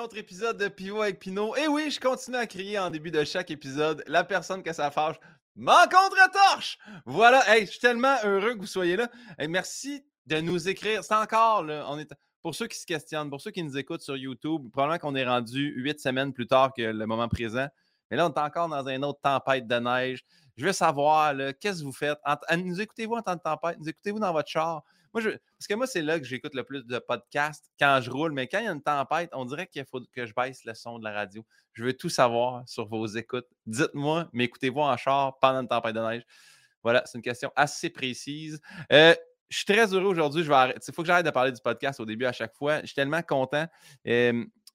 autre épisode de Pivot avec Pinot. Et oui, je continue à crier en début de chaque épisode la personne que ça fâche m'en contre-torche. Voilà, hey, je suis tellement heureux que vous soyez là. Merci de nous écrire. C'est encore, pour ceux qui se questionnent, pour ceux qui nous écoutent sur YouTube, probablement qu'on est rendu huit semaines plus tard que le moment présent. Mais là, on est encore dans une autre tempête de neige. Je veux savoir, qu'est-ce que vous faites? nous écoutez-vous en temps de tempête? Nous écoutez-vous dans votre char? Parce que moi, c'est là que j'écoute le plus de podcasts quand je roule. Mais quand il y a une tempête, on dirait qu'il faut que je baisse le son de la radio. Je veux tout savoir sur vos écoutes. Dites-moi, mais écoutez-vous en char pendant une tempête de neige? Voilà, c'est une question assez précise. Euh, je suis très heureux aujourd'hui. Il faut que j'arrête de parler du podcast au début à chaque fois. Je suis tellement content.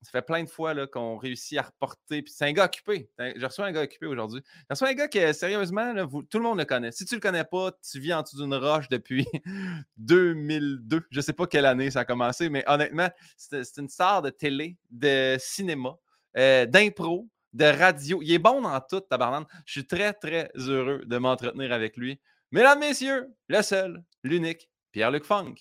Ça fait plein de fois qu'on réussit à reporter. C'est un gars occupé. J'ai reçu un gars occupé aujourd'hui. J'ai reçu un gars qui, sérieusement, tout le monde le connaît. Si tu ne le connais pas, tu vis en dessous d'une roche depuis 2002. Je ne sais pas quelle année ça a commencé, mais honnêtement, c'est une star de télé, de cinéma, euh, d'impro, de radio. Il est bon dans tout, tabarnane. Je suis très, très heureux de m'entretenir avec lui. Mesdames, messieurs, le seul, l'unique, Pierre-Luc Funk.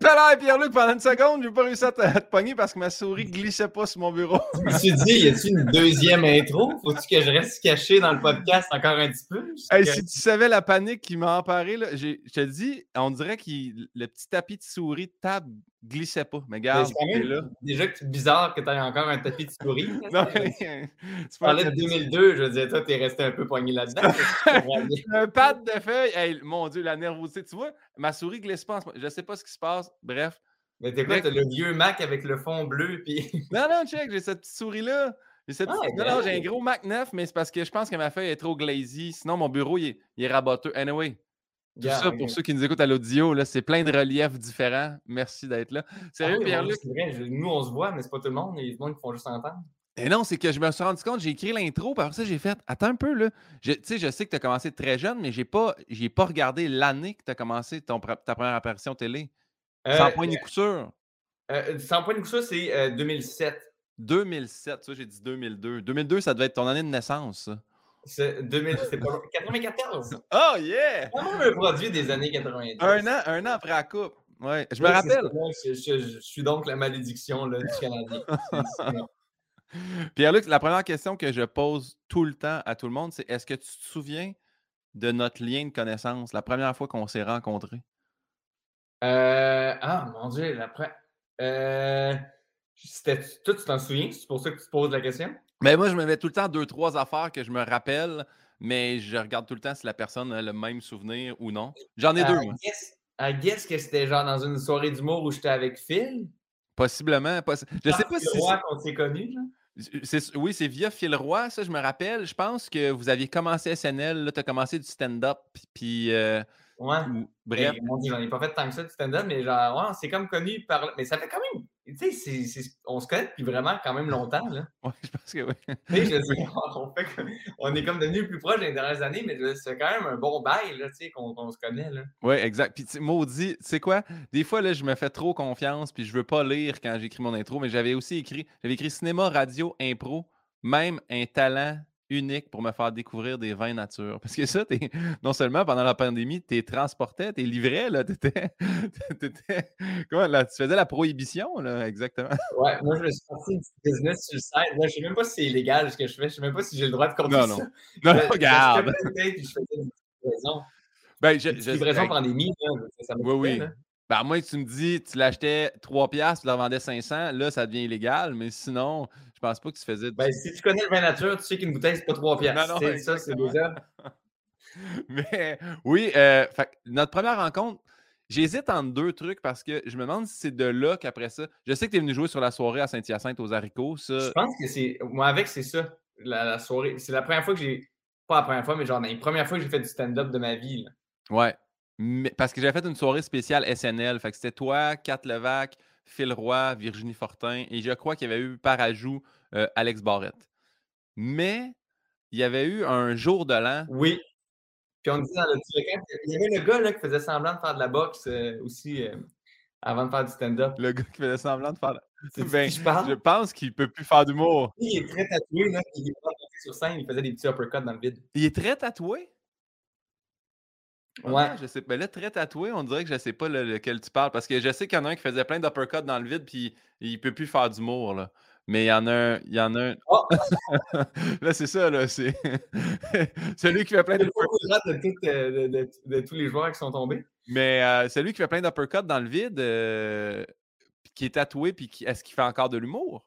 Eh, hey, Pierre-Luc, pendant une seconde, j'ai pas réussi à te, pogner parce que ma souris glissait pas sur mon bureau. je me suis dit, y a-t-il une deuxième intro? Faut-tu que je reste caché dans le podcast encore un petit peu? Si tu savais la panique qui m'a emparé, là, je te dis, on dirait que le petit tapis de souris table glissait pas. Mais regarde, là. déjà que c'est bizarre que tu aies encore un tapis de souris? non, tu parlais de 2002, je veux dire, toi, tu es resté un peu poigné là-dedans. un pad de feuilles. mon Dieu, la nervosité. Tu vois, ma souris glisse pas. Je sais pas ce qui se passe. Bref. Mais t'es quoi, t'as le vieux Mac avec le fond bleu, puis... non, non, check, j'ai cette petite souris-là. J'ai ah, Non, non, j'ai un gros Mac 9, mais c'est parce que je pense que ma feuille est trop glazy. Sinon, mon bureau, il est, il est raboteux. Anyway, tout ça, pour ceux qui nous écoutent à l'audio, c'est plein de reliefs différents. Merci d'être là. Sérieux, ah Pierre-Luc? Nous, on se voit, mais c'est pas tout le monde. Il y a des gens qui font juste entendre. Et non, c'est que je me suis rendu compte, j'ai écrit l'intro, par ça, j'ai fait Attends un peu, là. Je, je sais que tu as commencé très jeune, mais j'ai pas, pas regardé l'année que tu as commencé ton, ta première apparition télé. sans point ni coup sûr. Euh, sans point ni coup sûr, c'est 2007. 2007, ça, j'ai dit 2002. 2002, ça devait être ton année de naissance, ça. C'est 94. Oh yeah! Comment un produit des années 90? Un an, un an après la coupe. Ouais, je me rappelle. je, suis donc la malédiction là, du Canadien. Pierre-Luc, la première question que je pose tout le temps à tout le monde, c'est est-ce que tu te souviens de notre lien de connaissance, la première fois qu'on s'est rencontrés? Euh, ah, mon Dieu, la euh, Toi, tu t'en souviens? C'est pour ça que tu te poses la question? Mais moi, je me mets tout le temps deux, trois affaires que je me rappelle, mais je regarde tout le temps si la personne a le même souvenir ou non. J'en ai deux, moi. I guess que c'était genre dans une soirée d'humour où j'étais avec Phil? Possiblement. je sais pas si. Roy qu'on s'est connus, Oui, c'est via Phil Roy, ça, je me rappelle. Je pense que vous aviez commencé SNL, là, tu as commencé du stand-up, puis. Euh, ouais. Bref. j'en ai pas fait tant que ça du stand-up, mais genre, ouais, c'est comme connu par. Mais ça fait quand même tu sais, on se connaît depuis vraiment quand même longtemps. Là. Oui, je pense que oui. on, est comme devenus plus proches dans les dernières années, mais c'est quand même un bon bail qu'on se connaît. Oui, exact. Puis maudit, tu sais quoi? Des fois, là, je me fais trop confiance, puis je veux pas lire quand j'écris mon intro, mais j'avais aussi écrit, j'avais écrit cinéma, radio, impro, même un talent unique pour me faire découvrir des vins nature. Parce que ça, non seulement pendant la pandémie, tu transportais, tu livrais, là, étais, comment, là, tu faisais la prohibition, là, exactement. Ouais, moi, je me suis parti du business sur le site. Là, je sais même pas si c'est illégal ce que je fais. Je sais même pas si j'ai le droit de conduire non, non. Non, non, regarde. Je, je, je faisais. Ben, je, je, livraison pandémie, ça Oui, oui. Ben, à moins que tu me dis, tu l'achetais 3 piastres, tu la vendais 500, là, ça devient illégal. Mais sinon, je pense pas que tu faisais. Ben, si tu connais le vin nature, tu sais qu'une bouteille, c'est pas 3 piastres. C'est ça, c'est mais oui, euh, notre première rencontre, j'hésite entre deux trucs parce que je me demande si c'est de là qu'après ça. Je sais que tu es venu jouer sur la soirée à Saint-Hyacinthe aux haricots. Ça... Je pense que c'est. Moi, avec, c'est ça. La, soirée. C'est la première fois que j'ai. Pas la première fois, mais genre la première fois que j'ai fait du stand-up de ma vie. Là. Ouais parce que j'avais fait une soirée spéciale SNL. Fait que c'était toi, Kat Levac, Phil Roy, Virginie Fortin et je crois qu'il y avait eu par ajout euh, Alex Barrette. Mais il y avait eu un jour de l'an. Oui. Puis on dit dans le il y avait le gars là, qui faisait semblant de faire de la boxe euh, aussi euh, avant de faire du stand-up. Le gars qui faisait semblant de faire. Ben, je, je pense qu'il ne peut plus faire d'humour. Il est très tatoué, là. Il est pas sur scène, il faisait des petits uppercuts dans le vide. Il est très tatoué? Ouais. je sais. Mais là, très tatoué, on dirait que je sais pas lequel tu parles. Parce que je sais qu'il y en a un qui faisait plein d'uppercuts dans le vide, puis il peut plus faire d'humour, là. Mais il y en a un. Il y en a un... Oh! là, c'est ça, là. C'est celui qui fait plein de. De, de, de, tous les joueurs qui sont tombés? Mais euh, celui qui fait plein d'uppercuts dans le vide, euh, qui est tatoué, puis qui... est-ce qu'il fait encore de l'humour?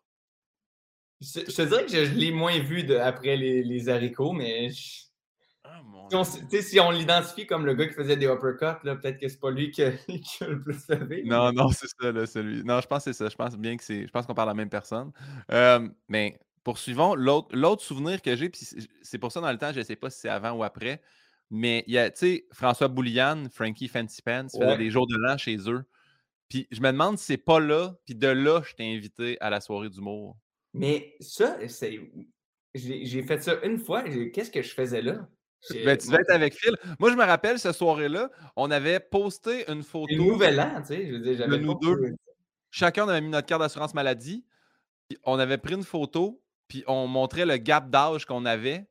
Je, te dirais que je, l'ai moins vu après les, les, haricots, mais. Ah, si on, l'identifie comme le gars qui faisait des uppercuts, peut-être que c'est pas lui qui a, le plus fait. Non, non, c'est ça, là, celui. Non, je pense que c'est ça. Je pense bien que c'est. Je pense qu'on parle de la même personne. Euh, mais poursuivons. L'autre souvenir que j'ai, puis c'est pour ça dans le temps, je ne sais pas si c'est avant ou après, mais il y a, tu sais, François Boulian, Frankie Fancy Pants, ouais. des jours de l'an chez eux. Puis je me demande si c'est pas là, puis de là, je t'ai invité à la soirée d'humour. Mais ça, c'est. J'ai fait ça une fois. Qu'est-ce que je faisais là? Ben, tu devais être avec Phil. Moi, je me rappelle, cette soirée-là, on avait posté une photo. Une nouvelle an, tu sais. Je veux dire, j'avais nous deux. Chacun, on avait mis notre carte d'assurance maladie. Puis on avait pris une photo, puis on montrait le gap d'âge qu'on avait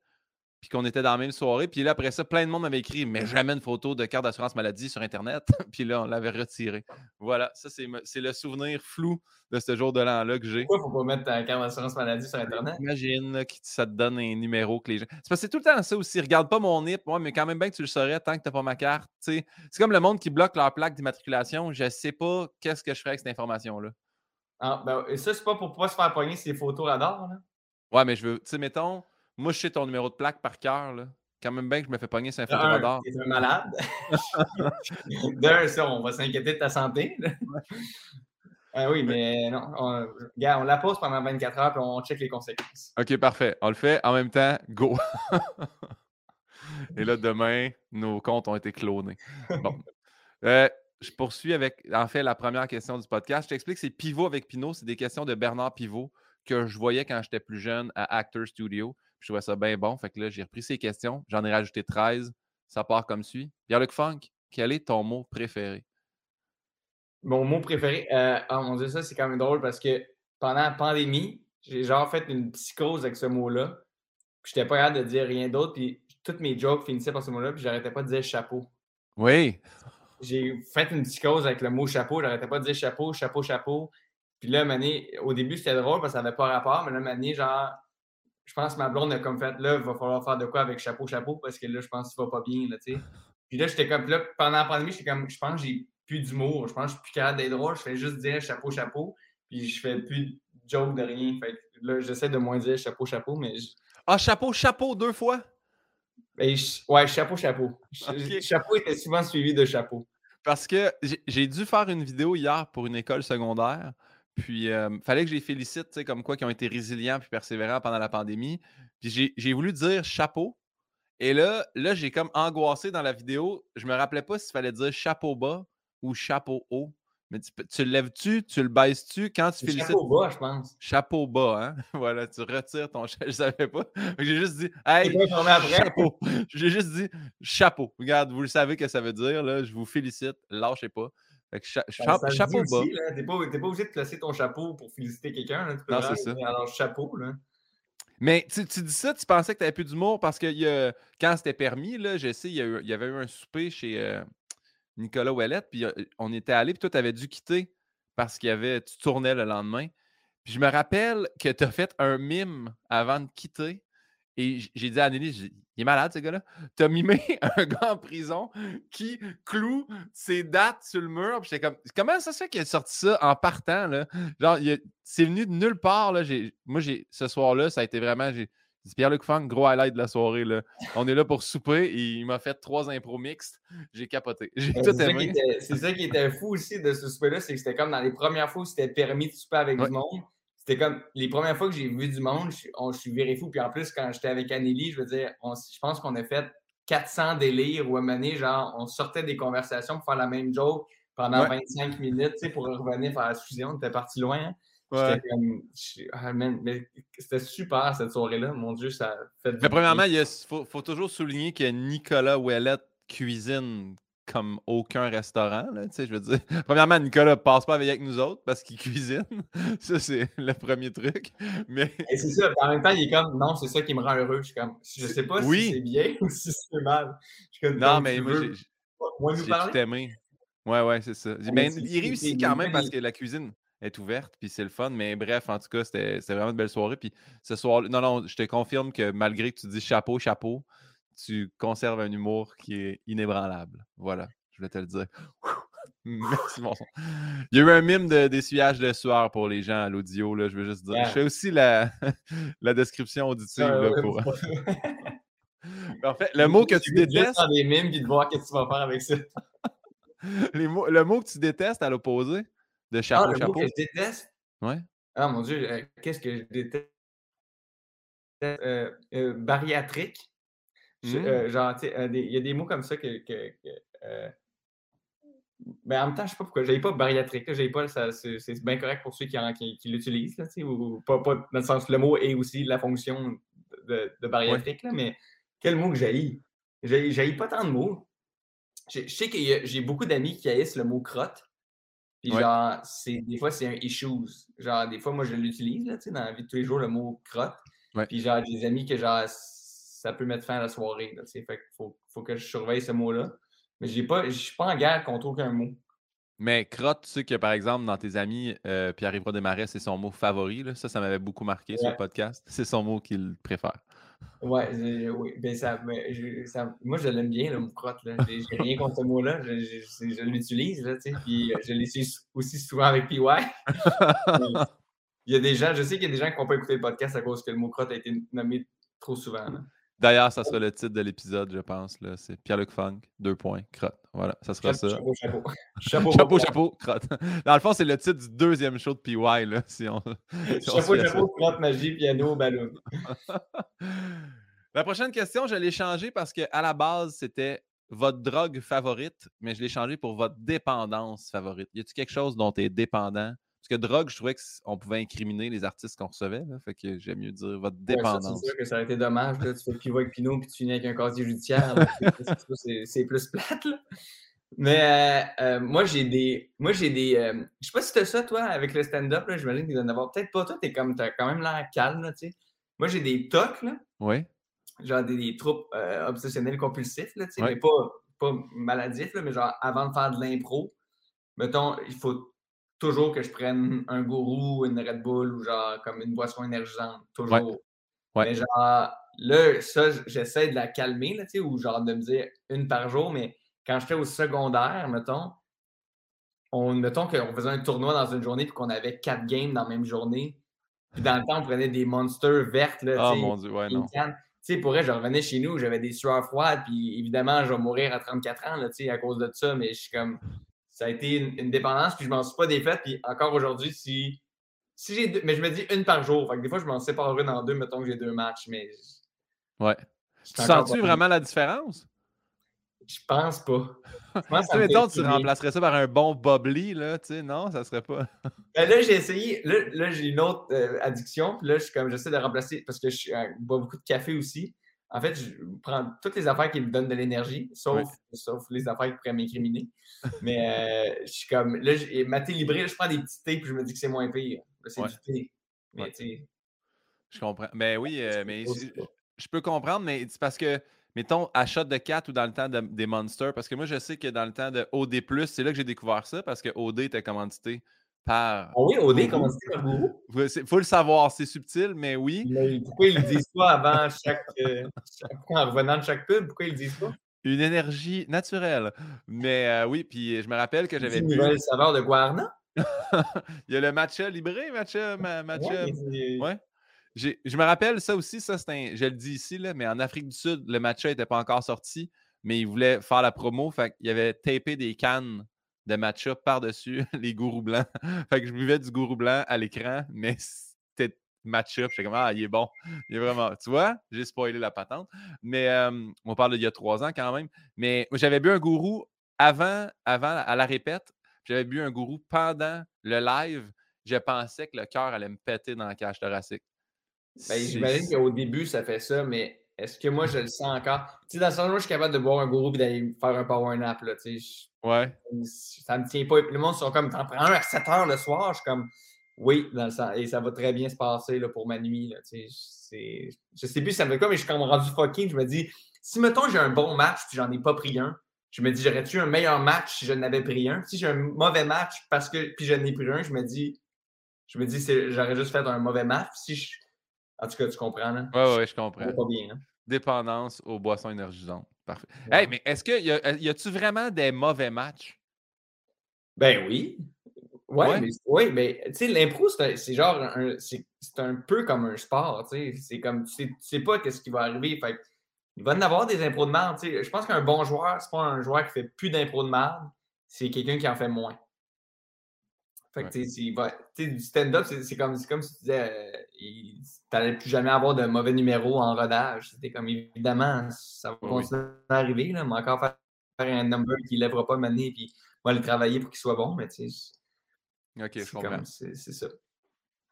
puis qu'on était dans la même soirée. Puis là, après ça, plein de monde m'avait écrit Mais jamais une photo de carte d'assurance maladie sur Internet. puis là, on l'avait retiré. Voilà, ça, c'est le souvenir flou de ce jour de l'an-là que j'ai. Pourquoi faut pas mettre ta carte d'assurance maladie sur Internet? Imagine que ça te donne un numéro que les gens. C'est parce que c'est tout le temps ça aussi. Regarde pas mon NIP, moi, mais quand même bien que tu le saurais tant que tu n'as pas ma carte. C'est comme le monde qui bloque leur plaque d'immatriculation. Je sais pas qu'est-ce que je ferais avec cette information-là. Ah, ben, et ça, c'est pas pour pas se faire pogner ces photos radar, là? Ouais, mais je veux, tu sais, mettons, moi, je sais ton numéro de plaque par cœur. Là. Quand même bien que je me fais pogner sur un photo radar. Tu un malade. D'un, ça, on va s'inquiéter de ta santé. Ah oui, mais non. On, on la pose pendant 24 heures et on check les conséquences. OK, parfait. On le fait en même temps. Go. et là, demain, nos comptes ont été clonés. Bon. Euh, je poursuis avec, en fait, la première question du podcast. Je t'explique, c'est Pivot avec Pinot. C'est des questions de Bernard Pivot que je voyais quand j'étais plus jeune à Actor Studio. Je trouvais ça bien bon. Fait que là, j'ai repris ces questions. J'en ai rajouté 13. Ça part comme suit. Pierre-Luc Funk, quel est ton mot préféré? Mon mot préféré, euh, oh mon Dieu, ça, c'est quand même drôle parce que pendant la pandémie, j'ai genre fait une psychose avec ce mot-là. Je n'étais pas capable de dire rien d'autre. Puis toutes mes jokes finissaient par ce mot-là. Puis j'arrêtais pas de dire chapeau. Oui. J'ai fait une psychose avec le mot chapeau. J'arrêtais pas de dire chapeau, chapeau, chapeau. Puis là, mané, au début, c'était drôle parce que ça n'avait pas rapport. Mais là, mané, genre, je pense que ma blonde a comme fait, là, il va falloir faire de quoi avec chapeau, chapeau, parce que là, je pense que ça va pas bien, là, tu sais. Puis là, j'étais comme, là, pendant la pandémie, j'étais comme, je pense que j'ai plus d'humour. Je pense que je suis plus capable d'être drôle. Je fais juste dire chapeau, chapeau, puis je fais plus de joke de rien. Fait que là, j'essaie de moins dire chapeau, chapeau, mais. Ah, chapeau, chapeau, deux fois? Ben, ouais, chapeau, chapeau. Chapeau était souvent suivi de chapeau. Parce que j'ai dû faire une vidéo hier pour une école secondaire. Puis, il fallait que je les félicite, comme quoi, qui ont été résilients puis persévérants pendant la pandémie. Puis, j'ai voulu dire chapeau. Et là, là j'ai comme angoissé dans la vidéo. Je me rappelais pas s'il fallait dire chapeau bas ou chapeau haut. Mais tu, le lèves-tu, tu le baisses-tu? Quand tu félicites. Chapeau bas, je pense. Chapeau bas, hein? Voilà, tu retires ton chapeau. Je savais pas. J'ai juste dit, hey, chapeau. J'ai juste dit chapeau. Regarde, vous le savez que ça veut dire, là. Je vous félicite. Lâchez pas. Ben, chapeau bas. T'es pas, pas, obligé de placer ton chapeau pour féliciter quelqu'un. Non, c'est ça. Alors, chapeau, là. Mais tu, dis ça, tu pensais que tu n'avais plus d'humour parce que quand c'était permis, là, je sais, il y, avait eu un souper chez euh, Nicolas Ouellette, puis euh, on était allé, puis toi, tu avais dû quitter parce qu'il y avait, tu tournais le lendemain. Puis je me rappelle que tu as fait un mime avant de quitter. Et j'ai dit à Anneli, il est malade, ce gars-là. Tu as mimé un gars en prison qui cloue ses dates sur le mur. J'étais comme, comment ça se fait qu'il a sorti ça en partant? Là? Genre, c'est venu de nulle part. Là. Moi, ce soir-là, ça a été vraiment. J'ai Pierre-Luc Funk, gros highlight de la soirée. Là. On est là pour souper et il m'a fait trois impros mixtes. J'ai capoté. J'ai tout aimé. C'est ça qui était fou aussi de ce souper-là, c'est que c'était comme dans les premières fois où c'était permis de souper avec du monde c'était comme les premières fois que j'ai vu du monde, je, je suis viré fou. Puis en plus, quand j'étais avec Anneli, je veux dire, je pense qu'on a fait 400 délires ou à mener, genre, on sortait des conversations pour faire la même joke pendant 25 minutes, tu sais, pour revenir faire la fusion. On était parti loin. Hein. Ah, c'était super cette soirée-là. Mon Dieu, ça fait. Mais premièrement, il faut, faut, toujours souligner que Nicolas Ouellette cuisine comme aucun restaurant. Là, je veux dire. Premièrement, Nicolas passe pas avec nous autres parce qu'il cuisine. ça, c'est le premier truc. Mais... Et c'est ça. En même temps, il est comme non, c'est ça qui me rend heureux. Je, comme, je sais pas si c'est bien ou si c'est mal. non, mais moi, J'ai tout aimé. Ouais, ouais, c'est ça. Mais il réussit quand même parce que la cuisine est ouverte, puis c'est le fun. Mais bref, en tout cas, c'était c'était vraiment une belle soirée. Puis ce soir non, non, je te confirme que malgré que tu dis chapeau, chapeau, tu conserves un humour qui est inébranlable. Voilà, je voulais te le dire. Merci, mon son. Il y a eu un mime de- d'essuyage de sueur pour les gens à l'audio, là, je veux juste dire. Yeah. Je fais aussi la, la description auditive Ah, là, ouais, pour. En fait, le mot que tu détestes, des mimes puis de voir qu'est-ce que tu vas faire avec ça. les mots- le mot que tu détestes à l'opposé de Ah, chapeau, le mot chapeau? que je déteste? Ouais. Ah mon Dieu, euh, qu'est-ce que je déteste? Euh, euh, bariatrique. Je- Mmh. euh, genre, tu sais, euh, il y a des mots comme ça que. que, que, euh, Mais en même temps, je sais pas pourquoi. J'avais pas bariatrique. J'avais pas, ça, c'est, c'est bien correct pour ceux qui, qui, qui l'utilisent. Là, tu sais, ou, ou pas, pas dans le sens le mot est aussi la fonction de, de bariatrique. là, mais quel mot que j'ai J'ai pas tant de mots. Je sais que j'ai beaucoup d'amis qui haïssent le mot crotte. Puis Ouais. genre, c'est, des fois, c'est un issues. Genre, des fois, moi, je l'utilise là, tu sais, dans la vie de tous les jours, le mot crotte. Ouais. Puis genre, j'ai des amis que genre, ça peut mettre fin à la soirée. Là, fait qu'il faut, faut que je surveille ce mot-là. Mais je suis pas en guerre contre aucun mot. Mais crotte, tu sais que par exemple, dans tes amis, euh, Pierre-Yves Desmarais, c'est son mot favori. Là. Ça, ça m'avait beaucoup marqué sur le podcast. C'est son mot qu'il préfère. Ouais, oui. Ben, ça, ben, je- ça- moi, je l'aime bien, le mot crotte. J'ai, rien contre ce mot-là. Je, l'utilise, là, tu sais. Puis euh, je l'utilise aussi souvent avec PY. Il y a des gens, je sais qu'il y a des gens qui n'ont pas écouté le podcast à cause que le mot crotte a été nommé trop souvent. là. D'ailleurs, ça sera le titre de l'épisode, je pense. là. C'est Pierre-Luc Funk, deux points, crotte. Voilà, ça sera ça. Chapeau, chapeau. Chapeau, Chapeau, chapeau, crotte. Dans le fond, c'est le titre du deuxième show de PY, là, si on, si Chapeau, chapeau, crotte, magie, piano, ballon. La prochaine question, je l'ai changée parce qu'à la base, c'était votre drogue favorite, mais je l'ai changée pour votre dépendance favorite. Y a-t-il quelque chose dont tu es dépendant? Parce que drogue, je trouvais qu'on pouvait incriminer les artistes qu'on recevait. Là, fait que j'aime mieux dire votre Ouais, ça, dépendance. c'est sûr que ça aurait été dommage. Là. Tu fais pivot avec Pinot puis tu finis avec un casier judiciaire. C'est- plus plate. Là. Mais euh, euh, moi, j'ai des. Moi, j'ai des. euh, je sais pas si t'as ça, toi, avec le stand-up. J'imagine qu'il doit en avoir. Peut-être pas toi, t'es comme t'as quand même l'air calme, là, tu sais. Moi, j'ai des tocs, là. Oui. Genre des, des troubles euh, obsessionnels compulsifs, là, tu sais, Ouais. mais pas, pas maladifs, là, mais genre avant de faire de l'impro, mettons, il faut toujours que je prenne un gourou, une Red Bull ou genre comme une boisson énergisante. Toujours. Ouais. Mais genre, là, ça, j'essaie de la calmer, là, tu sais, ou genre de me dire une par jour, mais quand j'étais au secondaire, mettons, on, mettons qu'on faisait un tournoi dans une journée puis qu'on avait quatre games dans la même journée. Puis dans le temps, on prenait des monsters vertes, là, tu sais, mon Dieu, ouais, non. Tu sais, pour vrai, je revenais chez nous, j'avais des sueurs froides, puis évidemment, je vais mourir à 34 ans, là, tu sais, à cause de ça, mais je suis comme. Ça a été une, une dépendance, puis je m'en suis pas défaite, puis encore aujourd'hui, si. Si j'ai deux- mais je me dis une par jour. Fait que des fois, je m'en sépare une en deux, mettons que j'ai deux matchs, mais Ouais. Tu sens-tu vraiment la différence? Je pense pas. Ça mettons, tu remplacerais ça par un bon bubbly, là, tu sais, non, ça serait pas. Ben là, j'ai essayé. Là, là, j'ai une autre euh, addiction. Puis là, je suis comme j'essaie de remplacer parce que je euh, bois beaucoup de café aussi. En fait, je prends toutes les affaires qui me donnent de l'énergie, sauf, sauf les affaires qui pourraient m'incriminer. Mais euh, je suis comme. Là, maté libré, là, je prends des petits thés puis je me dis que c'est moins pire. C'est Ouais. du thé. Mais Ouais. tu sais. Je comprends. Mais oui, euh, je mais je, pas. je peux comprendre, mais c'est parce que, mettons, à shot de 4 ou dans le temps de- des Monsters, parce que moi, je sais que dans le temps de OD, c'est là que j'ai découvert ça, parce que OD était commandité par. Ah oui, OD, comment c'est par gourou? C'est- faut le savoir, c'est subtil, mais oui. Mais pourquoi ils le disent pas avant chaque, euh, chaque- en revenant de chaque pub? Pourquoi ils le disent pas? Une énergie naturelle. Mais euh, oui, puis je me rappelle que j'avais une nouvelle saveur de guarna? Il y a le matcha libré, matcha. ma- matcha Ouais, Je me rappelle ça aussi, ça c'est un. Je le dis ici, là, mais en Afrique du Sud, le matcha n'était pas encore sorti, mais ils voulaient faire la promo. Fait qu'il y avait tapé des cannes de matcha par-dessus les gourous blancs. fait que je buvais du gourou blanc à l'écran, mais c'était matcha. J'étais comme Ah, il est bon. Il est vraiment. Tu vois, j'ai spoilé la patente. Mais euh, on parle d'il y a trois ans quand même. Mais j'avais bu un gourou avant, avant à la répète. J'avais bu un gourou pendant le live. Je pensais que le cœur allait me péter dans la cage thoracique. Ben, J'imagine qu'au début, ça fait ça, mais est-ce que moi, je le sens encore? Tu sais, dans le sens où je suis capable de boire un gourou et d'aller faire un power nap, là, tu sais, Ouais. ça me tient pas. Le monde sont comme, t'en prends un à 7 heures le soir, je suis comme, oui, dans le sens, et ça va très bien se passer, là, pour ma nuit, là, tu sais, je sais plus ça me fait quoi, mais je suis comme rendu fucking, je me dis, si, mettons, j'ai un bon match puis j'en ai pas pris un, je me dis, j'aurais-tu un meilleur match si je n'avais pris un? Si j'ai un mauvais match parce que puis je n'ai pris un, je me dis, je me dis, j'aurais juste fait un mauvais match. Si je... En tout cas, tu comprends, là? Oui, oui, je comprends. Pas bien, hein? Dépendance aux boissons énergisantes. Parfait. Hey, mais est-ce que y, a, y a-tu vraiment des mauvais matchs? Ben oui. Ouais, Mais, oui, mais tu sais, l'impro, c'est genre un, c'est, un peu comme un sport. tu sais. C'est comme tu sais, sais pas qu'est-ce qui va arriver. Fait il va y en avoir des impros de merde. Je pense qu'un bon joueur, c'est pas un joueur qui fait plus d'impro de merde, c'est quelqu'un qui en fait moins. Fait que, tu sais, du stand-up, c'est comme, comme si tu disais, euh, tu n'allais plus jamais avoir de mauvais numéros en rodage. C'était comme, évidemment, ça va continuer à arriver, là, mais encore faire, un number qui ne lèvera pas mener, puis va le travailler pour qu'il soit bon, mais tu sais. Ok, je comprends. C'est ça.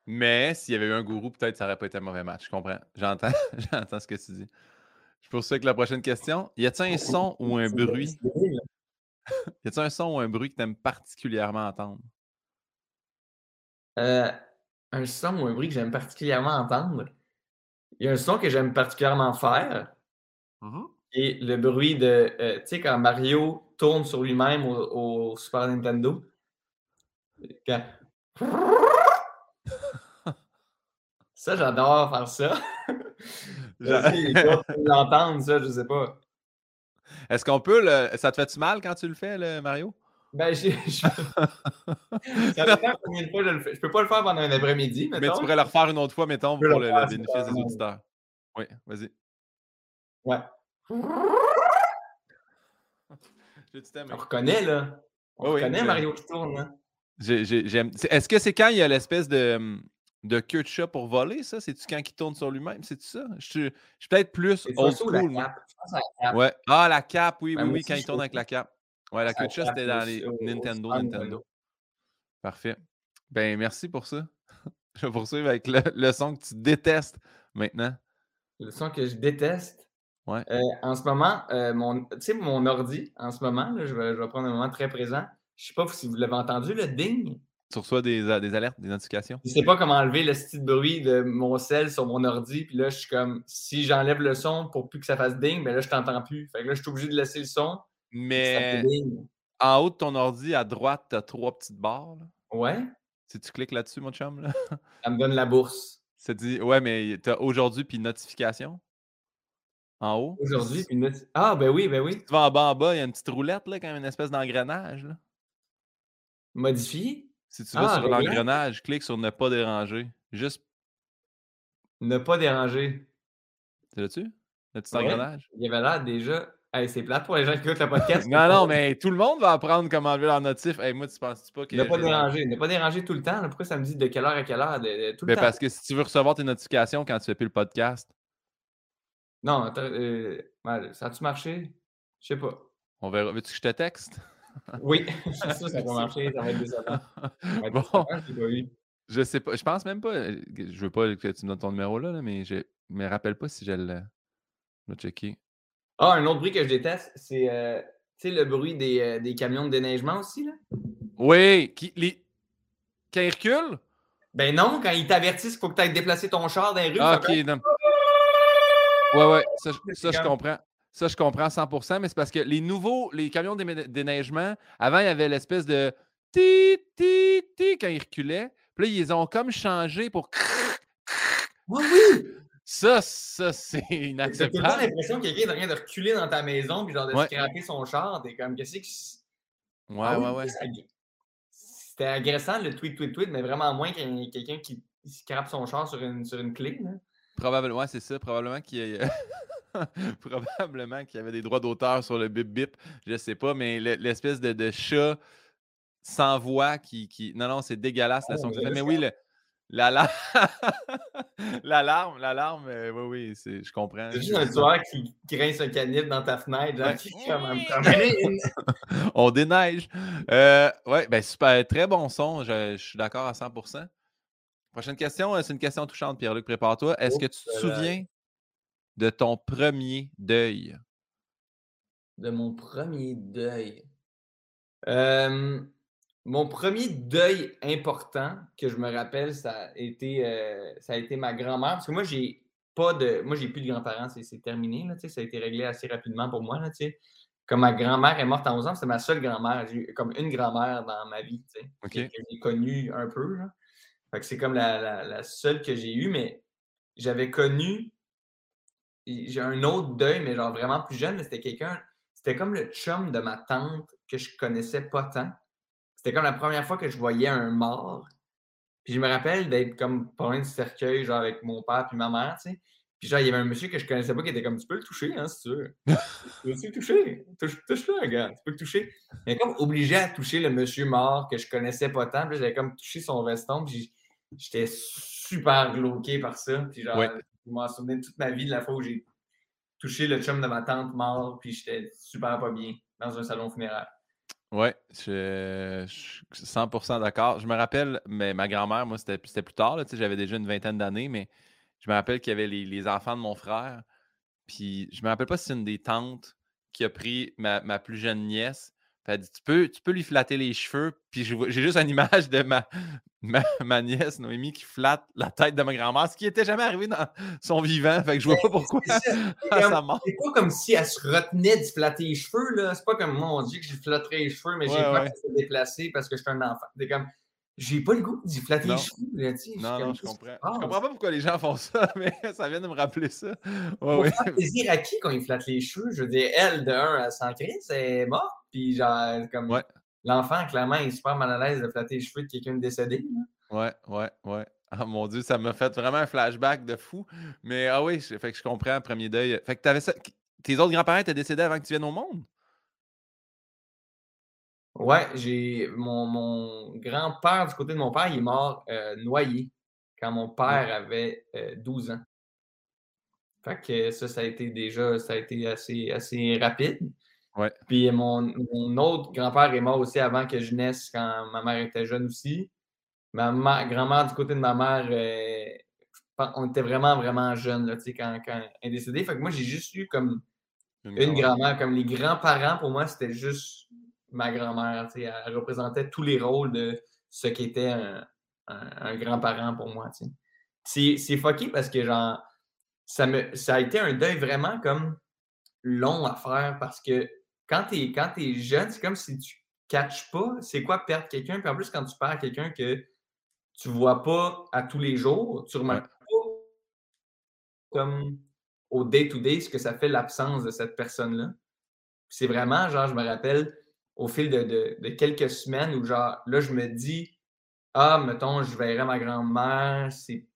Mais s'il y avait eu un gourou, peut-être ça n'aurait pas été un mauvais match. Je comprends. J'entends, j'entends ce que tu dis. Je poursuis avec la prochaine question. Y a-t-il un son ou un bruit? y a-t-il un son ou un bruit que tu aimes particulièrement entendre? Euh, un son ou un bruit que j'aime particulièrement entendre. Il y a un son que j'aime particulièrement faire. Mmh et le bruit de. Euh, tu sais, quand Mario tourne sur lui-même au, Super Nintendo. ça, j'adore faire ça. l'entendre, ça, je sais pas. Est-ce qu'on peut le. Ça te fait-tu mal quand tu le fais, le Mario? Ben, je... ça dépend combien de fois je le fais. Je peux pas le faire pendant un après-midi, Mais tu pourrais le refaire une autre fois, mettons, pour le, bénéfice des auditeurs. Oui, vas-y. Ouais. On reconnaît, là. On reconnaît Mario qui tourne, hein. Est-ce que c'est quand il y a l'espèce de, de queue de chat pour voler, ça? C'est-tu quand il tourne sur lui-même? C'est-tu ça? Je suis, peut-être plus old school. La cape. Ouais. Ah, la cape, oui, oui, oui, quand il tourne avec la cape. Ouais, la chat, c'était dans les Nintendo, Nintendo. Parfait. Ben, merci pour ça. Je vais poursuivre avec le, son que tu détestes maintenant. Le son que je déteste? Ouais. Euh, en ce moment, euh, mon, tu sais, mon ordi, en ce moment, je, vais, je, vais, prendre un moment très présent. Je ne sais pas si vous l'avez entendu, le ding. Tu reçois des, euh, des, alertes, des notifications? Je ne sais pas comment enlever le style bruit de mon cell sur mon ordi. Puis là, je suis comme, si j'enlève le son pour plus que ça fasse ding, ben là, je t'entends plus. Fait que là, je suis obligé de laisser le son. Mais en haut de ton ordi, à droite, tu as trois petites barres. Ouais. Si tu cliques là-dessus, mon chum, là. ça me donne la bourse. Ça dit, ouais, mais tu as aujourd'hui puis notification? En haut? Aujourd'hui, puis notification. Ah, ben oui, ben oui. tu vas en bas, en bas, il y a une petite roulette, là, comme une espèce d'engrenage. Modifier? Si tu vas ah, sur l'engrenage, clique sur ne pas déranger. Juste. Ne pas déranger. C'est là-dessus? Le petit engrenage? Il y avait là déjà c'est plate pour les gens qui écoutent le podcast. non, non, mais tout le monde va apprendre comment enlever leur notif. Hey, moi, tu penses pas que. Ne pas déranger. Ne pas déranger tout le temps. Pourquoi ça me dit de quelle heure à quelle heure? tout le temps? Parce que si tu veux recevoir tes notifications quand tu fais plus le podcast. Non, euh, ça a-tu marché? Je sais pas. On verra. Veux-tu que je te texte? oui, ça, ça va marcher. Ça va être décevant. bon. Je sais pas. Je pense même pas. Je veux pas que tu me donnes ton numéro là, mais je me rappelle pas si je le. Je checker. Ah, un autre bruit que je déteste, c'est euh, le bruit des, euh, des, camions de déneigement aussi. Là? Oui, qui, les... quand ils reculent? Ben non, quand ils t'avertissent qu'il faut que tu ailles déplacer ton char dans les rues. Ah, ok, non. Ouais, ouais, ça, ça je comprends. Ça, je comprends 100% mais c'est parce que les nouveaux, les camions de déneigement, avant, il y avait l'espèce de ti, ti, ti quand ils reculaient. Puis là, ils ont comme changé pour. Oui, oui! Ça, ça, c'est inacceptable. T'as tout l'impression qu'il y a quelqu'un de reculer dans ta maison puis genre de scraper son char. T'es comme, qu'est-ce que. Ouais, ah ouais, ouais. C'était agressant le tweet, tweet, tweet, mais vraiment moins qu'un quelqu'un qui scrape son char sur une, sur une clé. Là. Probablement, ouais, c'est ça. Probablement qu'il y, a... Probablement qu'il y avait des droits d'auteur sur le bip bip. Je sais pas, mais l'espèce de, de, chat sans voix qui. qui... Non, non, c'est dégueulasse la ah, son que fait. Mais oui, le, L'alarme, l'alarme, l'alarme, euh, oui, oui, je comprends. C'est juste un tueur qui grince un canif dans ta fenêtre, genre, qui On déneige. Euh, ouais, ben super, très bon son, je, suis d'accord à 100%. Prochaine question, euh, c'est une question touchante, Pierre-Luc, prépare-toi. Est-ce que tu te souviens de ton premier deuil? De mon premier deuil? Euh, mon premier deuil important que je me rappelle, ça a été, euh, ça a été ma grand-mère. Parce que moi, j'ai pas de. Moi, j'ai plus de grands-parents, c'est terminé. Là, ça a été réglé assez rapidement pour moi. Là, comme ma grand-mère est morte à 11 ans, c'était ma seule grand-mère. J'ai eu comme une grand-mère dans ma vie, tu sais, OK. que j'ai connue un peu. Là. Fait que c'est comme la, la- la seule que j'ai eue, mais j'avais connu. J'ai un autre deuil, mais genre vraiment plus jeune, c'était quelqu'un. C'était comme le chum de ma tante que je connaissais pas tant. C'était comme la première fois que je voyais un mort. Puis je me rappelle d'être comme pas loin du cercueil, genre avec mon père puis ma mère, tu sais. Puis genre, il y avait un monsieur que je connaissais pas qui était comme tu peux le toucher, hein, si tu veux. tu peux le toucher. Touche, touche-le, gars. Tu peux le toucher. Mais comme obligé à toucher le monsieur mort que je connaissais pas tant. Puis j'avais comme touché son veston. Puis j'étais super glauqué par ça. Puis genre, Ouais. je m'en souvenais toute ma vie de la fois où j'ai touché le chum de ma tante mort. Puis j'étais super pas bien dans un salon funéraire. Ouais, je, suis 100% d'accord. Je me rappelle, mais ma grand-mère, moi, c'était plus tard, j'avais déjà une vingtaine d'années, mais je me rappelle qu'il y avait les, enfants de mon frère. Puis je me rappelle pas si c'est une des tantes qui a pris ma, plus jeune nièce. Elle dit tu peux, tu peux lui flatter les cheveux. Puis j'ai juste une image de ma, ma, ma nièce, Noémie, qui flatte la tête de ma grand-mère, ce qui n'était jamais arrivé dans son vivant. Fait que je vois pas pourquoi C'est mort. C'est pas comme si elle se retenait de flatter les cheveux, là. C'est pas comme moi, on dit que je flatterais les cheveux, mais j'ai peur ouais. se déplacer parce que je suis un enfant. C'est comme, j'ai pas le goût d'y flatter Non. les cheveux, là, tu sais. suis Non, non, je comprends. Je comprends pas pourquoi les gens font ça, mais ça vient de me rappeler ça. Ouais, Pour ouais. faire plaisir à qui quand il flatte les cheveux? Je veux dire, elle, de un, elle s'en crise, elle est morte, puis genre, comme, Ouais. L'enfant, clairement, il est super mal à l'aise de flatter les cheveux de quelqu'un de décédé, là. Ouais, ouais, ouais. Ah mon Dieu, ça m'a fait vraiment un flashback de fou. Mais ah oui, je- fait que je comprends, premier deuil. Fait que t'avais ça. Tes autres grands-parents étaient décédés avant que tu viennes au monde? Ouais, j'ai mon, mon grand-père, du côté de mon père, il est mort euh, noyé quand mon père avait euh, 12 ans. Fait que ça, ça a été déjà, ça a été assez, assez rapide. Ouais. Puis mon, mon autre grand-père est mort aussi avant que je naisse, quand ma mère était jeune aussi. Ma ma- grand-mère, du côté de ma mère, euh, on était vraiment, vraiment jeunes là, quand, quand elle est décédée. Fait que moi, j'ai juste eu comme une grand-mère. grand-mère, comme les grands-parents, pour moi, c'était juste ma grand-mère. Elle représentait tous les rôles de ce qu'était un, un- un grand-parent pour moi. c'est fucké parce que genre, ça, me, ça a été un deuil vraiment comme long à faire parce que quand tu es, quand jeune, c'est comme si tu catches pas c'est quoi perdre quelqu'un. Puis en plus, quand tu perds quelqu'un que tu vois pas à tous les jours, tu remarques pas comme au day-to-day ce que ça fait l'absence de cette personne-là. C'est vraiment, genre, je me rappelle au fil de, de- de quelques semaines où, genre, là, je me dis, ah, mettons, je verrai ma grand-mère, c'est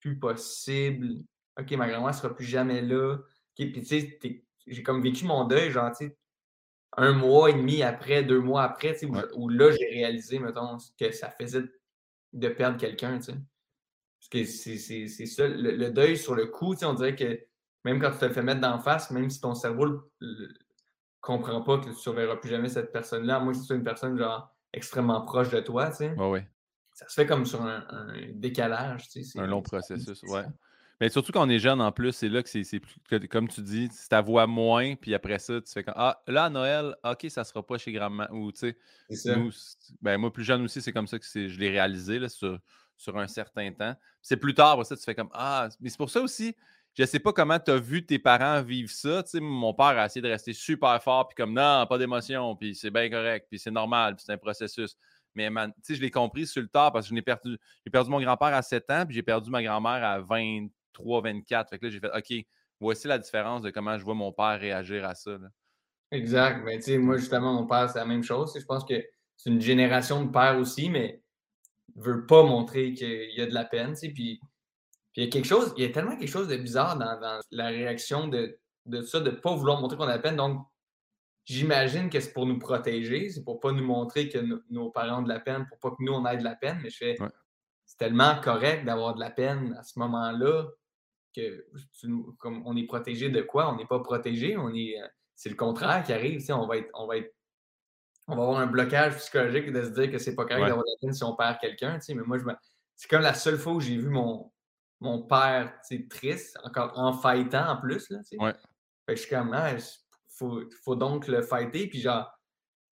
plus possible. OK, ma grand-mère sera plus jamais là. OK, puis tu sais, j'ai comme vécu mon deuil, genre, tu sais, un mois et demi après, deux mois après, où, là, j'ai réalisé, mettons, que ça faisait de perdre quelqu'un, tu sais. Parce que c'est c'est- c'est ça, le, le deuil sur le coup, tu sais, on dirait que même quand tu te le fais mettre d'en face, même si ton cerveau le, le- comprend pas que tu ne reverras plus jamais cette personne-là, à moins que ce soit une personne genre extrêmement proche de toi, tu sais, Ouais, ouais. ça se fait comme sur un, un décalage, tu sais. c'est- Un long c'est- processus, c'est ouais. Mais surtout quand on est jeune en plus, c'est là que c'est plus. que- Comme tu dis, c'est ta voix moins, puis après ça, tu fais comme Ah, là, à Noël, OK, ça sera pas chez grand-mère. Ou tu sais, ben, moi, plus jeune aussi, c'est comme ça que je l'ai réalisé là, sur, sur un certain temps. C'est plus tard, après ça, tu fais comme Ah, mais c'est pour ça aussi, je sais pas comment tu as vu tes parents vivre ça. Tu sais, mon père a essayé de rester super fort, puis comme non, pas d'émotion, puis c'est bien correct, puis c'est normal, puis c'est un processus. Mais man, tu sais, je l'ai compris sur le tard parce que je n'ai perdu, j'ai perdu mon grand-père à 7 ans, puis j'ai perdu ma grand-mère à 23, 24. Fait que là, j'ai fait OK, voici la différence de comment je vois mon père réagir à ça. là. Exact. Mais tu sais, moi, justement, mon père, c'est la même chose. Je pense que c'est une génération de pères aussi, mais ne veut pas montrer qu'il y a de la peine. Puis, puis il y a quelque chose, il y a tellement quelque chose de bizarre dans, dans la réaction de, de ça, de ne pas vouloir montrer qu'on a de la peine. Donc, j'imagine que c'est pour nous protéger, c'est pour pas nous montrer que no- nos parents ont de la peine, pour pas que nous, on ait de la peine. Mais je fais, Ouais. c'est tellement correct d'avoir de la peine à ce moment-là que tu comme on est protégé de quoi? On n'est pas protégé, on est. euh, C'est le contraire qui arrive. On va être. On va être on va avoir un blocage psychologique de se dire que c'est pas correct Ouais. d'avoir la peine si on perd quelqu'un. Mais moi, je me- c'est comme la seule fois où j'ai vu mon, mon père triste, encore en fightant en plus. Là, tu sais. Ouais. Fait que je suis comme, ah, faut, faut donc le fighter. Puis genre,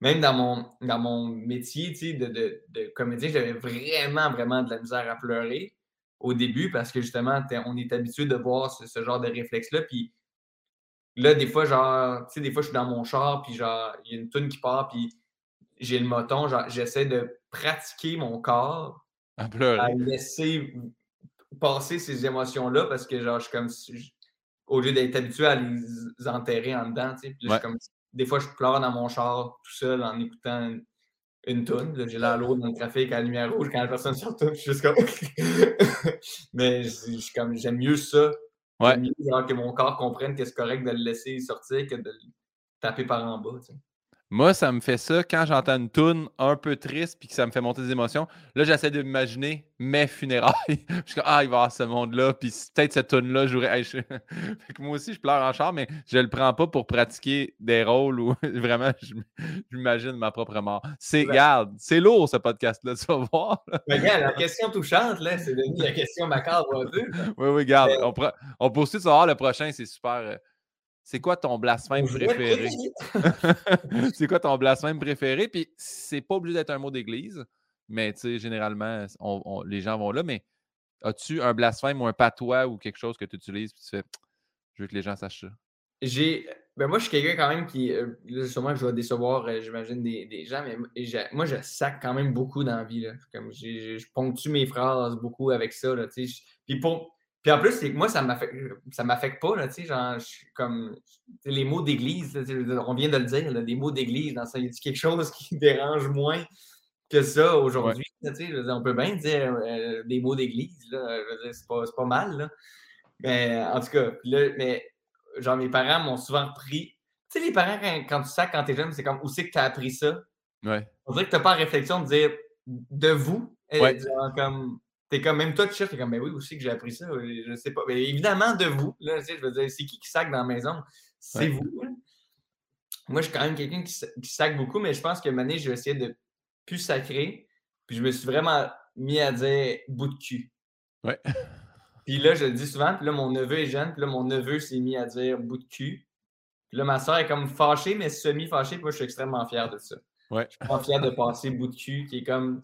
même dans mon, dans mon métier de, de, de comédien, j'avais vraiment, vraiment de la misère à pleurer au début parce que justement, on est habitué de voir ce, ce genre de réflexe-là. Puis là, des fois, genre, tu sais, des fois, je suis dans mon char, puis genre, il y a une tune qui part, puis j'ai le moton, genre, j'essaie de pratiquer mon corps à, à laisser passer ces émotions-là parce que, genre, je suis comme, au lieu d'être habitué à les enterrer en dedans, tu sais, puis comme, des fois, je pleure dans mon char tout seul en écoutant une, une toune. J'ai l'air lourd dans le trafic à la lumière rouge quand la personne sort je suis juste comme. Mais comme, j'aime mieux ça. Ouais. Mieux, genre, que mon corps comprenne que c'est correct de le laisser sortir que de le taper par en bas. Tu sais. Moi, ça me fait ça quand j'entends une toune un peu triste puis que ça me fait monter des émotions. Là, j'essaie de m'imaginer mes funérailles. je suis comme, ah, il va y avoir ce monde-là, puis peut-être cette toune-là j'aurais. moi aussi, je pleure en char, mais je le prends pas pour pratiquer des rôles ou vraiment, j'imagine ma propre mort. C'est, c'est lourd ce podcast-là, tu vas voir. Mais regarde, la question touchante, là, c'est devenu la question macabre un peu. Oui, oui, regarde, on, on poursuit, tu vas voir, le prochain, c'est super. C'est quoi ton blasphème préféré? c'est quoi ton blasphème préféré? Puis c'est pas obligé d'être un mot d'église, mais tu sais, généralement, les gens vont là. Mais as-tu un blasphème ou un patois ou quelque chose que tu utilises puis tu fais je veux que les gens sachent ça? J'ai. Ben moi, je suis quelqu'un quand même qui. Euh, sûrement, je vais décevoir, euh, j'imagine, des, gens, mais moi, je sac quand même beaucoup dans la vie. Là. Comme je ponctue mes phrases beaucoup avec ça. Là, puis pour puis en plus, moi, ça m'affecte, ça m'affecte pas, là, tu sais, genre, je suis comme, les mots d'église, on vient de le dire, des mots d'église, dans ça, y a quelque chose qui dérange moins que ça aujourd'hui, tu sais, on peut bien dire euh, des mots d'église, là, c'est pas, pas, mal, là. Mais en tout cas, là, mais genre, mes parents m'ont souvent pris, tu sais, les parents, quand, tu sais, quand t'es jeune, c'est comme, où c'est que t'as appris ça? Ouais. On dirait que t'as pas la réflexion de dire, de vous, ouais. genre, comme, T'es comme, même toi, tu cherches, t'es comme, ben oui, aussi que j'ai appris ça, je sais pas. Mais évidemment, de vous, là, je veux dire, c'est qui qui sac dans la maison? C'est vous. Moi, je suis quand même quelqu'un qui, qui sac beaucoup, mais je pense que maintenant, je vais essayer de plus sacrer. Puis je me suis vraiment mis à dire bout de cul. Ouais. Puis là, je le dis souvent, puis là, mon neveu est jeune, puis là, mon neveu s'est mis à dire bout de cul. Puis là, ma soeur est comme fâchée, mais semi-fâchée, puis moi, je suis extrêmement fier de ça. Ouais. Je suis pas fier de passer bout de cul, qui est comme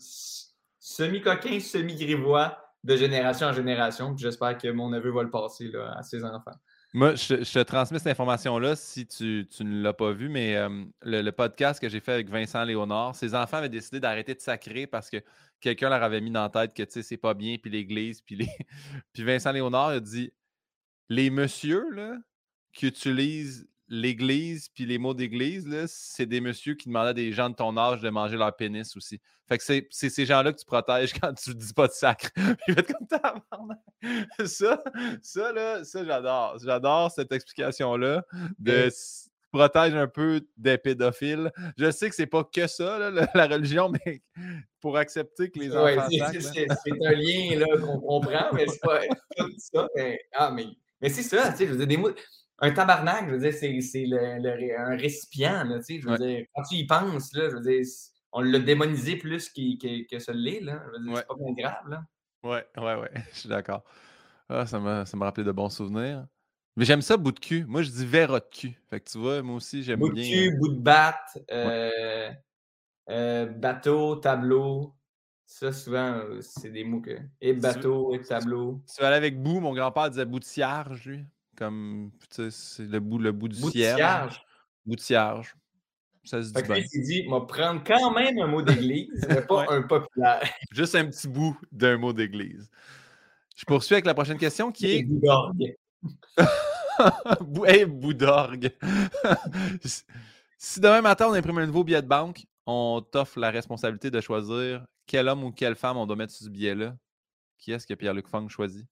semi-coquin, semi-grivois de génération en génération. J'espère que mon neveu va le passer à ses enfants. Moi, je, te transmets cette information-là si tu, ne l'as pas vu, mais euh, le, podcast que j'ai fait avec Vincent Léonard, ses enfants avaient décidé d'arrêter de sacrer parce que quelqu'un leur avait mis dans la tête que c'est pas bien, puis l'Église, puis les. puis Vincent Léonard a dit Les messieurs qui utilisent l'Église, puis les mots d'Église, c'est des messieurs qui demandaient à des gens de ton âge de manger leur pénis aussi. Fait que c'est ces gens-là que tu protèges quand tu ne dis pas de sacre. comme Ça, ça, là, ça, j'adore. J'adore cette explication-là de protège un peu des pédophiles. Je sais que c'est pas que ça, la, religion, mais pour accepter que les enfants. c'est un lien qu'on comprend, mais c'est pas, tout ça. Mais, ah, mais, mais c'est ça, tu sais, je veux dire, des mots un tabarnak, je veux dire, c'est le, un récipient, là, tu sais, je veux dire, quand tu y penses, là, je veux dire, on l'a démonisé plus que, que ce l'est, là, je veux dire, c'est pas bien grave, là. Ouais, ouais, ouais, je suis d'accord. Ah, ça m'a rappelé de bons souvenirs. Mais j'aime ça, bout de cul. Moi, je dis verre de cul. Fait que tu vois, moi aussi, j'aime bien. Bout de cul, bout de batte, euh, euh, bateau, tableau. Ça, souvent, euh, c'est des mots que. Et bateau, et tableau. Tu vas aller avec bout. Mon grand-père disait bout de cierge, lui. Comme, tu sais, c'est le bout, le bout du cierge. Bout de cierge. Ça se dit bien. il dit, va prendre quand même un mot d'église, mais pas un populaire. Juste un petit bout d'un mot d'église. Je poursuis avec la prochaine question qui est. Bout d'orgue. hey, bout d'orgue. si demain matin on imprime un nouveau billet de banque, on t'offre la responsabilité de choisir quel homme ou quelle femme on doit mettre sur ce billet-là. Qui est-ce que Pierre-Luc Fang choisit?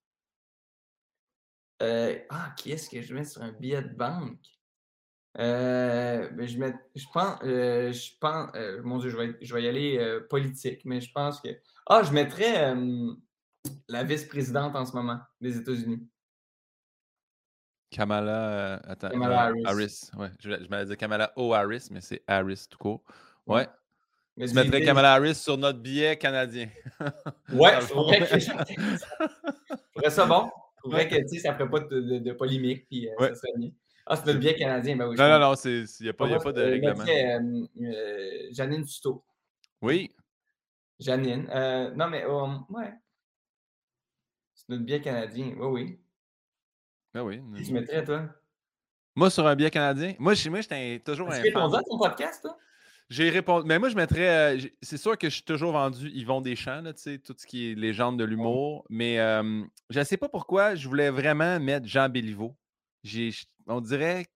Euh, ah, qui est-ce que je mets sur un billet de banque? Euh, ben, je, mets, je pense, euh, je pense mon Dieu, je vais, je vais y aller politique, mais je pense que. Ah, je mettrais la vice-présidente en ce moment des États-Unis. Kamala, attends, Kamala Harris. Ouais, je, je m'allais dire Kamala O. Harris, mais c'est Harris tout court. Ouais. Mais je mettrais Kamala Harris sur notre billet canadien. ouais, je ferais ça bon? Trouvais que ça ne ferait pas de, de, polémique, puis euh, ça serait bien. Ah, c'est notre bien canadien, ben oui. Non, non, non, il n'y a, pas, y a pas de règlement. Euh, euh, Janine Tuto. Oui. Janine. non, mais ouais. C'est notre bien canadien, oui, oui. Ben oui. Tu mettrais, toi? Moi, sur un billet canadien, moi, chez moi, j'étais toujours un fan. répondu à ton podcast, toi? J'ai répondu. Mais moi, je mettrais. euh, c'est sûr que je suis toujours vendu Yvon Deschamps, là, tu sais, tout ce qui est légende de l'humour. Mais euh, je ne sais pas pourquoi je voulais vraiment mettre Jean Béliveau. J'ai, on dirait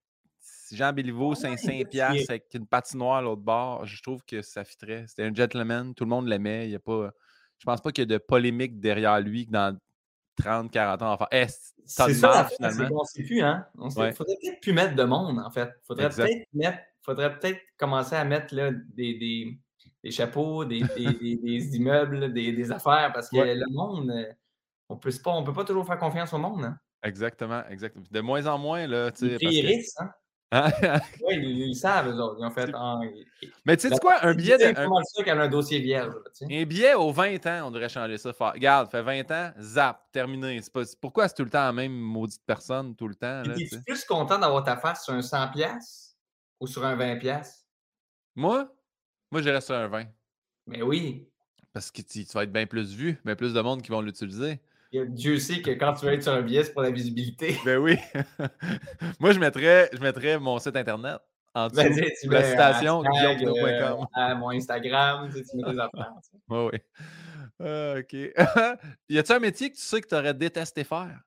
Jean Béliveau, Ouais, Saint-Saint il est- piastres avec une patinoire à l'autre bord. Je trouve que ça fitrait. C'était un gentleman. Tout le monde l'aimait. Il y a pas. Je pense pas qu'il y a de polémique derrière lui que dans 30, 40 ans. faire. Eh, c'est- C'est ça, c'est finalement? qu'on sait plus, hein? On Ouais. faudrait peut-être plus mettre de monde, en fait. Faudrait peut-être mettre, faudrait peut-être commencer à mettre là, des, des, des chapeaux, des, des, immeubles, des, des affaires, parce que Ouais. le monde, euh, on peut pas, on peut pas toujours faire confiance au monde, hein? Exactement, exactement. De moins en moins, là, tu sais. que- prieurissent, hein? Hein? Oui, ils, ils savent, eux autres. Ils ont fait. Mais tu sais quoi, un billet de. C'est un- pas mal sûr qu'elle a un dossier vierge, là, tu. Un billet aux 20 ans, on devrait changer ça. Faire, regarde, fait 20 ans, zap, terminé. C'est pas, pourquoi c'est tout le temps la même maudite personne, tout le temps? Là, tu Es-tu sais? plus content d'avoir ta face sur un 100$ piastres? Ou sur un 20$? piastres? Moi, moi, je reste sur un 20. Mais oui. Parce que tu, tu vas être bien plus vu, bien plus de monde qui vont l'utiliser. Dieu sait que quand tu vas être sur un billet, c'est pour la visibilité. Ben oui. moi, je mettrais, je mettrais mon site internet en dessous. Ben, tu sais, tu la citation, hashtag, guillaumepinot.com. euh, mon Instagram, tu sais, tu mets des affaires. Oui, oui. Ah, OK. y a-tu un métier que tu sais que tu aurais détesté faire?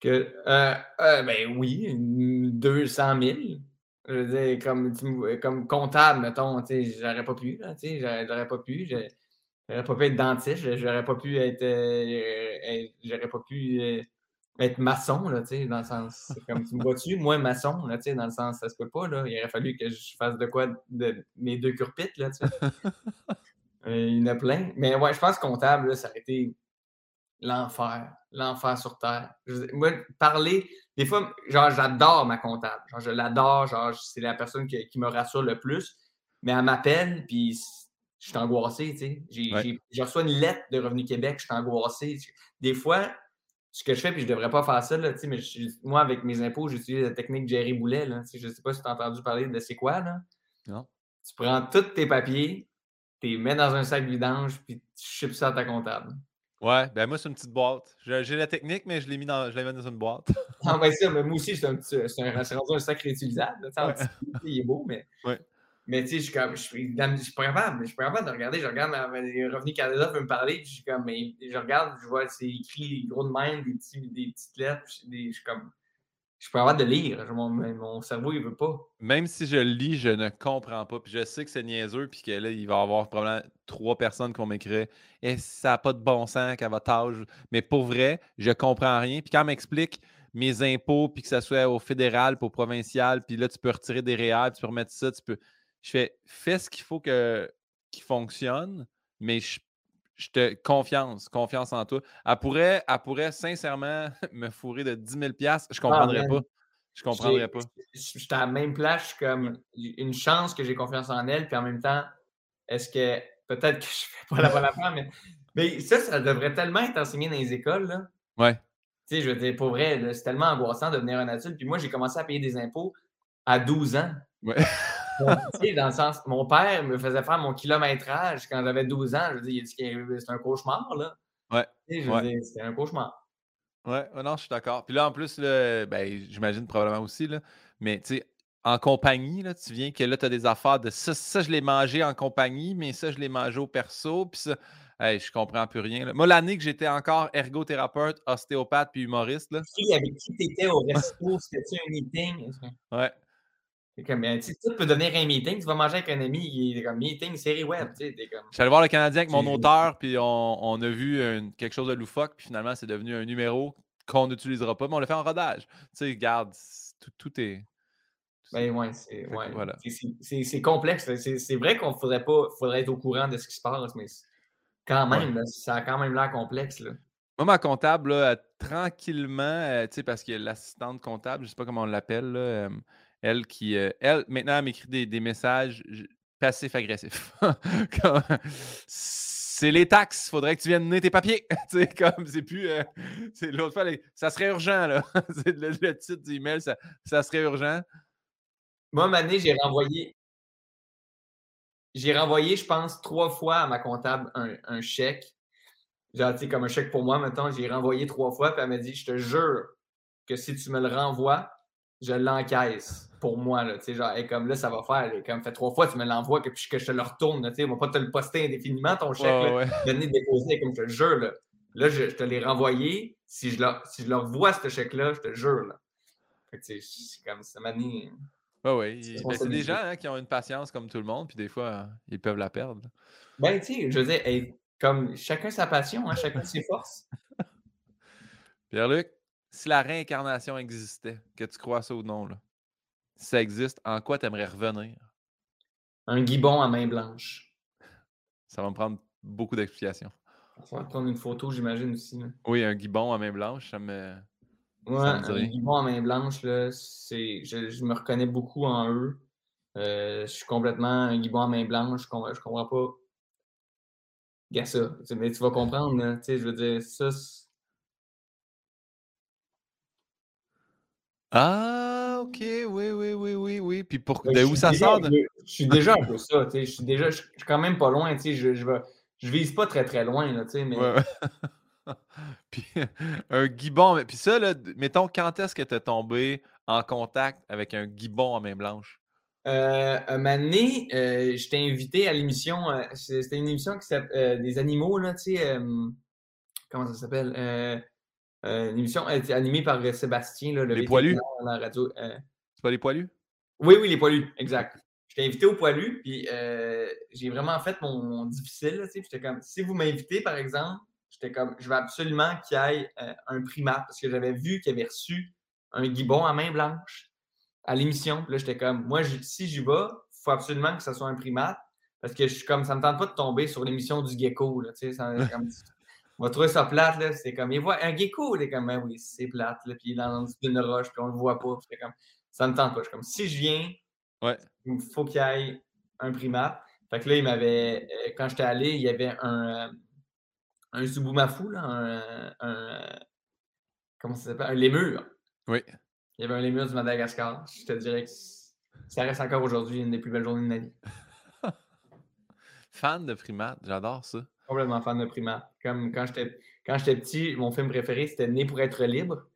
Que, euh, euh, ben oui, une 200 000. Je veux dire, comme, comme comptable, mettons, j'aurais pas pu, j'aurais pas pu. J'aurais pas pu être dentiste, j'aurais pas pu être. euh, j'aurais pas pu être maçon, là, tu sais, dans le sens. Comme tu me vois-tu, moi, maçon, là, tu sais, dans le sens, ça se peut pas, là. Il aurait fallu que je fasse de quoi de mes deux curpites, là, tu sais. Il y en a plein. Mais ouais, je pense que comptable, là, ça aurait été l'enfer. L'enfer sur Terre. Je moi, parler, des fois, genre, j'adore ma comptable. Genre, je l'adore. Genre, c'est la personne qui, qui me rassure le plus. Mais elle m'appelle, puis je suis angoissé, tu sais. J'ai- Ouais. j'ai- Je reçois une lettre de Revenu Québec, je suis angoissé. Des fois, ce que je fais, puis je devrais pas faire ça, là, tu sais, mais je- moi, avec mes impôts, j'utilise la technique Jerry Boulet, là. Je sais pas si tu as entendu parler de c'est quoi, là. Non. Tu prends tous tes papiers, tu les mets dans un sac vidange, puis tu chips ça à ta comptable. Ouais, ben moi, c'est une petite boîte. J'ai la technique, mais je l'ai mis dans, je mis dans une boîte. Ah, ben ça, mais moi aussi, c'est un un, un sac réutilisable. là, tu sais, en Ouais. petit, il est beau, mais. Ouais. Mais tu sais, je suis comme, je suis, dans- je suis pas capable, je suis pas capable de regarder. Je regarde, ma- les Revenu Canada veut me parler, puis je suis comme, mais je regarde, je vois, c'est écrit gros de même, des, petits, des petites lettres, puis des- je suis comme, je suis pas de lire. Mon, cerveau, il veut pas. Même si je lis, je ne comprends pas. Puis je sais que c'est niaiseux, puis que là, il va y avoir probablement trois personnes qui vont m'écrire Et ça n'a pas de bon sens qu'à votre âge. Mais pour vrai, je comprends rien. Puis quand m'explique mes impôts, puis que ça soit au fédéral, puis au provincial, puis là, tu peux retirer des réels, tu peux remettre ça, tu peux. Je fais fais ce qu'il faut que qui fonctionne, mais je, je te confiance, confiance en toi. Elle pourrait, elle pourrait sincèrement me fourrer de 10 000 je comprendrais man. pas. Je comprendrais pas. Je suis à la même place, je suis comme une chance que j'ai confiance en elle, puis en même temps, est-ce que peut-être que je fais pas la bonne affaire, mais, mais ça, ça devrait tellement être enseigné dans les écoles, là. Ouais. Tu sais, je veux dire, pour vrai, c'est tellement angoissant de devenir un adulte. Puis moi, j'ai commencé à payer des impôts à 12 ans. Ouais. Tu dans le sens, mon père me faisait faire mon kilométrage quand j'avais 12 ans. Je veux dire, c'est un cauchemar, là. Ouais. Tu je veux Ouais. dire, c'était un cauchemar. Ouais, ouais, non, je suis d'accord. Puis là, en plus, là, ben, j'imagine probablement aussi, là, mais tu sais, en compagnie, là, tu viens que là, tu as des affaires de ça, ça, je l'ai mangé en compagnie, mais ça, je l'ai mangé au perso, puis ça, hey, je comprends plus rien. là. Moi, l'année que j'étais encore ergothérapeute, ostéopathe, puis humoriste, là, Qui avec qui t'étais au resto? C'était-tu un meeting? ouais, comme, euh, tu sais, peut devenir un meeting. Tu vas manger avec un ami, il est comme meeting, série web. Tu sais, comme. je suis allé voir le Canadien avec mon auteur, puis on, on a vu quelque chose de loufoque, puis finalement, c'est devenu un numéro qu'on n'utilisera pas, mais on l'a fait en rodage. Tu sais, regarde, tout, tout est. Ben ouais, c'est ouais. voilà. Complexe. C'est vrai qu'on faudrait pas faudrait être au courant de ce qui se passe, mais quand même, là, ça a quand même l'air complexe. Là. Moi, ma comptable, là, tranquillement, euh, parce que l'assistante comptable, je sais pas comment on l'appelle, euh, elle qui. euh, elle, maintenant, elle m'écrit des, messages passifs-agressifs. C'est les taxes, faudrait que tu viennes donner tes papiers. sais, comme, c'est plus. euh, c'est l'autre fois, ça serait urgent, là. c'est le, titre du email, ça, serait urgent. Moi, année, j'ai renvoyé. J'ai renvoyé, je pense, trois fois à ma comptable un, chèque. Genre, tu comme un chèque pour moi, maintenant, j'ai renvoyé trois fois, puis elle m'a dit Je te jure que si tu me le renvoies, je l'encaisse pour moi. Là, genre, comme là, ça va faire. Comme fait trois fois, tu me l'envoies que, puis que je te le retourne. Là, on va pas te le poster indéfiniment, ton chèque. Ouais, Venez déposer, comme je te jure. Là, là je, te l'ai renvoyé. Si je, leur, si je leur vois ce chèque-là, je te jure. Là. c'est comme ça m'a dit. oui, ben, c'est des gens hein, qui ont une patience comme tout le monde, puis des fois, ils peuvent la perdre. Ben, tu sais, je veux dire, comme chacun sa passion, hein, chacun ses forces. Pierre-Luc, si la réincarnation existait, que tu crois ça ou non, là, ça existe, en quoi tu aimerais revenir? Un gibbon à main blanche. Ça va me prendre beaucoup d'explications. Ça va prendre une photo, j'imagine aussi. Oui, un gibbon à main blanche, ça me. Ouais, un gibbon à main blanche, là, c'est. Je, me reconnais beaucoup en eux. Euh, je suis complètement un gibbon à main blanche, je comprends, je comprends pas. Gars, ça. Mais tu vas comprendre, tu sais, je veux dire, ça, Ah, OK, oui, oui, oui, oui, oui. Puis pour, de où ça sort? Je suis déjà un peu ça, tu sais. Je suis déjà, je suis quand même pas loin, tu sais. Je, je, je vise pas très, très loin, là, tu sais. Mais... puis un gibbon, puis ça, là, mettons, quand est-ce que tu es tombé en contact avec un gibbon en main blanche? Euh, un moment donné, euh, j'étais invité à l'émission, euh, c'était une émission qui s'appelle euh, Des animaux, là, tu sais. comment ça s'appelle? Euh, une émission animée par euh, Sébastien, le les poilus? la radio. Euh. C'est pas les poilus? Oui, oui, les poilus, exact. J'étais invité aux poilus, puis j'ai vraiment fait mon, difficile. J'étais comme, si vous m'invitez, par exemple, j'étais comme, je veux absolument qu'il y ait un primate, parce que j'avais vu qu'il avait reçu un gibbon à main blanche à l'émission. Là, j'étais comme, moi, si j'y vais, il faut absolument que ce soit un primate, parce que je suis comme, ça me tente pas de tomber sur l'émission du gecko. Là, ça, comme, on va trouver ça plate, là. C'est comme, il voit un gecko, il est comme, ben oui, c'est plate, là. Puis il est dans une roche, puis on le voit pas. C'est comme, ça me tente pas. Je suis comme, si je viens, ouais. il faut qu'il y ait un primate. Fait que là, il m'avait, euh, quand j'étais allé, il y avait un, euh, un Zubumafu, là, un, un, comment ça s'appelle? Un lémur. Oui. Il y avait un lémur du Madagascar. Je te dirais que ça reste encore aujourd'hui une des plus belles journées de ma vie. Fan de primates, j'adore ça complètement fan de primates. Comme quand j'étais quand j'étais petit, mon film préféré, c'était Né pour être libre.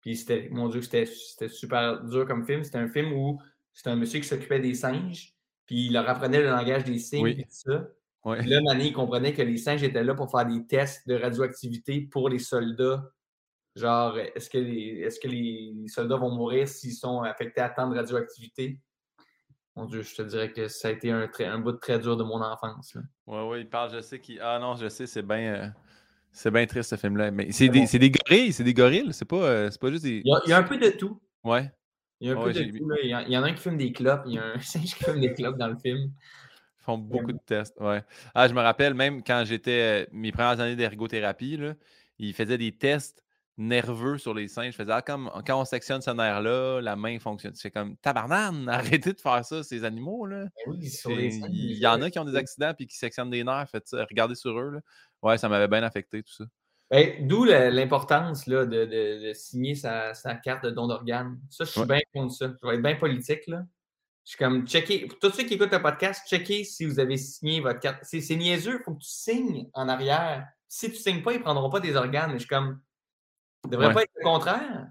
Puis c'était, mon Dieu, c'était, super dur comme film. C'était un film où c'était un monsieur qui s'occupait des singes, puis il leur apprenait le langage des signes et tout ça. là, Mané, il comprenait que les singes étaient là pour faire des tests de radioactivité pour les soldats. Genre, est-ce que les, est-ce que les soldats vont mourir s'ils sont affectés à tant de radioactivité? Mon Dieu, je te dirais que ça a été un, un bout de très dur de mon enfance. Oui, oui, il parle, je sais qu'il. Ah non, je sais, c'est bien. Euh, c'est bien triste ce film-là. Mais c'est des, des, gorilles, c'est des gorilles, c'est pas, euh, pas juste des. Il y, a, un peu de tout. Ouais. Il y a un peu de tout. Là. Il, y en a un qui fume des clopes, il y a un singe qui fume des clopes dans le film. Ils font beaucoup de tests, ouais. Ah, je me rappelle même quand j'étais. Euh, mes premières années d'ergothérapie, ils faisaient des tests nerveux sur les seins. Je faisais, ah, comme, quand on sectionne ce nerf-là, la main fonctionne. C'est comme, tabarnane, arrêtez de faire ça, ces animaux. Là. Ben oui, il y en a qui ont des accidents puis qui sectionnent des nerfs. Faites regardez sur eux. Là. Ouais, ça m'avait bien affecté, tout ça. Ben, d'où l'importance de, de, de, signer sa, sa, carte de don d'organes. Ça, je suis bien contre ça. Je vais être bien politique. Là. Je suis comme, checker, pour tous ceux qui écoutent le podcast, checker si vous avez signé votre carte. C'est niaiseux, il faut que tu signes en arrière. Si tu ne signes pas, ils ne prendront pas des organes. Mais je suis comme, ça devrait pas être le contraire.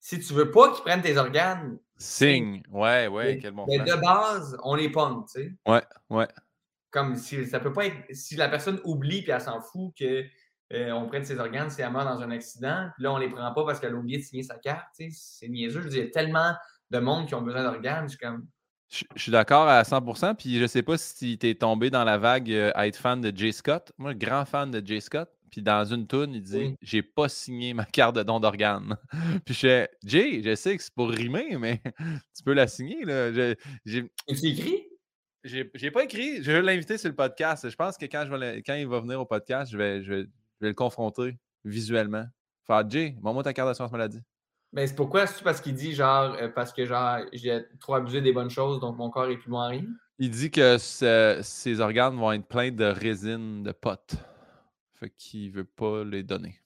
Si tu veux pas qu'ils prennent tes organes. Signe. Ouais, ouais, quel bon Mais de base, on les pogne, tu sais. Ouais, ouais. Comme si ça peut pas être. Si la personne oublie puis elle s'en fout que. Euh, on prenne ses organes si elle meurt dans un accident. Puis là, on les prend pas parce qu'elle a oublié de signer sa carte. C'est niaiseux. Je veux dire, il y a tellement de monde qui ont besoin d'organes. Je suis comme. Je, suis d'accord à 100%. Puis je sais pas si tu es tombé dans la vague euh, à être fan de Jay Scott. Moi, grand fan de Jay Scott. Puis dans une toune, il dit J'ai pas signé ma carte de don d'organe. puis je fais Jay, je sais que c'est pour rimer, mais tu peux la signer. Là. j'ai... écrit? j'ai, pas écrit. Je vais l'inviter sur le podcast. Je pense que quand, je vais quand il va venir au podcast, je vais, je vais, le confronter visuellement. Faire Jay, montre-moi ta carte d'assurance maladie. Mais c'est pourquoi? C'est parce qu'il dit genre euh, parce que genre j'ai trop abusé des bonnes choses, donc mon corps est plus à rien? Il dit que ses organes vont être pleins de résine de potes. Fait qu'il veut pas les donner.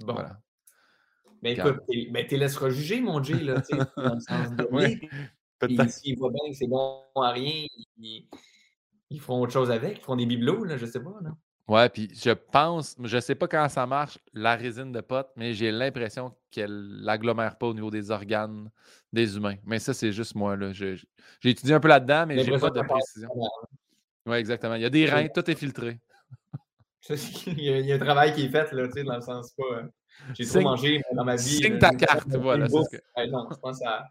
Bon. Voilà. Ben écoute, ben, tu laisseras juger, mon Jay, là, tu sais, dans le sens de. S'il voit bien que c'est bon à rien, ils, ils, feront autre chose avec, ils feront des bibelots, là, je sais pas, là. Ouais, puis je pense, je sais pas comment ça marche, la résine de pote, mais j'ai l'impression qu'elle l'agglomère pas au niveau des organes des humains. Mais ça, c'est juste moi. là. J'ai étudié un peu là-dedans, mais j'ai pas de précision. Oui, exactement. Il y a des reins, tout est filtré. Il, y a, il y a un travail qui est fait, là, tu sais, dans le sens pas. euh, J'ai trop mangé dans ma vie. signe ta carte, voilà, j'ai- c'est ce que- Ouais, non, je pense que ça,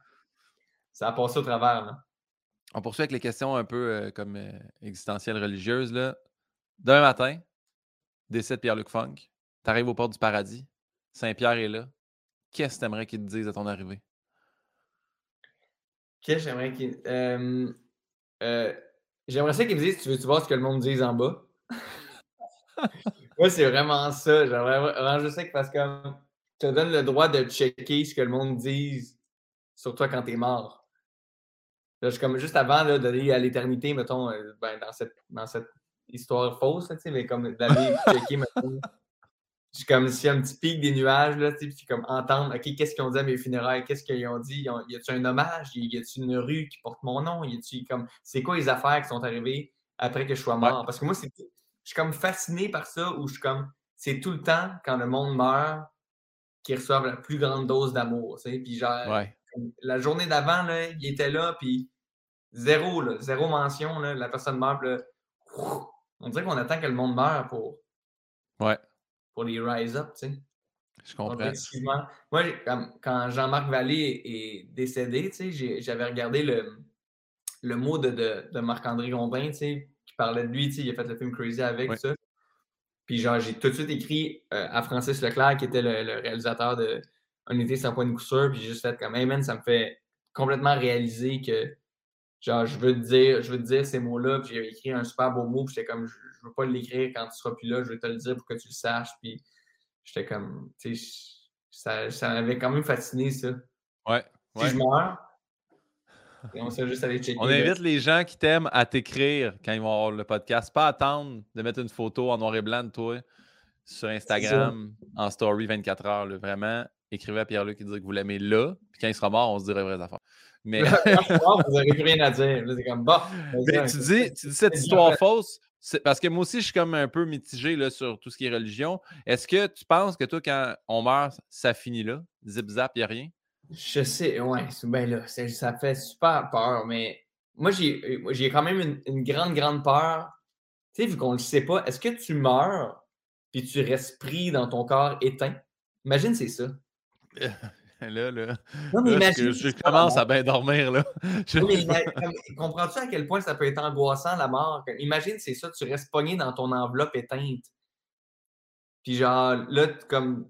ça a passé au travers. Là. On poursuit avec les questions un peu euh, comme euh, existentielles religieuses. Là. Demain matin, décès de Pierre-Luc Funk. Tu arrives au port du paradis. Saint-Pierre est là. Qu'est-ce que tu aimerais qu'il te dise à ton arrivée? Qu'est-ce que j'aimerais qu'il. euh, euh, j'aimerais ça qu'il me dise Tu veux-tu voir ce que le monde dise en bas? Moi, c'est vraiment ça. J'aimerais vraiment juste qu'il fasse comme. Je te donne le droit de checker ce que le monde dise sur toi quand t'es mort. Là, je comme juste avant d'aller à l'éternité, mettons, euh, ben, dans, cette, dans cette histoire fausse, là, tu sais, mais comme d'aller checker, mettons. Je suis comme s'il y a un petit pic des nuages, là, tu sais, puis comme entendre, OK, qu'est-ce qu'ils ont dit à mes funérailles? Qu'est-ce qu'ils ont dit? Ont- Y a-tu un hommage? Y a-tu une rue qui porte mon nom? Y a-tu comme, c'est quoi les affaires qui sont arrivées après que je sois mort? Parce que moi, c'est, je suis comme fasciné par ça, où je suis comme, c'est tout le temps quand le monde meurt qu'ils reçoivent la plus grande dose d'amour, tu sais, puis genre, Ouais. la journée d'avant, là, il était là, puis zéro, là, zéro mention, là, la personne meurt, là, on dirait qu'on attend que le monde meure pour, Ouais. pour les rise up, tu sais. Je comprends. Moi, quand Jean-Marc Vallée est décédé, tu sais, j'avais regardé le, le mot de, de, de Marc-André Gondin, tu sais, qui parlait de lui, tu sais, il a fait le film Crazy avec Ouais. ça. Puis genre, j'ai tout de suite écrit euh, à Francis Leclerc, qui était le, le réalisateur de Un été sans point de coup sûr, puis j'ai juste fait comme, hey man, ça me fait complètement réaliser que, genre, je veux te dire, je veux te dire ces mots-là, puis j'avais écrit un super beau mot, puis j'étais comme, je, je veux pas l'écrire quand tu seras plus là, je veux te le dire pour que tu le saches, puis j'étais comme, tu sais, ça, ça m'avait quand même fasciné, ça. Ouais. Si ouais. je meurs, et on sait juste aller checker. On là. invite les gens qui t'aiment à t'écrire quand ils vont avoir le podcast. Pas attendre de mettre une photo en noir et blanc de toi sur Instagram en story 24 heures. là. Vraiment, écrivez à Pierre-Luc et dire que vous l'aimez là. Puis quand il sera mort, on se dira les vraies affaires. Mais, Quand je suis mort, vous n'aurez plus rien à dire. Là, c'est comme, bon. vas-y, mais un- tu, dis, tu dis cette histoire fausse. Parce que moi aussi, je suis comme un peu mitigé là, sur tout ce qui est religion. Est-ce que tu penses que toi, quand on meurt, ça finit là? Zip zap, il n'y a rien? Je sais, ouais, ben là, ça fait super peur, mais moi, j'ai euh, quand même une, une grande, grande peur. Tu sais, vu qu'on le sait pas, est-ce que tu meurs puis tu restes pris dans ton corps éteint? Imagine, c'est ça. Là, là. Non, mais là, imagine. je commence à bien dormir. Là. Je- comprends-tu à quel point ça peut être angoissant, la mort? Imagine, c'est ça, tu restes pogné dans ton enveloppe éteinte. Puis genre, là, comme,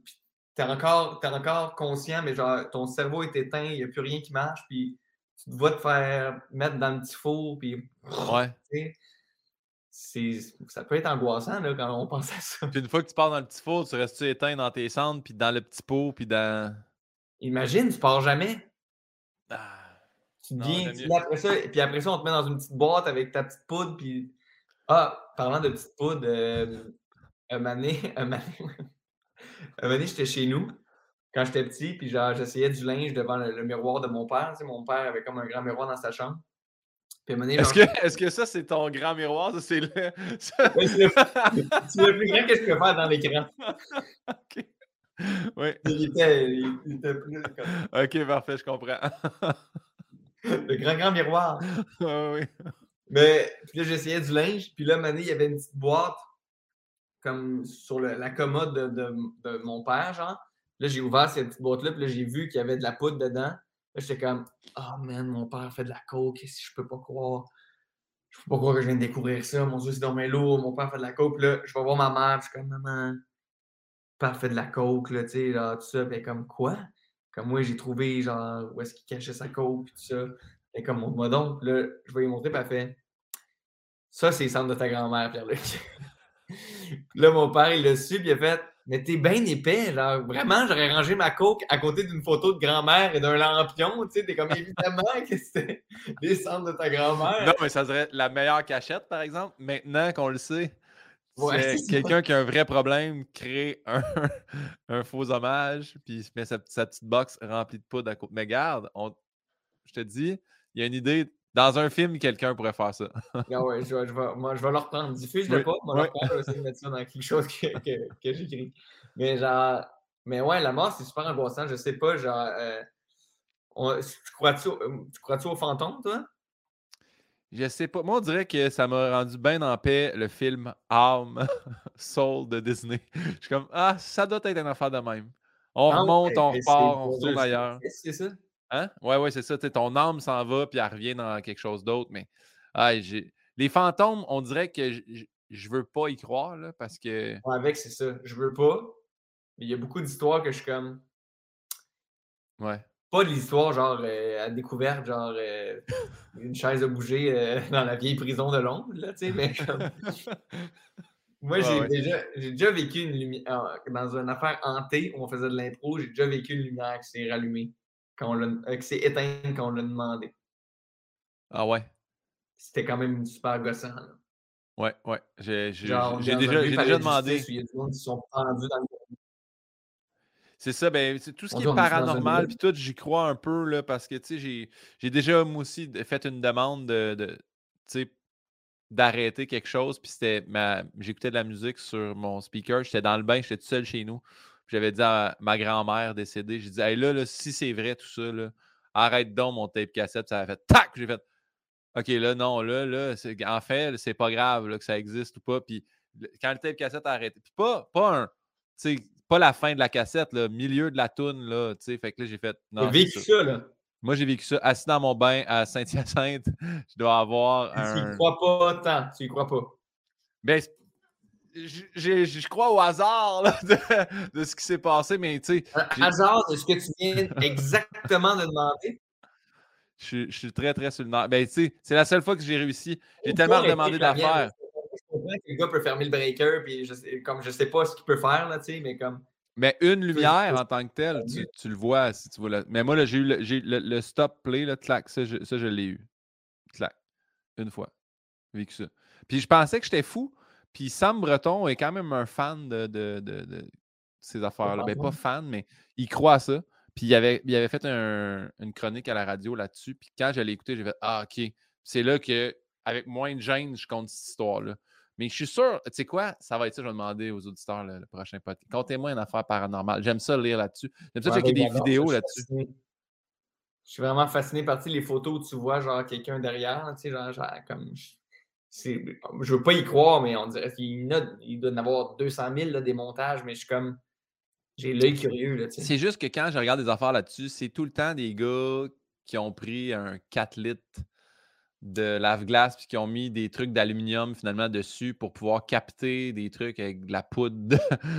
t'es encore, t'es encore conscient, mais genre, ton cerveau est éteint, il n'y a plus rien qui marche, puis tu vas te faire mettre dans le petit four, puis... Ouais. tu ça peut être angoissant, là, quand on pense à ça. Puis une fois que tu pars dans le petit four, tu restes-tu éteint dans tes cendres, puis dans le petit pot, puis dans. Imagine, tu pars jamais. Ah, Tu viens, tu après ça, et puis après ça, on te met dans une petite boîte avec ta petite poudre, puis... Ah, parlant de petite poudre, euh, un donné, un donné, un moment j'étais chez nous, quand j'étais petit, puis genre, j'essayais du linge devant le, le miroir de mon père, tu sais, mon père avait comme un grand miroir dans sa chambre. Est-ce que, est-ce que ça, c'est ton grand miroir? Ça, c'est le. ça- Ouais, c'est le, plus grand que je peux faire dans l'écran. Ok. Oui. Il était, il, il était plus Ok, parfait, je comprends. le grand, grand miroir. Ah oui. Mais puis là, j'essayais du linge. Puis là, donné, il y avait une petite boîte comme sur la commode de, mon père, genre. Là, j'ai ouvert cette petite boîte-là, puis là, j'ai vu qu'il y avait de la poudre dedans. Là, j'étais comme, oh man, mon père fait de la coke, si je peux pas croire? Je peux pas croire que je viens de découvrir ça. Mon Dieu, c'est dans mes lourd. Mon père fait de la coke. Là, je vais voir ma mère, puis je suis comme, maman, père fait de la coke, là, tu sais, là, tout ça. Puis comme, quoi? Comme moi, j'ai trouvé, genre, où est-ce qu'il cachait sa coke, puis tout ça. Elle est comme, montre-moi donc. Là, je vais lui montrer, puis elle fait, ça, c'est le centre de ta grand-mère, Pierre-Luc. Là, mon père, il l'a su, puis il a fait Mais t'es bien épais, genre. Vraiment, j'aurais rangé ma coke à côté d'une photo de grand-mère et d'un lampion, tu sais. T'es comme évidemment que c'était les cendres de ta grand-mère. Non, mais ça serait la meilleure cachette, par exemple. Maintenant qu'on le sait, Ouais, quelqu'un qui a un vrai problème crée un, un faux hommage, puis il se met sa, sa petite box remplie de poudre à côté. Mais garde, on- je te dis, il y a une idée Dans un film, quelqu'un pourrait faire ça. ah ouais, je, vais, je vais, moi, je vais le reprendre. Diffuse-le pas, moi, je vais essayer de mettre ça dans quelque chose que, que, que j'écris. Mais genre, mais ouais, la mort, c'est super angoissant. Je sais pas, genre, euh, tu crois-tu crois au fantôme, toi? Je sais pas. Moi, on dirait que ça m'a rendu bien en paix le film Âme, Soul de Disney. Je suis comme, ah, ça doit être une affaire de même. On ah remonte, on repart, on retourne ailleurs. C'est ça? Hein? Ouais, ouais, c'est ça. ton âme s'en va, puis elle revient dans quelque chose d'autre. Mais ah, les fantômes, on dirait que je veux pas y croire, là, parce que. Ouais, avec, c'est ça. Je veux pas. Mais il y a beaucoup d'histoires que je suis comme. Ouais. Pas de l'histoire, genre, euh, à découverte, genre, euh, une chaise a bougé euh, dans la vieille prison de Londres, là, tu sais, mais comme... Moi, j'ai déjà, déjà, vécu une lumière, dans une affaire hantée où on faisait de l'impro, j'ai déjà vécu une lumière qui s'est rallumée, quand on qui s'est éteinte quand on l'a demandé. Ah ouais? C'était quand même super gossant, là. Ouais, ouais. J'ai déjà, déjà demandé. Il y a des gens qui sont pendus dans le c'est ça, ben, tout ce qui est paranormal, puis tout, j'y crois un peu, là, parce que, tu sais, j'ai déjà, moi aussi, fait une demande de, de d'arrêter quelque chose, puis c'était ma... j'écoutais de la musique sur mon speaker, j'étais dans le bain, j'étais tout seul chez nous, j'avais dit à ma grand-mère décédée, j'ai dit, hey, là, là, si c'est vrai tout ça, là, arrête donc mon tape cassette, ça a fait tac, j'ai fait, ok, là, non, là, là, en fait, c'est pas grave là, que ça existe ou pas, puis quand le tape cassette a arrêté, puis pas, pas un, tu sais, pas la fin de la cassette, le milieu de la toune, là, tu sais. Fait que là, j'ai fait. Non, vécu ça. là. Moi, j'ai vécu ça assis dans mon bain à Saint-Hyacinthe. Je dois avoir un. Tu y crois pas tant, tu y crois pas. Ben, je crois au hasard de, ce qui s'est passé, mais tu sais. Hasard de ce que tu viens exactement de demander? Je, suis très, très sur le. Ben, tu sais, c'est la seule fois que j'ai réussi. J'ai tellement demandé d'affaires comprends que le gars peut fermer le breaker, puis je sais, comme je sais pas ce qu'il peut faire, là, tu sais, mais comme. Mais une lumière en tant que telle, tu, le vois si tu vois. Mais moi, j'ai eu le, le, stop play, là, clac, ça, je, ça, je l'ai eu. Clac. Une fois. Vécu ça. Puis je pensais que j'étais fou. Puis Sam Breton est quand même un fan de, de, de, ces affaires-là. Ben, pas fan, mais il croit à ça. Puis il avait, il avait fait une chronique à la radio là-dessus. Puis quand je l'ai écouté, j'ai fait Ah, OK. C'est là que, avec moins de gêne, je compte cette histoire-là. Mais je suis sûr, tu sais quoi, ça va être ça, je vais demander aux auditeurs le, prochain podcast. Contez-moi une affaire paranormale. J'aime ça lire là-dessus. J'aime ça checker des vidéos là-dessus. Je suis vraiment fasciné par les photos où tu vois genre quelqu'un derrière, tu sais, genre, genre comme. Je veux pas y croire, mais on dirait qu'il il doit en avoir 200 000 des montages, mais je suis comme. J'ai l'œil curieux. C'est juste que quand je regarde des affaires là-dessus, c'est tout le temps des gars qui ont pris un 4 litres de lave-glace puis qui ont mis des trucs d'aluminium finalement dessus pour pouvoir capter des trucs avec de la poudre.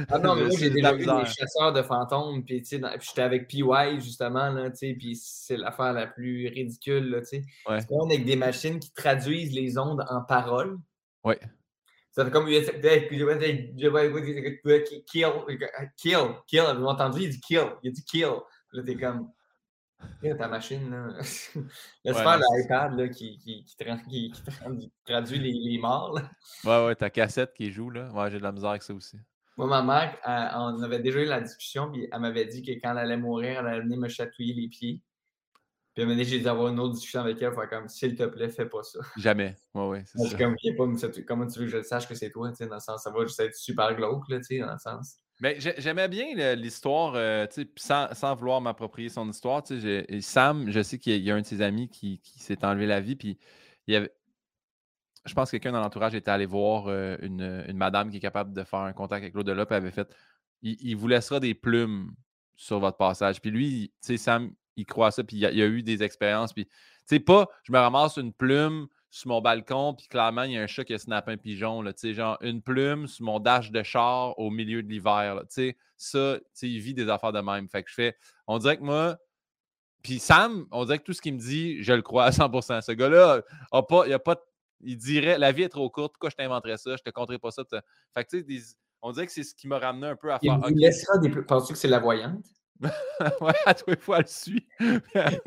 ah non, mais moi j'ai déjà vu des chasseurs de fantômes puis tu sais j'étais avec PY justement là, tu sais puis c'est l'affaire la plus ridicule là, tu sais. Ouais. C'est avec des machines qui traduisent les ondes en paroles. Oui. Ça fait comme kill, kill, kill, vous entendu, il dit kill, il dit kill. Là, t'es comme ta machine, là. Laisse ouais, faire l'iPad qui, qui, qui, qui, traduit les, les morts. Là. Ouais, ouais, ta cassette qui joue, là. Ouais, j'ai de la misère avec ça aussi. Moi, ma mère, on avait déjà eu la discussion, puis elle m'avait dit que quand elle allait mourir, elle allait venir me chatouiller les pieds. Puis un moment donné, j'ai dû avoir une autre discussion avec elle, faire comme s'il te plaît, fais pas ça. Jamais. Ouais, ouais. C'est comme, pas, comment tu veux que je sache que c'est toi, tu sais, dans le sens, ça va juste être super glauque, là, tu sais, dans le sens. Mais j'aimais bien l'histoire, euh, sans, sans, vouloir m'approprier son histoire. Sam, je sais qu'il y, a un de ses amis qui, s'est enlevé la vie, puis il y avait, je pense que quelqu'un dans l'entourage était allé voir euh, une, une, madame qui est capable de faire un contact avec l'au-delà, puis avait fait il, vous laissera des plumes sur votre passage. Puis lui, Sam, il croit à ça, puis il y, a, a eu des expériences. Puis, tu sais, pas je me ramasse une plume sur mon balcon, puis clairement, il y a un chat qui a snappé un pigeon, là, genre une plume sur mon dash de char au milieu de l'hiver. Ça, il vit des affaires de même. Fait que je fais, on dirait que moi, puis Sam, on dirait que tout ce qu'il me dit, je le crois à 100%. Ce gars-là, a pas, il a pas, il dirait, la vie est trop courte, pourquoi je t'inventerais ça, je te compterais pas ça. Fait que tu sais, on dirait que c'est ce qui m'a ramené un peu à faire. Il vous laissera des plumes. Penses-tu que c'est la voyante? ouais, à tous les fois, elle suit. il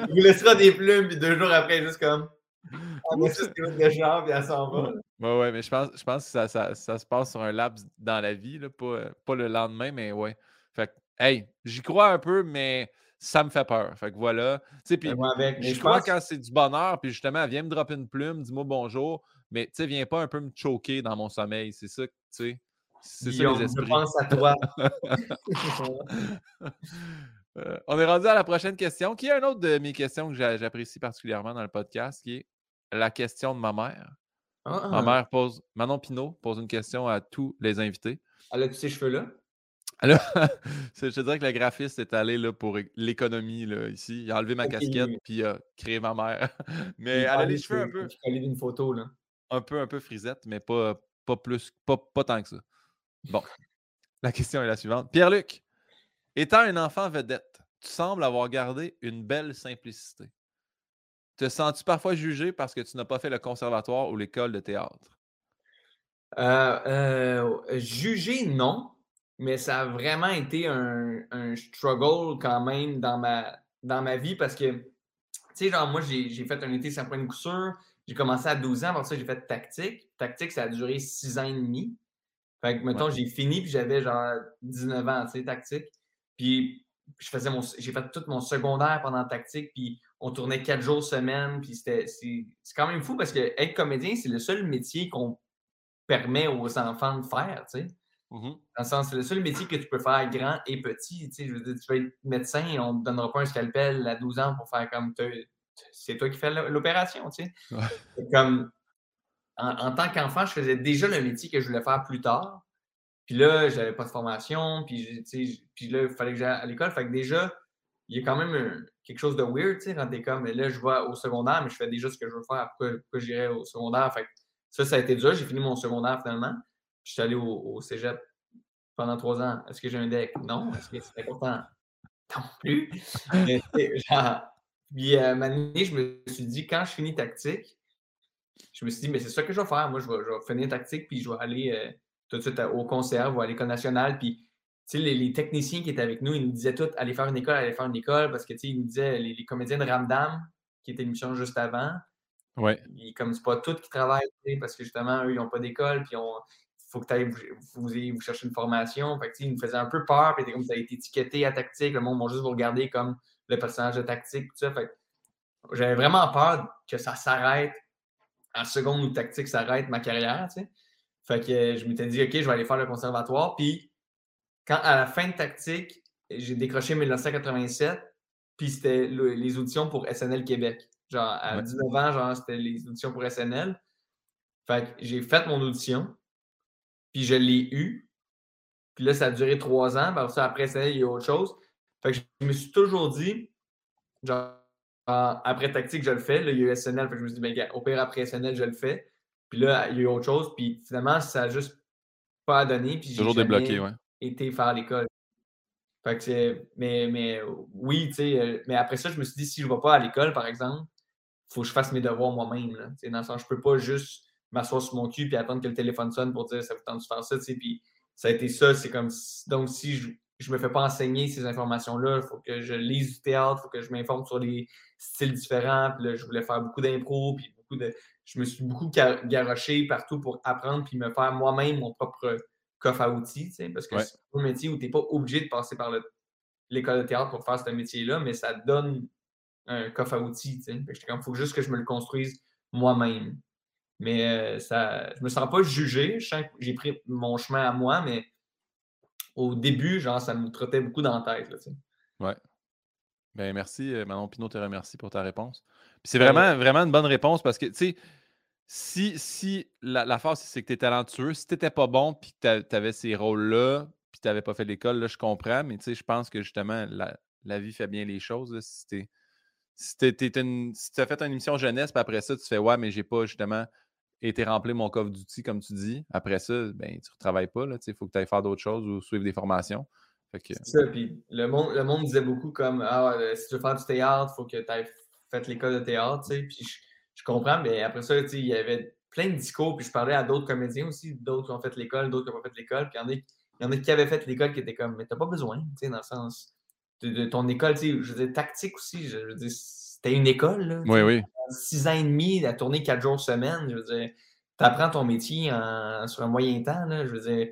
vous laissera des plumes, puis deux jours après, juste comme. On met juste de genre, puis elle s'en va. Ouais, ouais, mais je pense, je pense que ça, ça, ça, se passe sur un laps dans la vie, là, pas, pas le lendemain, mais ouais. Fait que, hey, j'y crois un peu, mais ça me fait peur. Fait que voilà. Puis, je crois quand c'est du bonheur, puis justement, viens me dropper une plume, dis-moi bonjour, mais tu sais, viens pas un peu me choquer dans mon sommeil. C'est ça, tu sais. C'est ça les esprits. Je pense à toi. Euh, on est rendu à la prochaine question, qui est une autre de mes questions que j'apprécie particulièrement dans le podcast, qui est la question de ma mère. Ma ah! mère pose, Manon Pinault pose une question à tous les invités. Elle a tous ces cheveux-là? Alors, je te dirais que le graphiste est allé là, pour l'économie ici. Il a enlevé ma casquette puis il a créé ma mère. Mais elle a les cheveux un peu. d'une photo, là. Un peu, un peu frisette, mais pas, pas plus, pas, pas tant que ça. Bon. La question est la suivante. Pierre-Luc, étant un enfant vedette, tu sembles avoir gardé une belle simplicité. Te sens-tu parfois jugé parce que tu n'as pas fait le conservatoire ou l'école de théâtre? Euh, euh, jugé, non mais ça a vraiment été un, struggle quand même dans ma, dans ma vie parce que, tu sais, genre, moi, j'ai fait un été sans point de coup J'ai commencé à 12 ans, après ça, j'ai fait tactique. Tactique, ça a duré 6 ans et demi. Fait que, mettons, j'ai fini, puis j'avais genre 19 ans, tu sais, tactique. Puis, je faisais mon, j'ai fait tout mon secondaire pendant tactique, puis on tournait 4 jours semaine, puis c'était, c'est, quand même fou parce que être comédien, c'est le seul métier qu'on permet aux enfants de faire, tu sais. Mmh Dans le sens, c'est le seul métier que tu peux faire grand et petit. Tu, sais, je veux dire, tu vas être médecin et on ne te donnera pas un scalpel à 12 ans pour faire comme c'est toi qui fais l'opération. Tu sais. Comme en, tant qu'enfant, je faisais déjà le métier que je voulais faire plus tard. Puis là, j'avais pas de formation. Puis, puis là, il fallait que j'aille à l'école. Fait que déjà, il y a quand même quelque chose de weird, tu sais, quand t'es comme, là, je vais au secondaire, mais je fais déjà ce que je veux faire. Pourquoi, pourquoi j'irais au secondaire? Fait que ça, ça a été dur. J'ai fini mon secondaire finalement. Je suis allé au, cégep pendant trois ans. Est-ce que j'ai un deck? Non. Est-ce que c'est important? Non plus. puis à un année, je me suis dit, quand je finis tactique, je me suis dit, mais c'est ça que je vais faire. Moi, je vais, finir tactique, puis je vais aller euh, tout de suite au concert ou à l'école nationale. Puis, tu sais, les, techniciens qui étaient avec nous, ils nous disaient tous, allez faire une école, allez faire une école, parce que, tu sais, ils nous disaient, les, comédiens de Ramdam, qui était l'émission juste avant, Ouais. comme c'est pas tous qui travaillent, parce que justement, eux, ils n'ont pas d'école, puis on, faut que tu ailles vous, vous, chercher une formation. Fait que, il nous faisait un peu peur, puis comme ça a été étiqueté à tactique, le monde va juste vous regarder comme le personnage de tactique, tout ça. Fait j'avais vraiment peur que ça s'arrête en seconde où tactique s'arrête ma carrière, tu sais. Fait que je m'étais dit, OK, je vais aller faire le conservatoire. Puis, quand à la fin de tactique, j'ai décroché 1987, puis c'était les auditions pour SNL Québec. Genre, à 19 ans, genre, c'était les auditions pour SNL. Fait que j'ai fait mon audition puis je l'ai eu. Puis là, ça a duré trois ans. Puis après ça, il y a autre chose. Fait que je me suis toujours dit, genre, après tactique, je le fais. Là, il y a eu SNL. Fait que je me suis dit, ben, au pire, après SNL, je le fais. Puis là, il y a eu autre chose. Puis finalement, ça n'a juste pas donné. Puis toujours débloqué, ouais. été faire l'école. Fait que c'est. Mais, mais oui, tu sais. Euh, mais après ça, je me suis dit, si je ne vais pas à l'école, par exemple, il faut que je fasse mes devoirs moi-même. Dans le sens, je ne peux pas juste m'asseoir sur mon cul puis attendre que le téléphone sonne pour dire ça vous tente de faire ça, tu sais. Puis ça a été ça, c'est comme donc si je, ne me fais pas enseigner ces informations-là, il faut que je lise du théâtre, il faut que je m'informe sur les styles différents. Puis là, je voulais faire beaucoup d'impro, puis beaucoup de. Je me suis beaucoup garoché partout pour apprendre puis me faire moi-même mon propre coffre à outils, parce que c'est un métier où tu n'es pas obligé de passer par l'école de théâtre pour faire ce métier-là, mais ça donne un coffre à outils, il faut juste que je me le construise moi-même. Mais euh, ça, je me sens pas jugé. j'ai pris mon chemin à moi, mais au début, genre, ça me trottait beaucoup dans la tête. Là, ouais. Ben, merci, euh, Manon Pinot te remercie pour ta réponse. C'est vraiment, vraiment une bonne réponse parce que, tu sais, si, si la, la force, c'est que tu es talentueux, si tu n'étais pas bon puis que tu avais ces rôles-là, puis tu n'avais pas fait l'école, là, je comprends, mais tu sais, je pense que justement, la, vie fait bien les choses. si tu si, as fait une émission jeunesse, puis après ça, tu fais Ouais, mais j'ai pas justement tu rempli mon coffre d'outils, comme tu dis. Après ça, ben, tu ne retravailles pas. Il faut que tu ailles faire d'autres choses ou suivre des formations. C'est ça. Puis le monde, le monde disait beaucoup comme Ah, si tu veux faire du théâtre, il faut que tu aies fait l'école de théâtre. Puis je, comprends, mais après ça, il y avait plein de discours. Puis je parlais à d'autres comédiens aussi, d'autres qui ont fait l'école, d'autres qui n'ont pas fait l'école. Puis il y, en a, qui avaient fait l'école qui étaient comme Mais tu n'as pas besoin, dans le sens de, ton école. Je veux dire, tactique aussi. Je, veux dire, c'était une école. Là, oui, oui six ans et demi à tourner quatre jours semaine. Je veux dire, tu apprends ton métier sur un moyen temps. Là, je veux dire,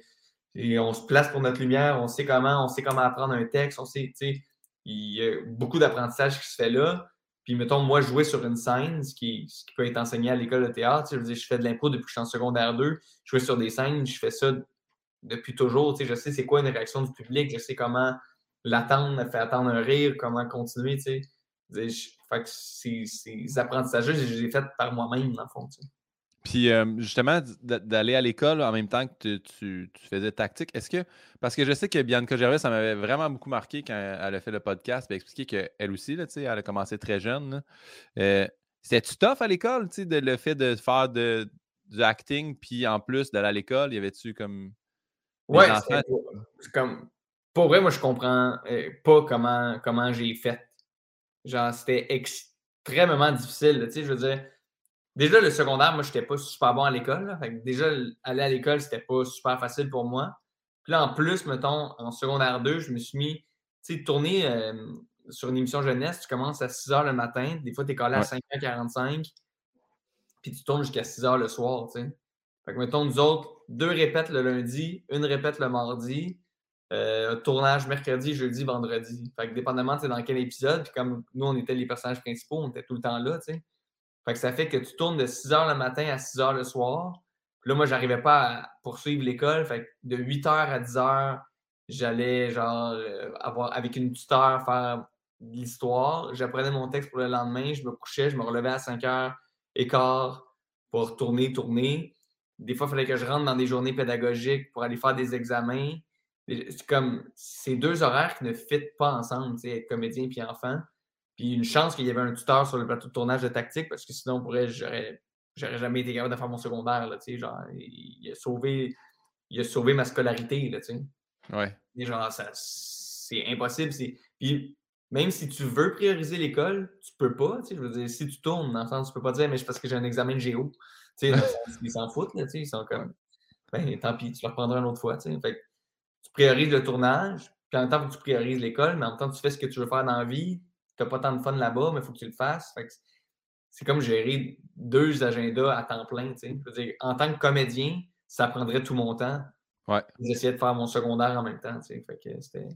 et on se place pour notre lumière, on sait comment, on sait comment apprendre un texte, on sait, tu sais, il y a beaucoup d'apprentissage qui se fait là. Puis, mettons, moi, jouer sur une scène, ce qui, peut être enseigné à l'école de théâtre, je, je fais de l'impro depuis que je suis en secondaire 2. Jouer sur des scènes, je fais ça depuis toujours. Je sais c'est quoi une réaction du public, je sais comment l'attendre, fait attendre un rire, comment continuer. Que ces, ces apprentissages-là, je les ai faits par moi-même, dans le fond. Puis justement, d'aller à l'école en même temps que tu, faisais tactique, est-ce que. Parce que je sais que Bianca Gervais, ça m'avait vraiment beaucoup marqué quand elle a fait le podcast, et expliqué qu'elle aussi, là, elle a commencé très jeune. Euh, C'était-tu tough à l'école, de, le fait de faire de, du acting, puis en plus d'aller à l'école, y avait-tu comme. Ouais, c'est comme. Pour vrai, moi, je comprends euh, pas comment, comment j'ai fait. Genre, c'était extrêmement difficile. Tu sais, je veux dire Déjà, le secondaire, moi, je n'étais pas super bon à l'école. Déjà, aller à l'école, c'était pas super facile pour moi. Puis là, en plus, mettons, en secondaire 2, je me suis mis, tu sais, tourner euh, sur une émission jeunesse, tu commences à 6 h le matin. Des fois, tu es collé à 5h45. Puis tu tournes jusqu'à 6 h le soir, tu sais. Fait que, mettons, nous autres, deux répètes le lundi, une répète le mardi, euh, tournage mercredi, jeudi, vendredi. Fait que dépendamment, tu dans quel épisode, puis comme nous, on était les personnages principaux, on était tout le temps là, tu sais. Fait que ça fait que tu tournes de 6 h le matin à 6 h le soir. Puis là, moi, j'arrivais pas à poursuivre l'école. Fait que de 8 h à 10 h, j'allais genre euh, avoir avec une tuteur faire de l'histoire. J'apprenais mon texte pour le lendemain, je me couchais, je me relevais à 5 h et quart pour tourner, tourner. Des fois, il fallait que je rentre dans des journées pédagogiques pour aller faire des examens. C'est comme ces deux horaires qui ne fitent pas ensemble, être comédien et enfant. Puis une chance qu'il y avait un tuteur sur le plateau de tournage de tactique, parce que sinon, j'aurais, jamais été capable de faire mon secondaire. Là, genre, il, a sauvé, il a sauvé ma scolarité. Là, ouais. Et genre, ça, c'est impossible. Puis même si tu veux prioriser l'école, tu peux pas. Je veux dire, si tu tournes, dans le sens, tu peux pas dire, mais c'est parce que j'ai un examen de géo. ils s'en foutent. Là, ils sont comme, ben, tant pis, tu le reprendras une autre fois. Fait tu priorises le tournage, puis en même temps, tu priorises l'école, mais en même temps, tu fais ce que tu veux faire dans la vie tu n'as pas tant de fun là-bas, mais il faut que tu le fasses. c'est comme gérer deux agendas à temps plein. en tant que comédien, ça prendrait tout mon temps. Ouais. J'essayais de faire mon secondaire en même temps. Fait que c'était.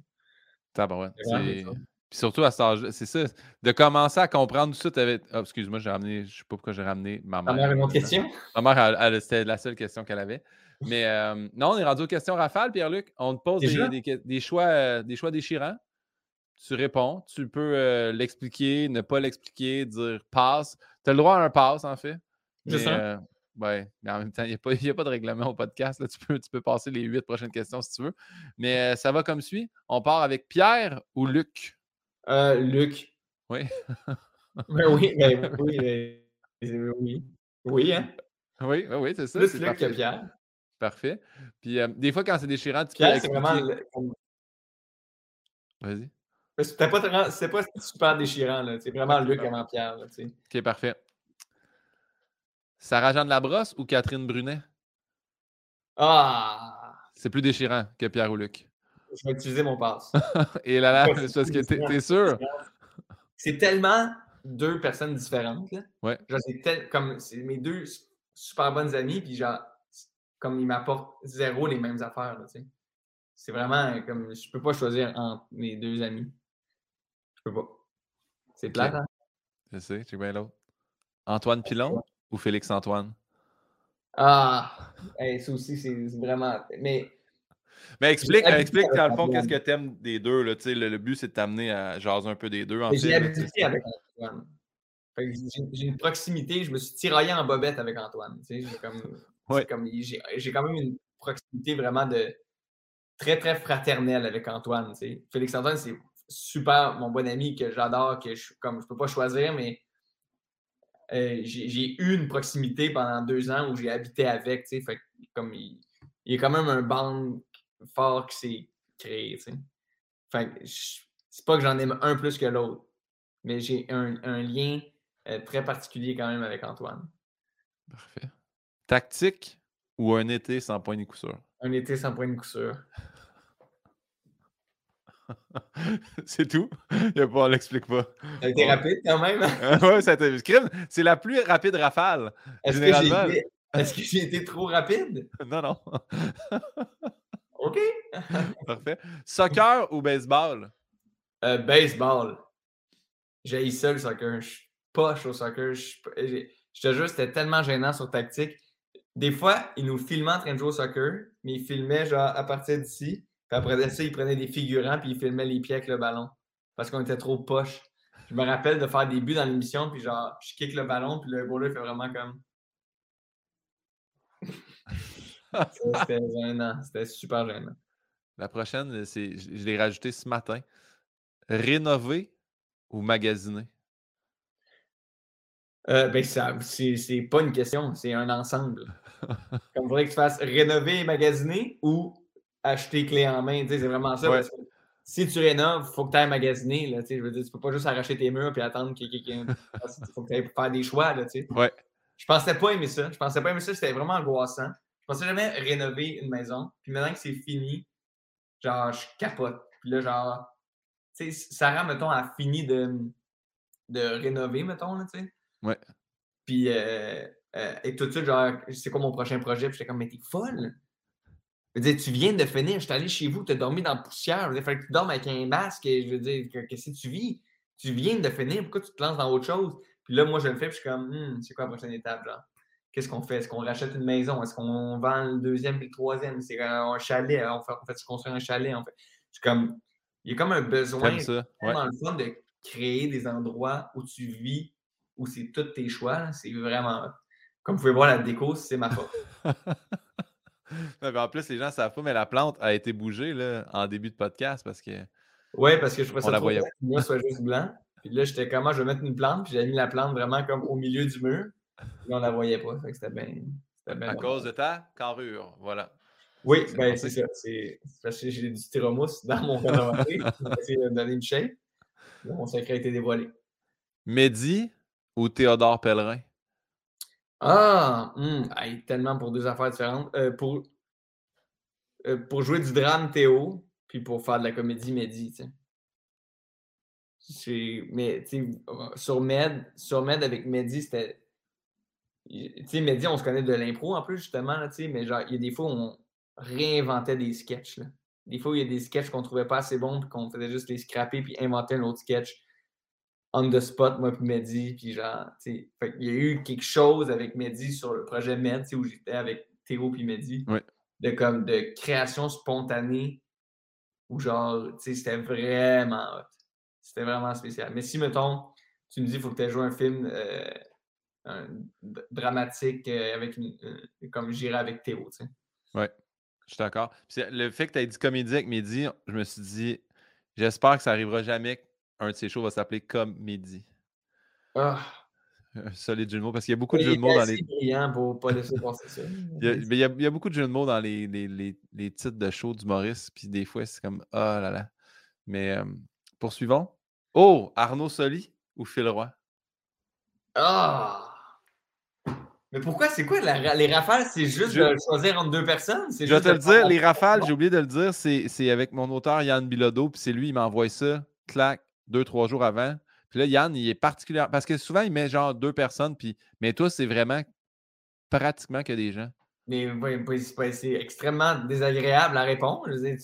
Puis surtout à cet âge c'est ça. De commencer à comprendre tout ça, oh, excuse-moi, j'ai ramené, je sais pas pourquoi j'ai ramené ma mère. Ta mère une autre question? Ma mère, c'était la seule question qu'elle avait. Mais euh, non, on est rendu aux questions rafales, Pierre-Luc. On te pose des, choix, euh, des choix déchirants tu réponds. Tu peux euh, l'expliquer, ne pas l'expliquer, dire passe. Tu as le droit à un passe, en fait. Mais, euh, mais en même temps, il n'y a, pas de règlement au podcast. Là. Tu, peux, tu peux passer les huit prochaines questions si tu veux. Mais euh, ça va comme suit. On part avec Pierre ou Luc? Luc. Oui. Ben oui, ben oui, ben, oui. Oui, hein? Oui, oui, c'est ça. Plus Luc que Pierre. Parfait. Puis des fois, quand c'est déchirant, tu Pierre, c'est vraiment. Vas-y. C'était pas, pas super déchirant. C'est vraiment Luc avant Pierre. Là, ok, parfait. Sarah-Jeanne Labrosse ou Catherine Brunet? Ah! C'est plus déchirant que Pierre ou Luc. Je vais utiliser mon passe. Et là, là, c'est parce que t'es, sûr? C'est tellement deux personnes différentes. Là. Ouais. Genre, c'est comme c'est mes deux super bonnes amies, puis genre, comme ils m'apportent zéro les mêmes affaires. c'est vraiment comme je peux pas choisir entre mes deux amis. Je peux pas. C'est plate, hein? Je sais, c'est bien l'autre. Antoine Pilon ou Félix Antoine? Ah! ça aussi, c'est vraiment. Mais. Mais explique, explique dans le fond, qu'est-ce que tu aimes des deux. Là, le, le but, c'est de t'amener à jaser un peu des deux. J'ai habitué avec Antoine. J'ai une proximité, je me suis tiraillé en bobette avec Antoine. J'ai comme, comme, quand même une proximité vraiment de très, très fraternelle avec Antoine. Félix Antoine, c'est super, mon bon ami que j'adore, que je comme je peux pas choisir, mais euh, j'ai eu une proximité pendant deux ans où j'ai habité avec, tu sais, comme il, y a quand même un band fort qui s'est créé, tu sais. Fait c'est pas que j'en aime un plus que l'autre, mais j'ai un, lien euh, très particulier quand même avec Antoine. Parfait. Tactique ou un été sans point de coup sûr? Un été sans point de coup sûr. c'est tout? Il a pas, on l'explique pas. Ça a été rapide quand même. oui, ça a été. C'est la plus rapide rafale. Est-ce que j'ai été... trop rapide? non, non. OK. Parfait. Soccer ou baseball? Euh, baseball. J'ai ça le soccer. Je suis poche au soccer. Je, je te jure, c'était tellement gênant sur tactique. Des fois, ils nous filmaient en train de jouer au soccer, mais ils filmaient genre à partir d'ici. Puis après ça, ils prenaient des figurants puis ils filmaient les pieds avec le ballon. Parce qu'on était trop poche. Je me rappelle de faire des buts dans l'émission, puis genre, je kick le ballon, puis le goaler fait vraiment comme. C'était gênant. C'était super gênant. La prochaine, c'est, je l'ai rajouté ce matin. Rénover ou magasiner? Euh, ben, c'est, pas une question, c'est un ensemble. Comme faudrait que tu fasses rénover et magasiner ou acheter clé en main. C'est vraiment ça. si tu rénoves, il faut que tu ailles magasiner. Là, je veux dire, tu peux pas juste arracher tes murs et attendre qu'il y ait Il faut que tu ailles faire des choix. Là, ouais. Je pensais pas aimer ça. Je pensais pas aimer ça. C'était vraiment angoissant. Je pensais jamais rénover une maison. Puis maintenant que c'est fini, genre, je capote. Puis là, genre, tu sais, Sarah, mettons, a fini de, de rénover, mettons, là, tu sais. Ouais. Puis, euh, euh, et tout de suite, genre, c'est quoi mon prochain projet? Puis j'étais comme, mais t'es folle! Je veux dire, tu viens de finir, je suis allé chez vous, tu as dormi dans la poussière. Il fallait que tu dormes avec un masque. Et je veux dire, qu'est-ce que tu vis? Tu viens de finir, pourquoi tu te lances dans autre chose? Puis là, moi, je le fais, puis je suis comme, hum, c'est quoi la prochaine étape, genre? Qu'est-ce qu'on fait? Est-ce qu'on rachète une maison? Est-ce qu'on vend le deuxième et le troisième? C'est un chalet. On fait, on fait construire un chalet. En fait. comme, il y a comme un besoin ça. dans le fond de créer des endroits où tu vis, où c'est tous tes choix. C'est vraiment. Comme vous pouvez voir, la déco, c'est ma faute. en plus, les gens ne savent pas, mais la plante a été bougée là, en début de podcast parce que. Oui, parce que je trouvais ça trop que moi soit juste blanc. Puis là, j'étais comment ah, je vais mettre une plante, puis j'ai mis la plante vraiment comme au milieu du mur. Puis on la voyait pas. c'était bien. À cause de ta carrure, voilà. Oui, ben, c'est ça. C'est parce que j'ai du styromousse dans mon rénovateur. j'ai de donner une shape. Mon secret a été dévoilé. Mehdi ou Théodore Pellerin? Ah, hum, tellement pour deux affaires différentes. Euh, pour, euh, pour jouer du drame, Théo, puis pour faire de la comédie, Mehdi. Mais, sur Med, sur Med avec Mehdi, c'était. Tu sais, Mehdi, on se connaît de l'impro en plus, justement, tu sais, mais genre, il y a des fois où on réinventait des sketchs. Des fois, il y a des sketchs qu'on trouvait pas assez bons, puis qu'on faisait juste les scraper, puis inventer un autre sketch on the spot, moi puis Mehdi, puis genre, tu sais, il y a eu quelque chose avec Mehdi sur le projet Med, où j'étais avec Théo puis Mehdi, de comme de création spontanée, où genre, tu sais, c'était vraiment C'était vraiment spécial. Mais si, mettons, tu me dis, il faut que tu aies joué un film euh, dramatique euh, avec une, euh, comme j'irais avec Théo, tu sais. Ouais, je suis d'accord. Le fait que tu aies dit comédie avec Mehdi, je me suis dit, j'espère que ça arrivera jamais un de ces shows va s'appeler Comédie. Ah. Un solide jeu de mots, parce qu'il y a beaucoup de jeux de mots dans les. pour pas laisser passer ça. il, y a, beaucoup de jeux de mots dans les, les, titres de shows du Maurice, puis des fois, c'est comme oh là là. Mais euh, poursuivons. Oh, Arnaud Soli ou Phil Roy? Ah! Mais pourquoi? C'est quoi les rafales? C'est juste de choisir entre deux personnes? Je vais te le dire, les rafales, j'ai oublié de le dire, c'est avec mon auteur Yann Bilodeau, puis c'est lui, il m'envoie ça, clac, deux, trois jours avant. Puis là, Yann, il est particulier. Parce que souvent, il met genre deux personnes, puis... mais toi, c'est vraiment pratiquement que des gens. Mais c'est extrêmement désagréable à répondre. Je veux dire,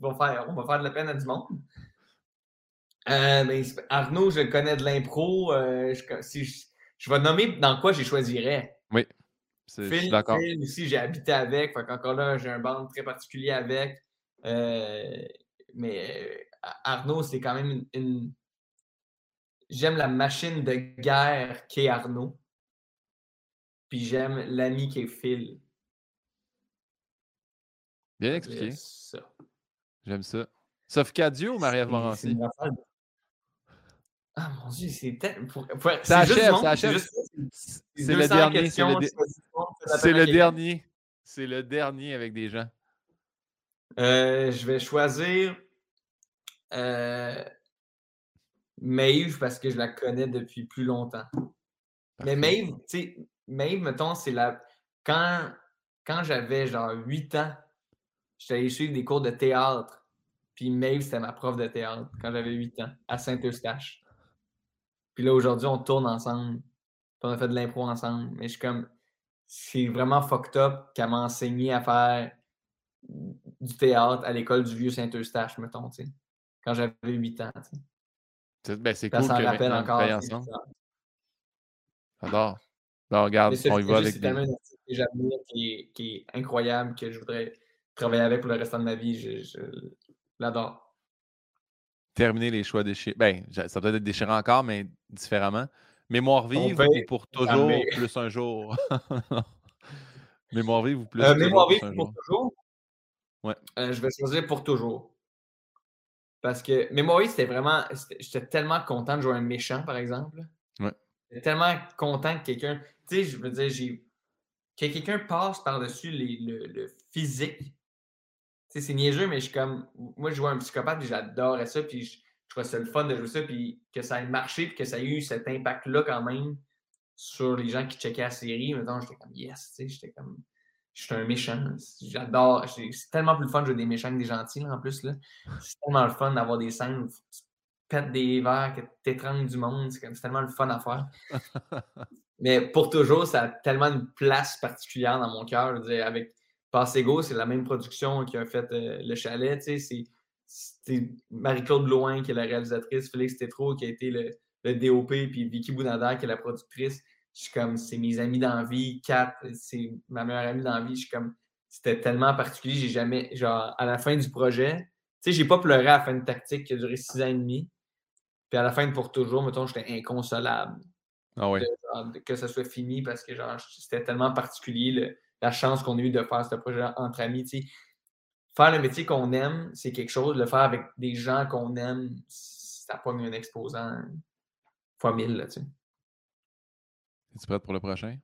on va faire de la peine à du monde. Euh, Arnaud, je connais de l'impro. Euh, je, si je, vais nommer dans quoi j'y choisirais. Oui. Phil, d'accord. Phil aussi, j'ai habité avec. Fait encore là, j'ai un band très particulier avec. Euh, mais Arnaud, c'est quand même une. J'aime la machine de guerre qu'est Arnaud. Puis j'aime l'ami qui est Phil. Bien expliqué. J'aime ça. Sauf Cadio ou Marie-Ève Morancy? Ah mon dieu, c'est tellement. Ça achève, ça achève. C'est le dernier. C'est le, dernier. C'est le dernier avec des gens. Euh, je vais choisir euh, Maeve, parce que je la connais depuis plus longtemps. Mais Maeve, tu sais, Maeve, mettons, c'est la. Quand, quand j'avais genre 8 ans, j'étais allé suivre des cours de théâtre. Puis Maeve, c'était ma prof de théâtre quand j'avais 8 ans, à Saint-Eustache. Puis là, aujourd'hui, on tourne ensemble. Puis on a fait de l'impro ensemble. Mais je suis comme. C'est vraiment fucked up qu'elle m'a enseigné à faire du théâtre à l'école du vieux Saint-Eustache, mettons, tu sais. Quand j'avais 8 ans. C'est ben, cool que rappelle encore. ensemble. J'adore. Ben, regarde, on y va avec. C'est tellement un que j'admire, qui, qui, est incroyable, que je voudrais travailler avec pour le restant de ma vie. Je, l'adore. Terminer les choix déchirants. Ben, ça doit être déchirant encore, mais différemment. Mémoire vive ou pour toujours, plus un jour? mémoire vive ou plus, euh, toujours, mémoire vive pour toujours? Ouais. Euh, je vais choisir pour toujours. Parce que vive, c'était vraiment. J'étais tellement content de jouer un méchant, par exemple. Ouais. J'étais tellement content que quelqu'un. Tu sais, je veux dire, j'ai. Que quelqu'un passe par-dessus le, le, physique. Tu sais, c'est niaiseux, mais je suis comme. Moi, je joue un psychopathe et j'adorais ça. Puis je, je trouvais ça le fun de jouer ça. Puis que ça ait marché. Puis que ça ait eu cet impact-là quand même sur les gens qui checkaient la série. Maintenant, j'étais comme yes. Tu sais, j'étais comme. Je suis un méchant. J'adore. C'est tellement plus le fun de jouer des méchants que des gentils, là, en plus. C'est tellement le fun d'avoir des scènes pètes des verres, que t'étrangles du monde. C'est tellement le fun à faire. Mais pour toujours, ça a tellement une place particulière dans mon cœur. Avec Passego, c'est la même production qui a fait euh, Le Chalet. C'est Marie-Claude Loin qui est la réalisatrice, Félix Tétro qui a été le, DOP, puis Vicky Bounader qui est la productrice. Je suis comme, c'est mes amis d'envie. Kat, c'est ma meilleure amie d'envie. Je suis comme, c'était tellement particulier. J'ai jamais, genre, à la fin du projet, tu sais, j'ai pas pleuré à la fin de tactique qui a duré six ans et demi. Puis à la fin de Pour Toujours, mettons, j'étais inconsolable. Ah oui. que ça soit fini parce que genre, c'était tellement particulier la chance qu'on a eu de faire ce projet entre amis. Faire le métier qu'on aime, c'est quelque chose. Le faire avec des gens qu'on aime, ça pas un exposant fois mille. Là, tu Es-tu prête pour le prochain?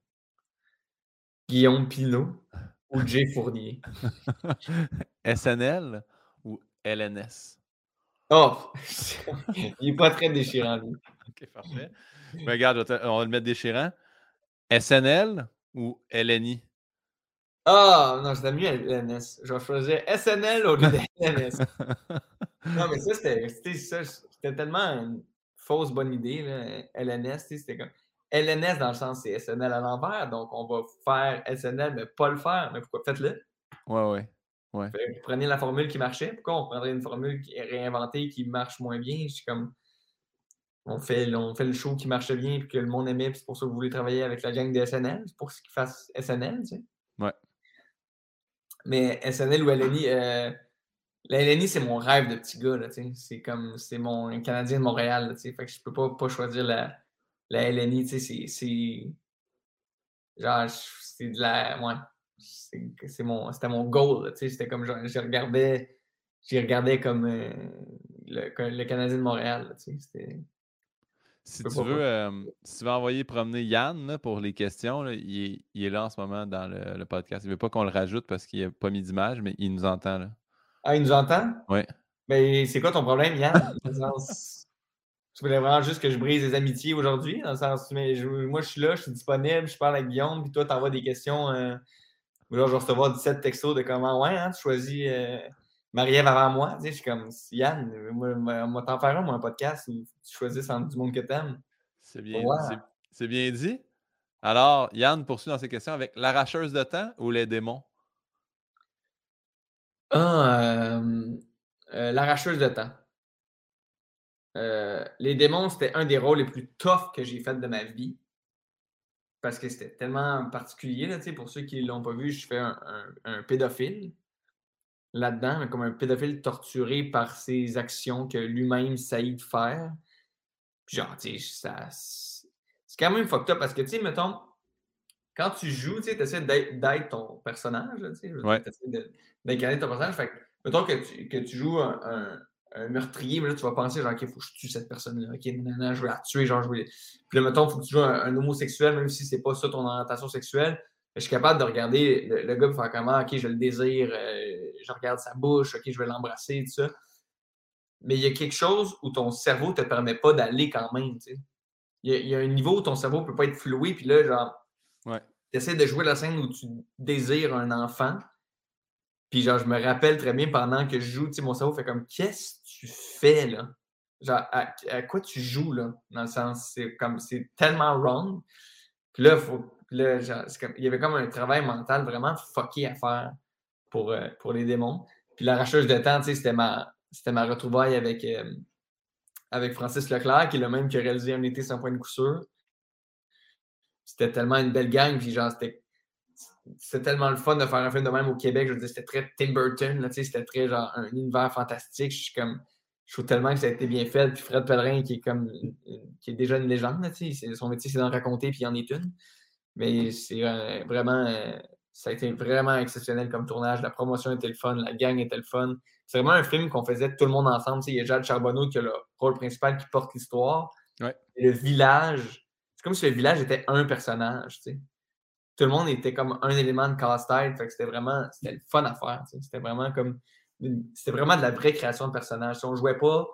Guillaume Pinot ou Jay Fournier? SNL ou LNS? Oh! il n'est pas très déchirant, lui. OK, parfait. Mais regarde, on va le mettre déchirant. SNL ou LNI? Ah, oh, non, c'était mieux LNS. Je vais choisir SNL au lieu de LNS. non, mais ça, c'était tellement une fausse bonne idée. Là. LNS, c'était comme. LNS, dans le sens, c'est SNL à l'envers. Donc, on va faire SNL, mais pas le faire. Mais pourquoi? Faites-le. Ouais, ouais. Ouais. Vous prenez la formule qui marchait. Pourquoi on prendrait une formule qui est réinventée, qui marche moins bien? Je suis comme. On fait, on fait le show qui marche bien et que le monde aimait, puis c'est pour ça que vous voulez travailler avec la gang de SNL. C'est pour qu'ils fassent SNL, tu sais. Ouais. Mais SNL ou LNI, euh, la LNI, c'est mon rêve de petit gars, tu sais. C'est comme, c'est mon Canadien de Montréal, tu sais. Fait que je peux pas, pas choisir la, la LNI, tu sais. C'est. Genre, c'est de la. Ouais c'est mon, c'était mon goal. C'était comme je regardais, j'y regardais comme euh, le, Canadien de Montréal. si tu, veux, euh, si tu veux envoyer promener Yann pour les questions, il, est, là en ce moment dans le, podcast. Il ne veut pas qu'on le rajoute parce qu'il n'a pas mis d'image, mais il nous entend. Là. Ah, il nous entend? Oui. Mais c'est quoi ton problème, Yann? Tu voulais vraiment juste que je brise des amitiés aujourd'hui? Dans le sens, mais moi, je suis là, je suis disponible, je parle avec Guillaume, puis toi, tu envoies des questions. Euh, Là, je vais recevoir 17 textos de comment, ouais, hein, tu choisis euh, Marie-Ève avant moi. Tu sais, je suis comme, Yann, moi, moi t'en faire un, moi, un podcast où tu choisis entre du monde que t'aimes. C'est bien, c'est bien dit. Alors, Yann poursuit dans ses questions avec l'arracheuse de temps ou les démons? Ah, euh, euh, l'arracheuse de temps. Les démons, c'était un des rôles les plus toughs que j'ai fait de ma vie parce que c'était tellement particulier. Là, pour ceux qui ne l'ont pas vu, je fais un, pédophile là-dedans, comme un pédophile torturé par ses actions que lui-même saillit de faire. genre, tu sais. C'est quand même fucked up parce que, tu sais, mettons, quand tu joues, tu essaies d'être ton personnage, tu sais, ouais. d'incarner ton personnage. Fait que, mettons que tu, que tu joues un, un meurtrier, mais là, tu vas penser, genre, OK, il faut que je tue cette personne-là. OK, non, je vais la tuer, genre, je vais. Puis là, mettons, il faut que tu joues un, homosexuel, même si c'est pas ça ton orientation sexuelle. Je suis capable de regarder le, gars et faire comment, OK, je le désire, euh, je regarde sa bouche, OK, je vais l'embrasser, tout ça. Mais il y a quelque chose où ton cerveau ne te permet pas d'aller quand même, tu sais. Il y, a, un niveau où ton cerveau ne peut pas être floué, puis là, genre, ouais. tu essaies de jouer la scène où tu désires un enfant, puis genre, je me rappelle très bien pendant que je joue, mon cerveau fait comme qu'est-ce que tu fais là? Genre, à, quoi tu joues là? Dans le sens, c'est comme c'est tellement wrong. Puis là, faut, il y avait comme un travail mental vraiment fucké à faire pour, euh, pour les démons. Puis l'arracheuse de temps, c'était ma, c'était ma retrouvaille avec, euh, avec Francis Leclerc, qui est le même qui a réalisé Un été sans point de coup. C'était tellement une belle gang, puis genre, c'était c'était tellement le fun de faire un film de même au Québec. Je veux dire, c'était très Tim Burton, c'était très genre un univers fantastique. Je suis comme. Je trouve tellement que ça a été bien fait. Puis Fred Pellerin, qui est comme qui est déjà une légende, son métier, c'est d'en raconter, puis il en est une. Mais c'est euh, vraiment. Euh, ça a été vraiment exceptionnel comme tournage. La promotion était le fun, la gang était le fun. C'est vraiment un film qu'on faisait tout le monde ensemble. il y a Jade Charbonneau qui a le rôle principal qui porte l'histoire. Le village, c'est comme si le village était un personnage. Tout le monde était comme un élément de casse-tête. C'était vraiment c'était le fun à faire. C'était vraiment comme. C'était vraiment de la vraie création de personnage. Si on ne jouait pas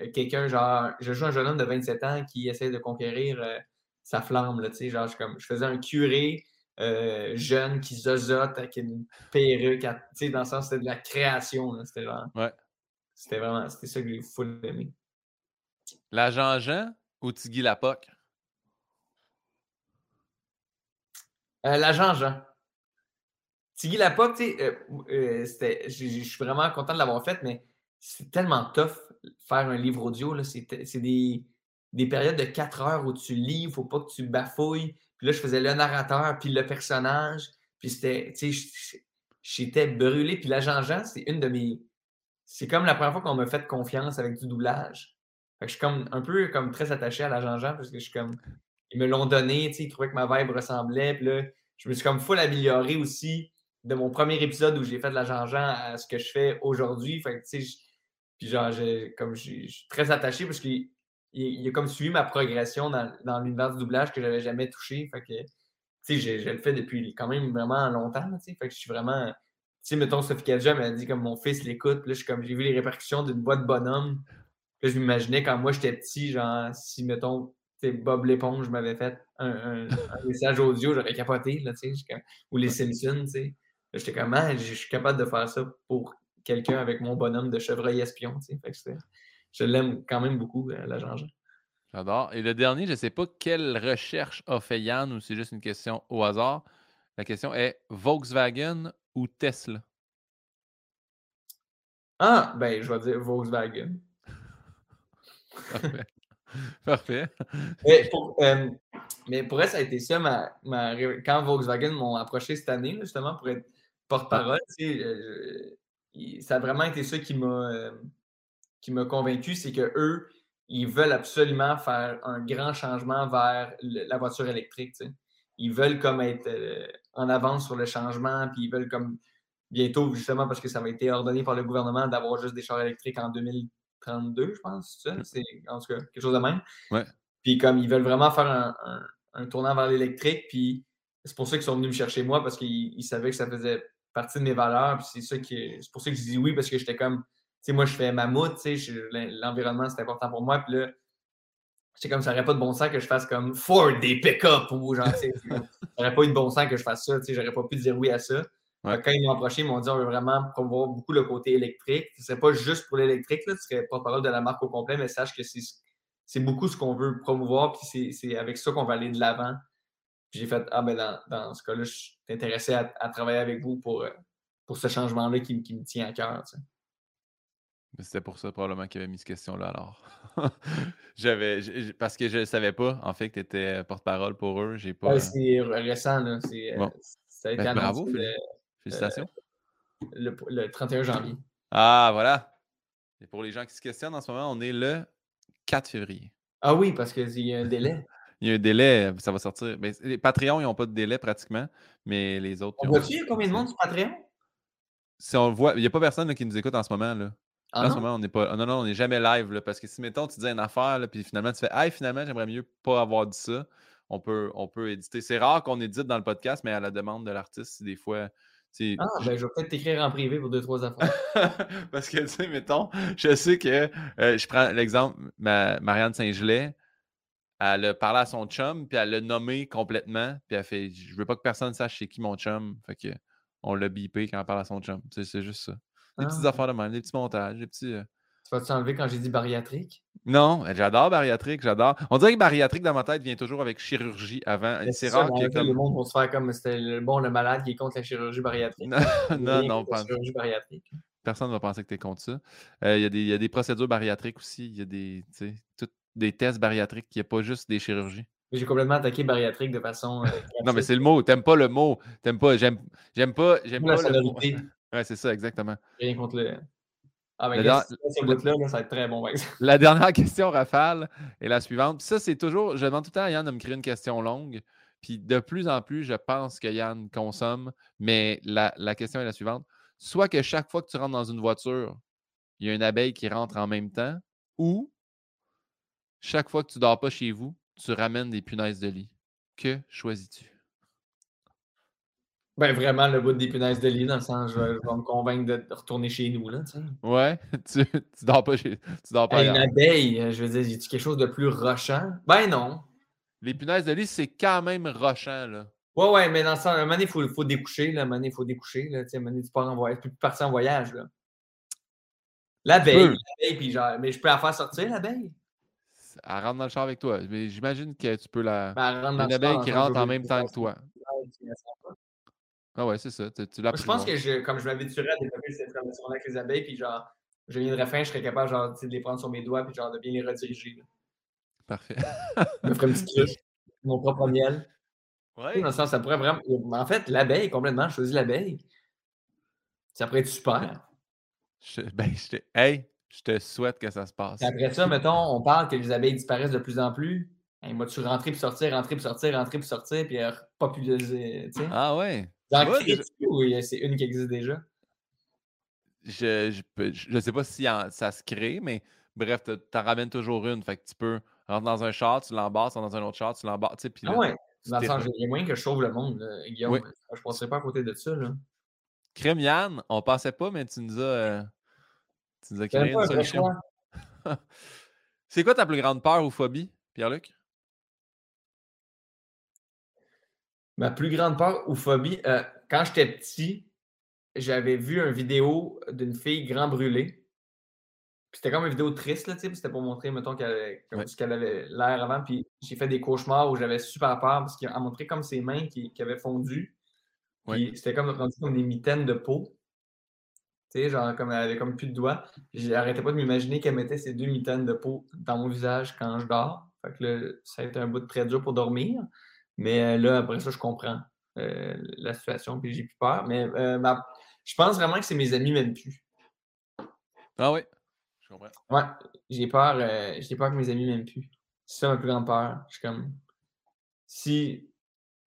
euh, quelqu'un, genre, je joue un jeune homme de 27 ans qui essaie de conquérir euh, sa flamme. Là, genre, je, comme, je faisais un curé euh, jeune qui zozote avec une perruque. Dans le sens, c'était de la création. C'était C'était vraiment. C'était ça que j'ai full aimé. L'agent Jean ou Tigui Lapoc? Euh, L'agent Jean. Tigui Lapoc, tu sais, euh, euh je suis vraiment content de l'avoir fait, mais c'est tellement tough faire un livre audio. C'est des, des, périodes de 4 heures où tu lis, il ne faut pas que tu bafouilles. Puis là, je faisais le narrateur, puis le personnage. Puis c'était, tu sais, j'étais brûlé. Puis l'agent Jean, c'est une de mes. C'est comme la première fois qu'on m'a fait confiance avec du doublage. Je suis comme un peu comme très attaché à l'agent Jean parce que je suis comme. Ils me l'ont donné, ils trouvaient que ma vibe ressemblait. Puis là, je me suis comme full amélioré aussi de mon premier épisode où j'ai fait de l'agent Jean à ce que je fais aujourd'hui. Fait tu sais, puis genre, comme je suis très attaché parce qu'il il, a comme suivi ma progression dans, dans l'univers du doublage que j'avais jamais touché. Fait que, tu sais, je, le fais depuis quand même vraiment longtemps, tu sais. Fait que je suis vraiment. Tu sais, mettons, Sophie Kadja m'a dit comme mon fils l'écoute. Là, comme, j'ai vu les répercussions d'une boîte bonhomme. Là, je m'imaginais quand moi j'étais petit, genre, si, mettons, Bob l'éponge m'avait fait un, message audio, j'aurais capoté, là. Ou les Simpsons, tu sais. J'étais comme, ah, je suis capable de faire ça pour quelqu'un avec mon bonhomme de chevreuil espion, tu sais. Fait que je l'aime quand même beaucoup, euh, l'agent Jean. J'adore. Et le dernier, je ne sais pas quelle recherche a fait Yann ou c'est juste une question au hasard. La question est Volkswagen ou Tesla? Ah, ben, je vais dire Volkswagen. Parfait. Mais pour, euh, mais pour elle, ça a été ça, ma, quand Volkswagen m'ont approché cette année, justement, pour être porte-parole, euh, ça a vraiment été ça qui m'a m'a convaincu, c'est que eux, ils veulent absolument faire un grand changement vers la voiture électrique. Ils veulent comme être euh, en avance sur le changement, puis ils veulent comme bientôt, justement, parce que ça va été ordonné par le gouvernement d'avoir juste des chars électriques en 2032, je pense. C'est en tout cas quelque chose de même. Puis comme ils veulent vraiment faire un, un, tournant vers l'électrique, puis c'est pour ça qu'ils sont venus me chercher moi, parce qu'ils savaient que ça faisait partie de mes valeurs. Puis c'est c'est pour ça que je dis oui, parce que j'étais comme moi, je fais mammouth, l'environnement, c'est important pour moi. Puis là, c'est comme ça n'aurait pas de bon sens que je fasse comme Ford des pick-up ou genre, ça n'aurait pas eu de bon sens que je fasse ça, tu sais, j'aurais pas pu dire oui à ça. Quand ils m'ont approché, ils m'ont dit on veut vraiment promouvoir beaucoup le côté électrique. Ce serait pas juste pour l'électrique, tu serais pas parole de la marque au complet, mais sache que c'est beaucoup ce qu'on veut promouvoir, puis c'est avec ça qu'on va aller de l'avant. Puis j'ai fait Ah ben dans, dans ce cas-là, je suis intéressé à, travailler avec vous pour, euh, pour ce changement-là qui, qui, me tient à cœur. Tu sais. C'était pour ça probablement qu'il avait mis cette question-là alors. J'avais parce que je ne savais pas en fait que tu étais porte-parole pour eux. J'ai pas. c'est récent, là. Euh, ça a été ben, bravo, félicitations. Le, 31 janvier. Ah voilà. Et pour les gens qui se questionnent en ce moment, on est le 4 février. Ah oui, parce qu'il y a un délai. Il y a un délai, ça va sortir. Ben, les Patreons, ils n'ont pas de délai pratiquement, mais les autres. On voit-tu combien de monde sur Patreon? Si on voit, il n'y a pas personne qui nous écoute en ce moment. Là. Ah en ce moment, on n'est pas. Non, non, on n'est jamais live. parce que si, mettons, tu dis une affaire, puis finalement, tu fais Hey, finalement, j'aimerais mieux pas avoir dit ça. On peut, on peut éditer. C'est rare qu'on édite dans le podcast, mais à la demande de l'artiste, des fois. Ah, ben, je vais peut-être t'écrire en privé pour deux, trois affaires. parce que, tu sais, mettons, je sais que. Euh, je prends l'exemple, Marianne Saint-Gelais, elle a parlé à son chum, puis elle l'a nommé complètement, puis elle fait Je veux pas que personne sache c'est qui mon chum. Fait que on l'a bipé quand elle parle à son chum. C'est juste ça. Des petites ah. affaires de même, des petits montages, des petits. Euh tu vas t'enlever quand j'ai dit bariatrique? Non, j'adore bariatrique, j'adore. On dirait que bariatrique dans ma tête vient toujours avec chirurgie avant. C'est rare que comme... le monde pour se faire comme c'était le bon le malade qui est contre la chirurgie bariatrique. non, non, pas. chirurgie bariatrique. Personne ne va penser que tu es contre ça. Euh, il y, a des procédures bariatriques aussi. Il y a des, des tests bariatriques. Il n'y a pas juste des chirurgies. J'ai complètement attaqué bariatrique de façon. Euh, non, mais c'est le mot. T'aimes pas le mot. T'aimes pas. J'aime, j'aime pas. J'aime pas le mot. Ouais, c'est ça, exactement. Rien contre le. Ah, ben, là, ça va être très bon, La dernière question, Rafale, est la suivante. ça, c'est toujours. Je demande tout le temps à Yann de me créer une question longue. Puis de plus en plus, je pense que Yann consomme. Mais la, la question est la suivante. Soit que chaque fois que tu rentres dans une voiture, il y a une abeille qui rentre en même temps, ou chaque fois que tu dors pas chez vous, tu ramènes des punaises de lit. Que choisis-tu? Ben vraiment le bout des punaises de lit, dans le sens je vais, me convaincre de retourner chez nous. Là, ouais, tu, tu dors pas chez. Tu dors pas Une abeille, euh, je veux dire, y quelque chose de plus rochant? Ben non. Les punaises de lit, c'est quand même rochant, là. Ouais, ouais, mais dans le sens, un moment donné, il faut, faut, découcher, là. Un moment donné, il faut découcher, là. Tu sais, un moment donné, tu pars en voyage, tu partir en voyage, là. L'abeille, l'abeille, puis genre, mais je peux la faire sortir, l'abeille? Elle rentre dans le char avec toi. Mais j'imagine que tu peux la. Ben, une abeille qui rentre en même temps que toi. Ah ouais, c'est ça. Tu, tu je pense que je, comme je m'habituerais à développer cette relation avec les abeilles, puis genre, je viendrais fin, je serais capable genre, de les prendre sur mes doigts, puis genre de bien les rediriger. Parfait. je me ferais une petite cruche, mon propre miel. Ouais. Dans le sens, ça pourrait vraiment. En fait, l'abeille, complètement, je choisis l'abeille. Ça pourrait être super. Ben, je Hey, je te souhaite que ça se passe. après ça, mettons, on parle que les abeilles disparaissent de plus en plus. Hey, Moi-tu rentrer puis sortir, rentrer puis sortir, rentrer puis sortir, puis populariser. Ah ouais. Oui, c'est une qui existe déjà? Je, je, je sais pas si ça se crée, mais bref, tu en ramènes toujours une. Fait que tu peux rentrer dans un char, tu l'embarques, dans un autre char, tu l'embarques. Ah ouais. Dans le sens, j'ai moins que je sauve le monde, Guillaume. Je ne passerai pas à côté de ça. Là. Crème Yann, on pensait pas, mais tu nous as, euh, tu nous as créé une solution. C'est quoi ta plus grande peur ou phobie, Pierre-Luc? Ma plus grande peur ou phobie, euh, quand j'étais petit, j'avais vu une vidéo d'une fille grand brûlée. C'était comme une vidéo triste, là, c'était pour montrer, mettons, qu'elle ce qu'elle avait l'air avant. Puis j'ai fait des cauchemars où j'avais super peur parce qu'elle montré comme ses mains qui, avaient fondu. Puis c'était comme, comme des mitaines de peau. Tu sais, genre, comme elle avait comme plus de doigts. J'arrêtais pas de m'imaginer qu'elle mettait ces deux mitaines de peau dans mon visage quand je dors. Fait que là, ça a été un bout de très dur pour dormir. Mais euh, là, après ça, je comprends euh, la situation, puis j'ai plus peur. Mais euh, je pense vraiment que c'est mes amis même plus. Ah oui, je comprends. Ouais, j'ai peur, j'ai peur que mes amis m'aiment plus. C'est ça ma plus grande peur. Je suis comme. Si.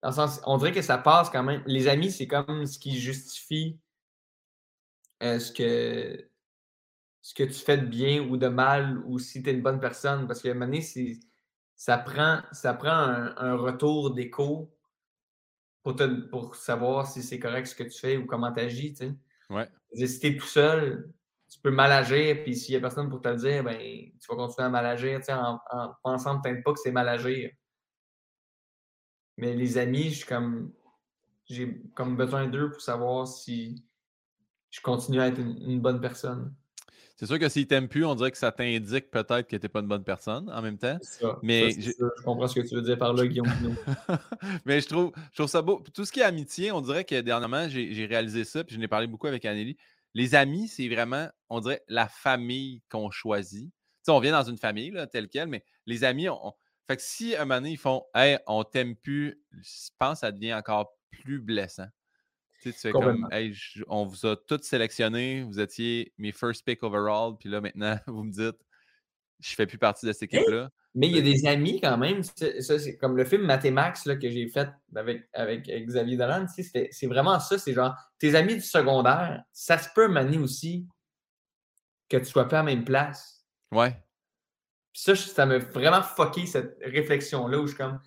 Dans le sens, on dirait que ça passe quand même. Les amis, c'est comme ce qui justifie ce que ce que tu fais de bien ou de mal ou si tu es une bonne personne. Parce que à un moment donné, c'est ça prend, ça prend un, retour d'écho pour, pour savoir si c'est correct ce que tu fais ou comment tu agis. Tu sais. ouais. Si tu es tout seul, tu peux mal agir, puis s'il n'y a personne pour te le dire, ben, tu vas continuer à mal agir tu sais, en, pensant peut-être pas que c'est mal agir. Mais les amis, je comme j'ai comme besoin d'eux pour savoir si je continue à être une bonne personne. C'est sûr que s'il t'aime plus, on dirait que ça t'indique peut-être que tu n'es pas une bonne personne en même temps. Ça, mais je... comprends ce que tu veux dire par là, Guillaume. mais je trouve, je trouve ça beau. Tout ce qui est amitié, on dirait que dernièrement, j'ai réalisé ça, puis je n'ai parlé beaucoup avec Anneli. Les amis, c'est vraiment, on dirait, la famille qu'on choisit. Tu sais, on vient dans une famille, là, telle quelle, mais les amis, on, fait que si un moment donné, ils font Hey, on t'aime plus, je pense que ça devient encore plus blessant. Tu, sais, comme, hey, on vous a tous sélectionnés, vous étiez mes first pick overall, puis là maintenant, vous me dites, je fais plus partie de cette équipe-là. Mais il y a des amis quand même. Ça, c'est comme le film Mathémax là, que j'ai fait avec, avec, Xavier Dolan. C'est vraiment ça. C'est genre, tes amis du secondaire, ça se peut mener aussi que tu sois pas à la même place. Ouais. Puis ça, ça m'a vraiment fucké cette réflexion-là où je suis comme,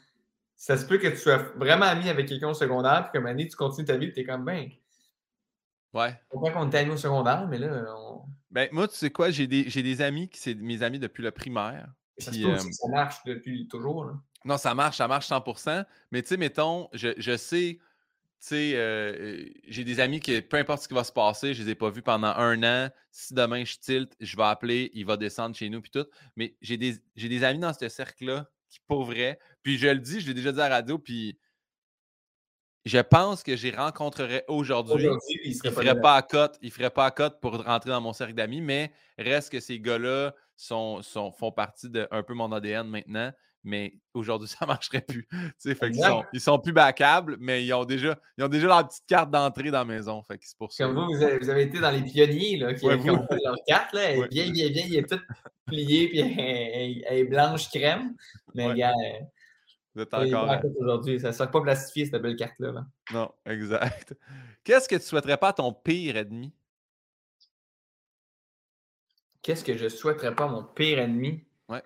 ça se peut que tu sois vraiment ami avec quelqu'un au secondaire, puis comme année, tu continues ta vie, tu es comme ben. Ouais. Comprends qu'on était amis au secondaire, mais là. On... Ben, moi, tu sais quoi, j'ai des, des, amis qui c'est mes amis depuis le primaire. Ça, euh, ça marche depuis toujours. Là. Non, ça marche, ça marche 100%. Mais tu sais, mettons, je, je sais, tu sais, euh, j'ai des amis qui, peu importe ce qui va se passer, je les ai pas vus pendant un an. Si demain je tilte, je vais appeler, il va descendre chez nous, puis tout. Mais j'ai des, des amis dans ce cercle-là qui, pour vrai, puis je le dis, je l'ai déjà dit à la radio, puis je pense que j'y rencontrerais aujourd'hui. Aujourd'hui, il serait ne ferait pas à cote, il ferait pas à cote pour rentrer dans mon cercle d'amis, mais reste que ces gars-là sont, sont- font partie de un peu mon ADN maintenant. Mais aujourd'hui, ça ne marcherait plus. Fait Exact. sont, ils sont plus backables, mais ils ont déjà, ils ont déjà leur petite carte d'entrée dans la maison. Fait c'est pour ça. Comme vous, vous avez, vous avez été dans les pionniers là, qui, Ouais, vous. ont leur carte. Là, elle est bien, bien, bien, il est toute pliée, puis elle, elle- elle est blanche crème. Mais Ouais. euh, Vous êtes encore. à- aujourd'hui. Ça ne sera pas plastifié, cette belle carte-là. là. Non, exact. Qu'est-ce que tu souhaiterais pas à ton pire ennemi? Qu'est-ce que je souhaiterais pas à mon pire ennemi? Ouais.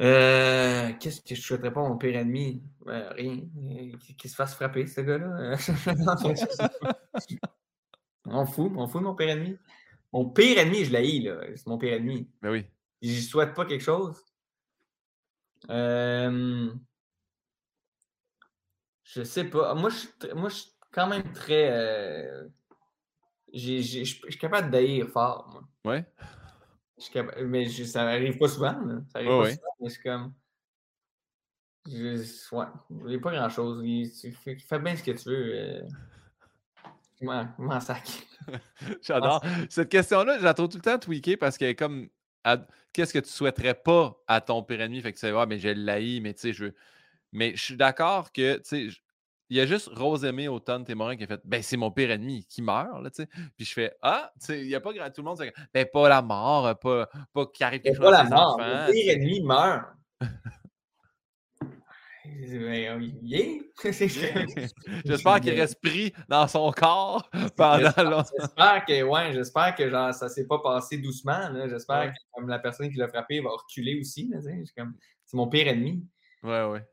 Euh, Qu'est-ce que je souhaiterais pas à mon pire ennemi? Euh, rien. Euh, Qu'il se fasse frapper, ce gars-là. on fout, on fout de mon pire ennemi. Mon pire ennemi, je l'haïs, là. C'est mon pire ennemi. Ben oui. J'y souhaite pas quelque chose. Euh, Je sais pas. Moi, je moi, je suis quand même très. euh, Je suis capable d'haïr fort, moi. Ouais. Je suis capa- Mais ça arrive pas souvent. là. Ça arrive pas ouais. souvent, mais c'est comme. Je... Ouais, pas grand chose. Fais, fais bien ce que tu veux. Euh... Je m'en- je m'en sac. J'adore. Cette question-là, je la trouve tout le temps tweakée parce qu'elle est comme à- qu'est-ce que tu souhaiterais pas à ton pire ennemi? Fait que tu sais, ouais, mais je l'haïs, mais tu sais, je veux. Mais je suis d'accord que, tu sais, je- il y a juste Rosemée Automne Témorin qui a fait Ben, c'est mon pire ennemi qui meurt, là, tu sais. Puis je fais Ah, tu sais, il n'y a pas grand. Tout le monde, Ben, pas la mort, pas, pas qu'il arrive quelque chose pas la mort. enfants. Le pire ennemi meurt. Yeah. J'espère qu'il reste pris dans son corps pendant J'espère longtemps. j'espère que, ouais, j'espère que genre, ça s'est pas passé doucement. J'espère Ouais. que comme la personne qui l'a frappé va reculer aussi. C'est mon pire ennemi. Ouais, ouais.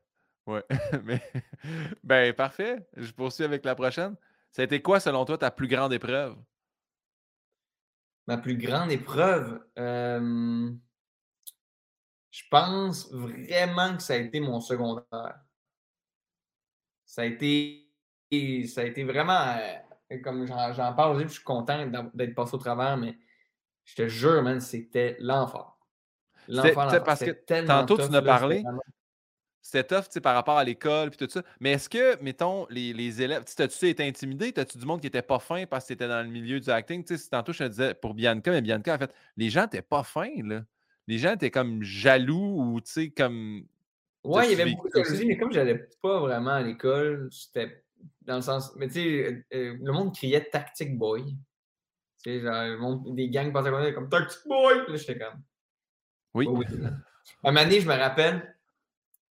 Ouais. Mais, ben, parfait. Je poursuis avec la prochaine. Ça a été quoi, selon toi, ta plus grande épreuve? Ma plus grande épreuve, euh, je pense vraiment que ça a été mon secondaire. Ça a été, ça a été vraiment, euh, comme j'en parle aujourd'hui, puis je suis content d'être passé au travers, mais je te jure, man, c'était l'enfer. L'enfer, parce que tantôt, tu en as parlé. c'était tough, tu par rapport à l'école puis tout ça. Mais est-ce que, mettons, les, les élèves, t'as-tu été intimidé? T'as-tu du monde qui était pas fin parce que t'étais dans le milieu du acting? Tu sais, si tantôt, je te disais pour Bianca, mais Bianca, en fait, les gens étaient pas fins, là. Les gens étaient comme jaloux ou, tu sais, comme... Ouais, il y avait beaucoup de jalousie, mais comme j'allais pas vraiment à l'école, c'était dans le sens. Mais tu sais, euh, euh, le monde criait Tactic Boy. Tu sais, genre, le monde, des gangs côté comme Tactic Boy. Puis Là, j'étais comme. Oui. Oui, oui. À un moment donné, je me rappelle,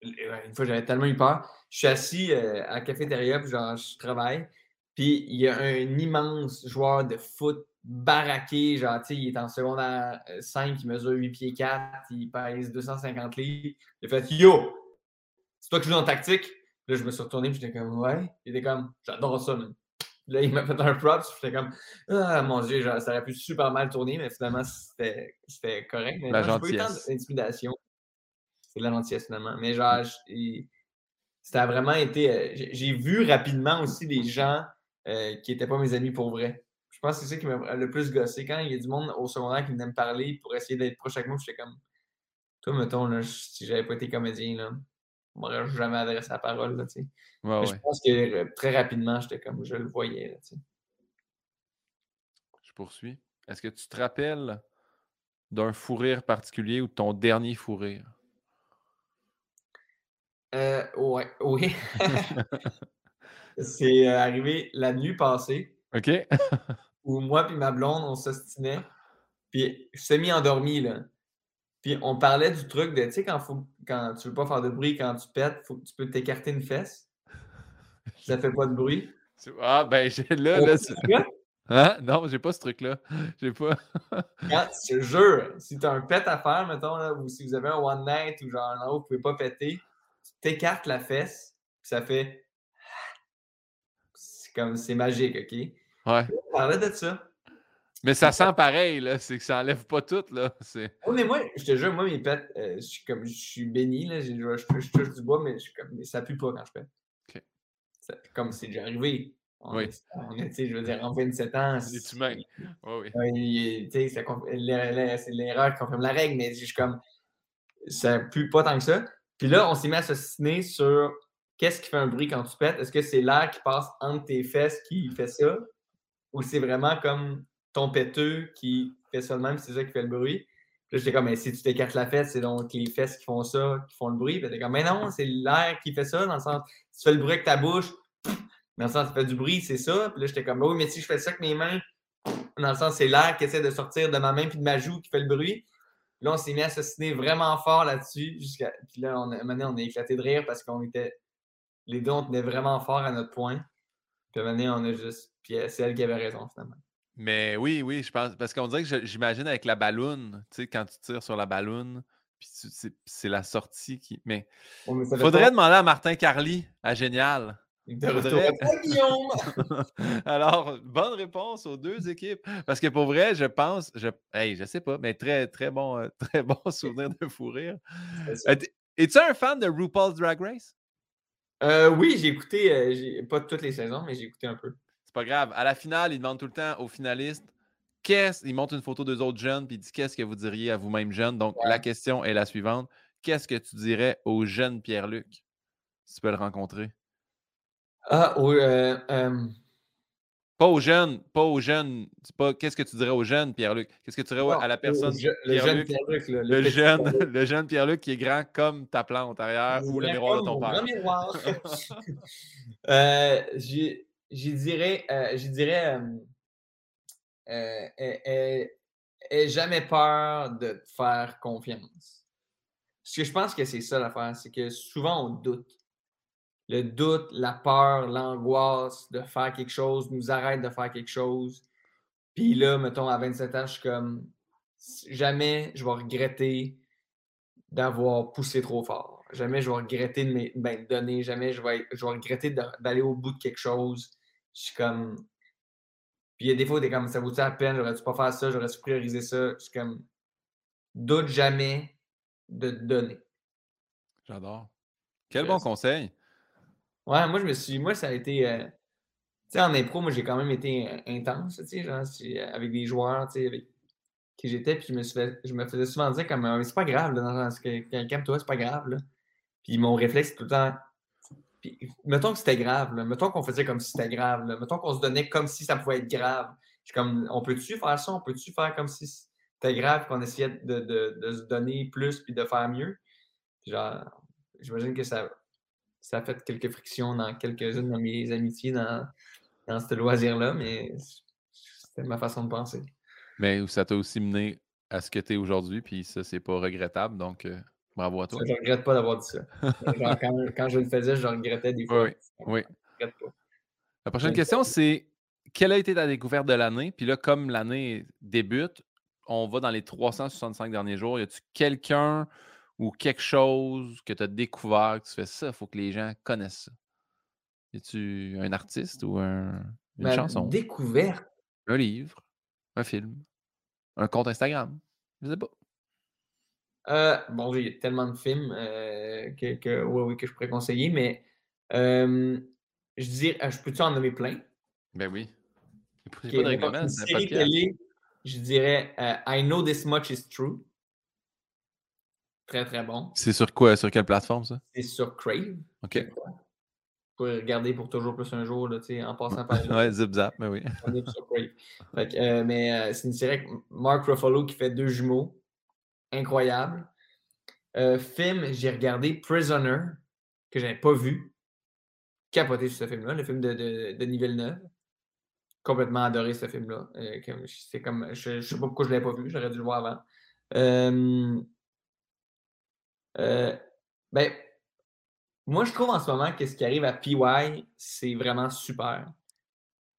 une fois, j'avais tellement eu peur. Je suis assis euh, à la cafétéria, puis genre, je travaille. Puis il y a un immense joueur de foot baraqué, genre, tu sais, il est en secondaire 5, il mesure 8 pieds 4, il pèse 250 livres. Il a fait Yo! C'est toi qui joues en tactique? Puis Là, je me suis retourné, puis j'étais comme Ouais. Il était comme J'adore ça, man. Puis Là, il m'a fait un props, j'étais comme Ah mon dieu, genre, ça aurait pu super mal tourner, mais finalement, c'était c'était correct. Mais La non, j'ai pas eu tant gentillesse. d'intimidation. C'est de la gentillesse, finalement. Mais genre, ça a vraiment été. euh, j'ai- J'ai vu rapidement aussi des gens euh, qui n'étaient pas mes amis pour vrai. Je pense que c'est ça qui m'a le plus gossé. Quand il y a du monde au secondaire qui venait me parler pour essayer d'être proche avec moi, j'étais comme Toi, mettons, là, je- si j'avais pas été comédien, là, on m'aurait jamais adressé la parole. Là. Ouais, Je pense que euh, très rapidement, j'étais comme je le voyais. Là. Je poursuis. Est-ce que tu te rappelles d'un fou rire particulier ou de ton dernier fou rire? Euh, ouais, oui. c'est euh, arrivé la nuit passée. OK? où moi puis ma blonde, on s'ostinait. Puis je suis mis endormi, là. Puis on parlait du truc de, tu sais, quand, faut, quand tu veux pas faire de bruit, quand tu pètes, faut tu peux t'écarter une fesse. Ça fait pas de bruit. Tu- Ah, ben, j'ai là, On là. truc-là. Hein? Non, j'ai pas ce truc-là. J'ai pas. Quand, je te jure, si tu as un pet à faire, mettons, là, ou si vous avez un one night ou genre un autre, vous pouvez pas péter, tu t'écartes la fesse, puis ça fait. C'est comme, c'est magique, OK? Ouais. On parlait de ça. Mais ça sent pareil, là. C'est que ça enlève pas tout, là. C'est... Oui, mais moi, je te jure, moi, mes pets, euh, je suis comme, je suis béni, là, je, je- je touche du bois, mais, je comme, mais ça pue pas quand je pète. Ça- comme c'est déjà arrivé. On Oui. est, on je veux dire, en 27 ans. On est humain. Oui. L'er- c'est l'erreur qui confirme la règle, mais je suis comme, ça pue pas tant que ça. Puis là, on s'est mis à s'assiner sur qu'est-ce qui fait un bruit quand tu pètes? Est-ce que c'est l'air qui passe entre tes fesses qui fait ça? Ou c'est vraiment comme ton péteux qui fait ça de même, c'est ça qui fait le bruit? Puis j'étais comme, mais si tu t'écartes la fesse, c'est donc les fesses qui font ça, qui font le bruit. Puis t'es comme, mais non, c'est l'air qui fait ça, dans le sens, tu fais le bruit avec ta bouche, dans le sens, ça fait du bruit, c'est ça. Puis là, j'étais comme, oui, mais si je fais ça avec mes mains, dans le sens, c'est l'air qui essaie de sortir de ma main puis de ma joue qui fait le bruit. Là, on s'est mis à s'assiner vraiment fort là-dessus. Jusqu'à... Puis là, on a, maintenant, on a éclaté de rire parce qu'on était. Les deux, on tenait vraiment fort à notre point. Puis maintenant, on a juste. Puis c'est elle qui avait raison, finalement. Mais oui, oui, je pense. Parce qu'on dirait que j'imagine avec la balloune, tu sais, quand tu tires sur la balloune, puis c'est la sortie qui. Mais. il faudrait demander à Martin Carly, à Génial. Alors, bonne réponse aux deux équipes. Parce que pour vrai, je pense, je, hey, je sais pas, mais très, très bon, euh, très bon souvenir de fou rire. Euh, es-tu un fan de RuPaul's Drag Race? Euh, oui, j'ai écouté, pas toutes les saisons, mais j'ai écouté un peu. C'est pas grave. À la finale, il demande tout le temps aux finalistes qu'est-ce. Il montre une photo d'eux autres jeunes, puis il dit qu'est-ce que vous diriez à vous-même jeune? Donc, la question est la suivante Qu'est-ce que tu dirais au jeune Pierre-Luc si tu peux le rencontrer? Ah, oui. Euh, euh, pas aux jeunes, pas aux jeunes. Pas, qu'est-ce que tu dirais aux jeunes, Pierre-Luc? Qu'est-ce que tu dirais à la personne? le jeune Pierre-Luc? Le, jeune, le jeune Pierre-Luc qui est grand comme ta plante arrière ou le miroir de ton père. miroir. euh, j'y dirais, euh, dirais euh, jamais peur de te faire confiance. Parce que je pense que c'est ça l'affaire, c'est que souvent on doute le doute, la peur, l'angoisse de faire quelque chose nous arrête de faire quelque chose. Puis là, mettons, à 27 ans, je suis comme jamais je vais regretter d'avoir poussé trop fort. Jamais je vais regretter de me ben, donner. Jamais je vais, je vais regretter d'aller au bout de quelque chose. Je suis comme. Puis il y a des fois où es comme ça vaut-tu la peine, j'aurais-tu pas faire ça, j'aurais-tu prioriser ça? Je suis comme. Doute jamais de donner. J'adore. Quel bon conseil. Ouais, moi, je me suis. Moi, ça a été. Euh, tu sais, en impro, moi, j'ai quand même été euh, intense, tu sais, genre, avec des joueurs, tu sais, avec qui j'étais, puis je me, suis je me faisais souvent dire comme, ah, c'est pas grave, là, dans ce que, calme-toi, c'est pas grave, là. Puis mon réflexe, tout le temps. Puis, mettons que c'était grave, mettons qu'on faisait comme si c'était grave, mettons qu'on se donnait comme si ça pouvait être grave. Comme, on peut-tu faire ça? On peut-tu faire comme si c'était grave, qu'on essayait de, de, de, se donner plus puis de faire mieux? genre, j'imagine que ça, ça a fait quelques frictions dans quelques-unes de mes amitiés dans, dans ce loisir-là, mais c'était ma façon de penser. Mais ça t'a aussi mené à ce que tu es aujourd'hui, puis ça, c'est pas regrettable, donc euh, bravo à toi. je regrette pas d'avoir dit ça. quand, je le faisais, je regrettais des fois. Oui, oui. La prochaine question, c'est quelle a été ta découverte de l'année? Puis là, comme l'année débute, on va dans les 365 derniers jours. Y a-tu quelqu'un ou quelque chose que tu as découvert, que tu fais ça, il faut que les gens connaissent ça? Es-tu un artiste ou un, une Ma chanson? Découverte. Un livre, un film, un compte Instagram. Je sais pas. Euh, bon, j'ai tellement de films euh, que, que, oui, que je pourrais conseiller, mais euh, je dirais, je peux-tu en nommer plein? Ben oui. Okay, pas de règlement, je dirais I Know This Much Is True. Très, très bon. C'est sur quoi? Sur quelle plateforme, ça? C'est sur Crave. OK. Pour regarder pour toujours plus un jour, là, en passant par là. ouais, zip zap, mais oui. On est sur Crave. Euh, mais euh, c'est une série avec Mark Ruffalo qui fait deux jumeaux. Incroyable. Euh, film, j'ai regardé Prisoner, que je n'avais pas vu. Capoté sur ce film-là, le film de, de, Villeneuve. Complètement adoré ce film-là. c'est comme, je ne sais pas pourquoi je ne l'avais pas vu, j'aurais dû le voir avant. Euh, ben, moi, je trouve en ce moment que ce qui arrive à PY, c'est vraiment super.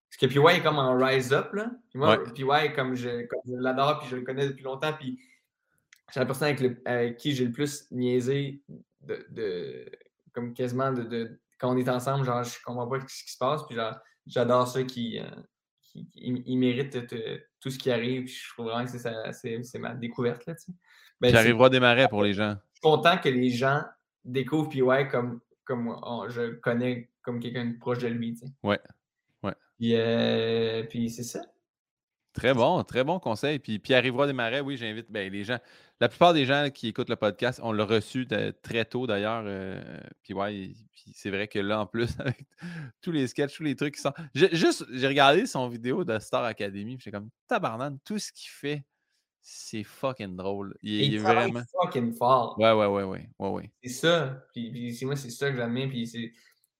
Parce que PY est comme en rise up, là. moi, PY, comme je, l'adore, puis je le connais depuis longtemps, puis c'est la personne avec, qui j'ai le plus niaisé de, comme quasiment de, quand on est ensemble, genre, je comprends pas ce qui se passe, puis j'adore ceux qui, euh, qui, méritent tout ce qui arrive, puis je trouve vraiment que c'est ma découverte, là, tu sais. Ben, J'arriverai à démarrer pour les gens content que les gens découvrent PY comme, comme je connais comme quelqu'un de proche de lui. Tu Ouais. ouais. Puis, euh, puis c'est ça. Très bon, très bon conseil. Puis Pierre-Yvroy Desmarais, oui, j'invite ben, les gens. La plupart des gens qui écoutent le podcast, on l'a reçu très tôt d'ailleurs. Euh, puis ouais, c'est vrai que là, en plus, avec tous les sketchs, tous les trucs qui sont. juste, j'ai regardé son vidéo de Star Academy, puis j'ai comme tabarnane, tout ce qu'il fait, c'est fucking drôle. Il, est vraiment. fucking fort. Ouais, ouais, ouais, ouais. ouais, ouais. C'est ça. Puis, puis moi, c'est ça que j'aime. Puis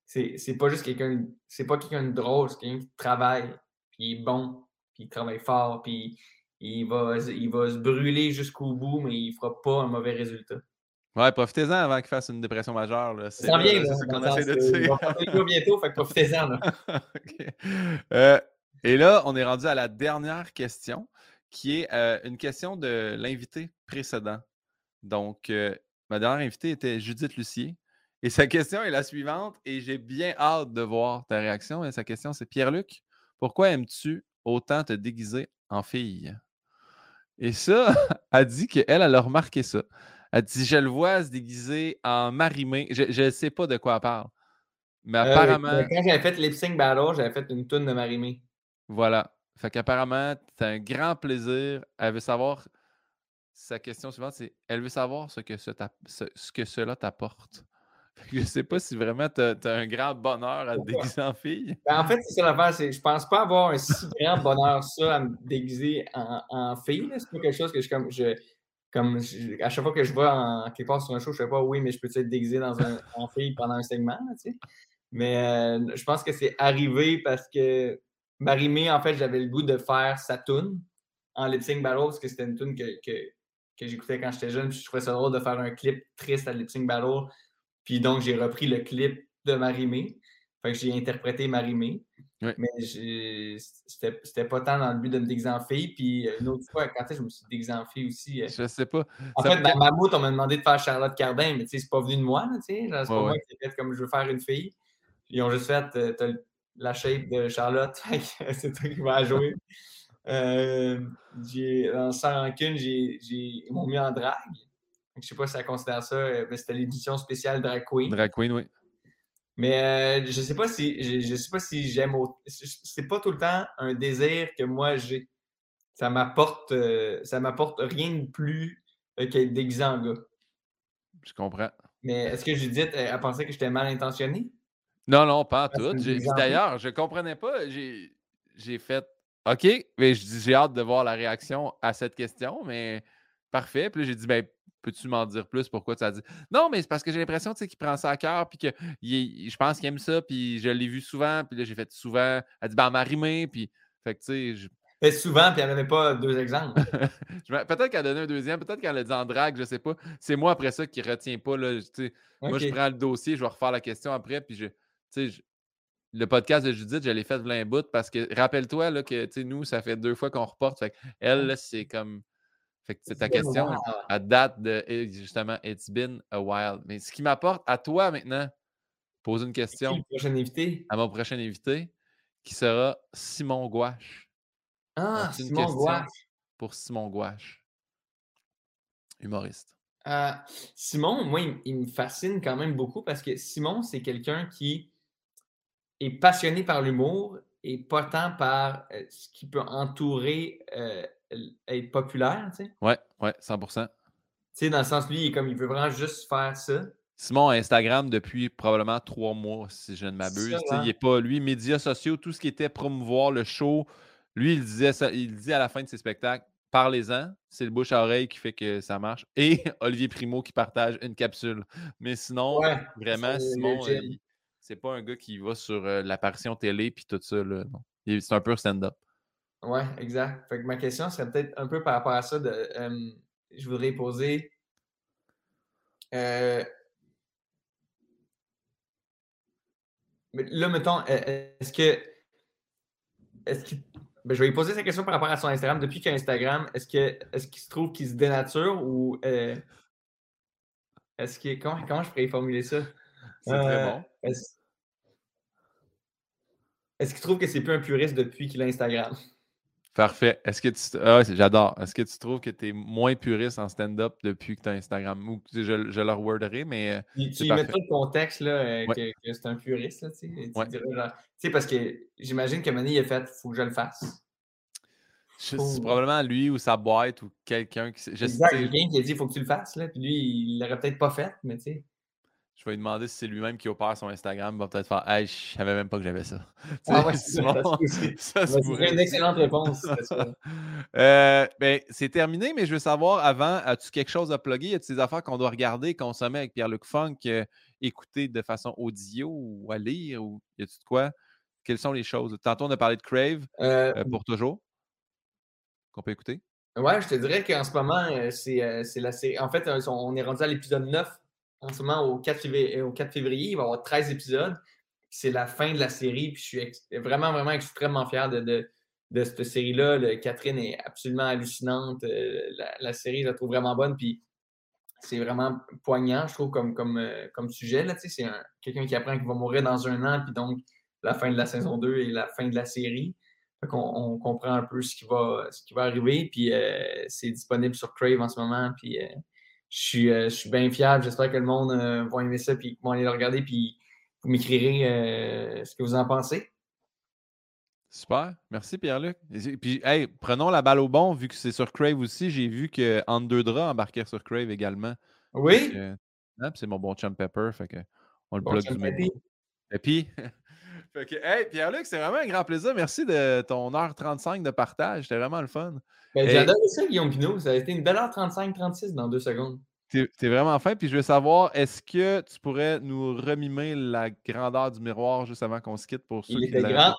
c'est pas juste quelqu'un. C'est pas quelqu'un de drôle, c'est quelqu'un qui travaille, puis il est bon puis il travaille fort, puis il va, il va se brûler jusqu'au bout, mais il ne fera pas un mauvais résultat. Ouais, profitez-en avant qu'il fasse une dépression majeure. C'est ça vient, c'est ce qu'on essaie de dire. Va bientôt, fait que profitez-en. Euh, et là, on est rendu à la dernière question, qui est euh, une question de l'invité précédent. Donc, euh, ma dernière invitée était Judith Lucier. Et sa question est la suivante, et j'ai bien hâte de voir ta réaction. Et sa question, c'est Pierre-Luc, pourquoi aimes-tu autant te déguiser en fille. Et ça, elle dit qu'elle, elle a remarqué ça. Elle dit Je le vois se déguiser en marimé. Je ne sais pas de quoi elle parle. Mais euh, apparemment. quand j'avais fait Lip Sync Battle, j'avais fait une tonne de marimé. Voilà. Fait qu'apparemment, c'est un grand plaisir. Elle veut savoir. Sa question suivante, c'est elle veut savoir ce que, ce, ce que cela t'apporte. Je ne sais pas si vraiment tu as, un grand bonheur à te déguiser en fille. Ben, en fait, c'est ça l'affaire. Je pense pas avoir un si grand bonheur ça à me déguiser en, en fille. C'est pas quelque chose que je comme je comme à chaque fois que je vois en, quelque part sur un show, je ne sais pas oui, mais je peux être déguisé dans un, en fille pendant un segment. Mais euh, je pense que c'est arrivé parce que Marimé, en fait, j'avais le goût de faire sa tune en lip sync battle parce que c'était une tune que, que, que j'écoutais quand j'étais jeune. Puis je trouvais ça drôle de faire un clip triste à lip sync battle puis donc, j'ai repris le clip de Marimé. Fait que j'ai interprété Marimé. Oui. Mais c'était pas tant dans le but de me déguiser en fille. Puis une autre fois, quand je me suis déguisé en fille aussi. Euh, je sais pas. En fait, dans Mammouth, on m'a demandé de faire Charlotte Cardin, mais tu sais, c'est pas venu de moi. C'est pas moi qui ai fait comme je veux faire une fille. Ils ont juste fait euh, la shape de Charlotte. c'est toi qui vas jouer. euh, dans Sans Rancune, ils m'ont mis en drague. Je ne sais pas si ça considère ça, euh, mais c'était l'édition spéciale Drag Queen. Drag Queen, oui. Mais euh, je ne sais pas si je, sais pas si j'aime c'est pas tout le temps un désir que moi j'ai. Ça m'apporte euh, ça m'apporte rien de plus qu'être déguisé en gars. Je comprends. Mais est-ce que Judith a pensé que j'étais mal intentionné? Non, non, pas tout. D'ailleurs, je ne comprenais pas. J'ai fait OK, mais j'ai hâte de voir la réaction à cette question, mais parfait. Puis j'ai dit, ben, peux-tu m'en dire plus? Pourquoi tu as dit? Non mais c'est parce que j'ai l'impression qu'il prend ça à cœur puis que je pense qu'il aime ça puis je l'ai vu souvent puis là j'ai fait souvent elle dit ben m'a rimé puis fait que tu sais je... souvent puis elle n'avait pas deux exemples. Peut-être qu'elle a donné un deuxième peut-être qu'elle a dit en drague je sais pas. C'est moi après ça qui retient pas là moi je prends le dossier je vais refaire la question après puis je le podcast de Judith, je l'ai fait de bout parce que rappelle-toi que nous, ça fait deux fois qu'on reporte. Fait elle, c'est comme fait que c'est ta question à date de justement It's been a while. Mais ce qui m'apporte à toi maintenant, poser une question à mon prochain invité, qui sera Simon Gouache. Ah, Simon Gouache. Pour Simon Gouache, humoriste. Euh, Simon, moi, il, me fascine quand même beaucoup parce que Simon, c'est quelqu'un qui est passionné par l'humour et pas tant par euh, ce qui peut entourer euh, être populaire, tu sais. Ouais, ouais, 100%. Tu sais, dans le sens, lui, il, comme, il veut vraiment juste faire ça. Simon a Instagram depuis probablement trois mois, si je ne m'abuse. Il n'est pas, lui, médias sociaux, tout ce qui était promouvoir le show, lui, il disait ça, il dit à la fin de ses spectacles, parlez-en, c'est le bouche à oreille qui fait que ça marche. Et Olivier Primo qui partage une capsule. Mais sinon, vraiment, Simon, c'est pas un gars qui va sur euh, l'apparition télé puis tout ça. C'est un peu stand-up. Oui, exact. Fait que ma question serait peut-être un peu par rapport à ça. De, euh, je voudrais poser. Euh, là, mettons, e, est-ce que. Est-ce que. Ben, je vais lui poser cette question par rapport à son Instagram. Depuis qu'il a Instagram, est-ce que est-ce qu'il se trouve qu'il se dénature ou euh, est-ce que. Comment, comment je pourrais formuler ça? C'est très bon. Est-ce, est-ce qu'il trouve que c'est plus un puriste depuis qu'il a Instagram? Parfait. Est-ce que tu. Ah, j'adore. Est-ce que tu trouves que tu es moins puriste en stand-up depuis que tu as Instagram? Ou je, je le reworderai, mais. Euh, tu, tu mettras le contexte là, euh, que, c'est un puriste. Là, tu sais, parce que j'imagine que Manny a fait faut que je le fasse. C'est probablement lui ou sa boîte ou quelqu'un qui. Exact, quelqu'un qui a dit il faut que tu le fasses. Là. Puis lui, il l'aurait peut-être pas fait, mais tu sais. Je vais lui demander si c'est lui-même qui opère son Instagram. Il va peut-être faire Hey, je savais même pas que j'avais ça. Ah ouais, c'est une excellente réponse. euh, ben, c'est terminé, mais je veux savoir avant, as-tu quelque chose à plugger? Y a-t-il des affaires qu'on doit regarder, consommer avec Pierre-Luc Funk, euh, écouter de façon audio ou à lire? Ou y a-tu de quoi? Quelles sont les choses? Tantôt, on a parlé de Crave euh, pour toujours, qu'on peut écouter. Ouais, je te dirais qu'en ce moment, c'est la série. En fait, on est rendu à l'épisode 9 en ce moment au 4 février. Au 4 février il va y avoir 13 épisodes. C'est la fin de la série. Puis je suis vraiment, vraiment extrêmement fier de, cette série-là. Catherine est absolument hallucinante. Euh, la, série, je la trouve vraiment bonne. Puis c'est vraiment poignant, je trouve, comme, euh, sujet. C'est quelqu'un qui apprend qu'il va mourir dans un an. Puis donc, la fin de la saison 2 et la fin de la série. On, comprend un peu ce qui va, arriver. Puis euh, c'est disponible sur Crave en ce moment. Puis euh, je suis, bien fiable. J'espère que le monde euh, va aimer ça, puis vont aller le regarder, puis vous m'écrirez euh, ce que vous en pensez. Super. Merci, Pierre-Luc. Puis, hey, prenons la balle au bon, vu que c'est sur Crave aussi. J'ai vu que Underdra embarquait sur Crave également. Oui. Ah, c'est mon bon chum Pepper. Fait que on le plug du même. Et puis, fait que, hey, Pierre-Luc, c'est vraiment un grand plaisir. Merci de ton heure 35 de partage. C'était vraiment le fun. Ben, J'adore ça, Guillaume Pinot. Ça a été une belle heure 35-36 dans deux secondes. T'es es vraiment fin. Puis je veux savoir, est-ce que tu pourrais nous remimer la grandeur du miroir juste avant qu'on se quitte pour ceux Il qui était grand.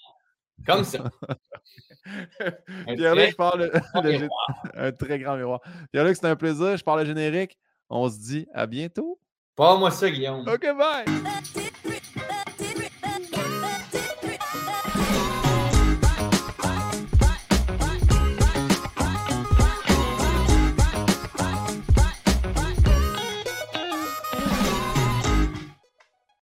Comme ça. Pierre-Luc, je parle un très grand miroir. Pierre-Luc, c'était un plaisir. Je parle le générique. On se dit à bientôt. Pas moi ça, Guillaume. OK, bye.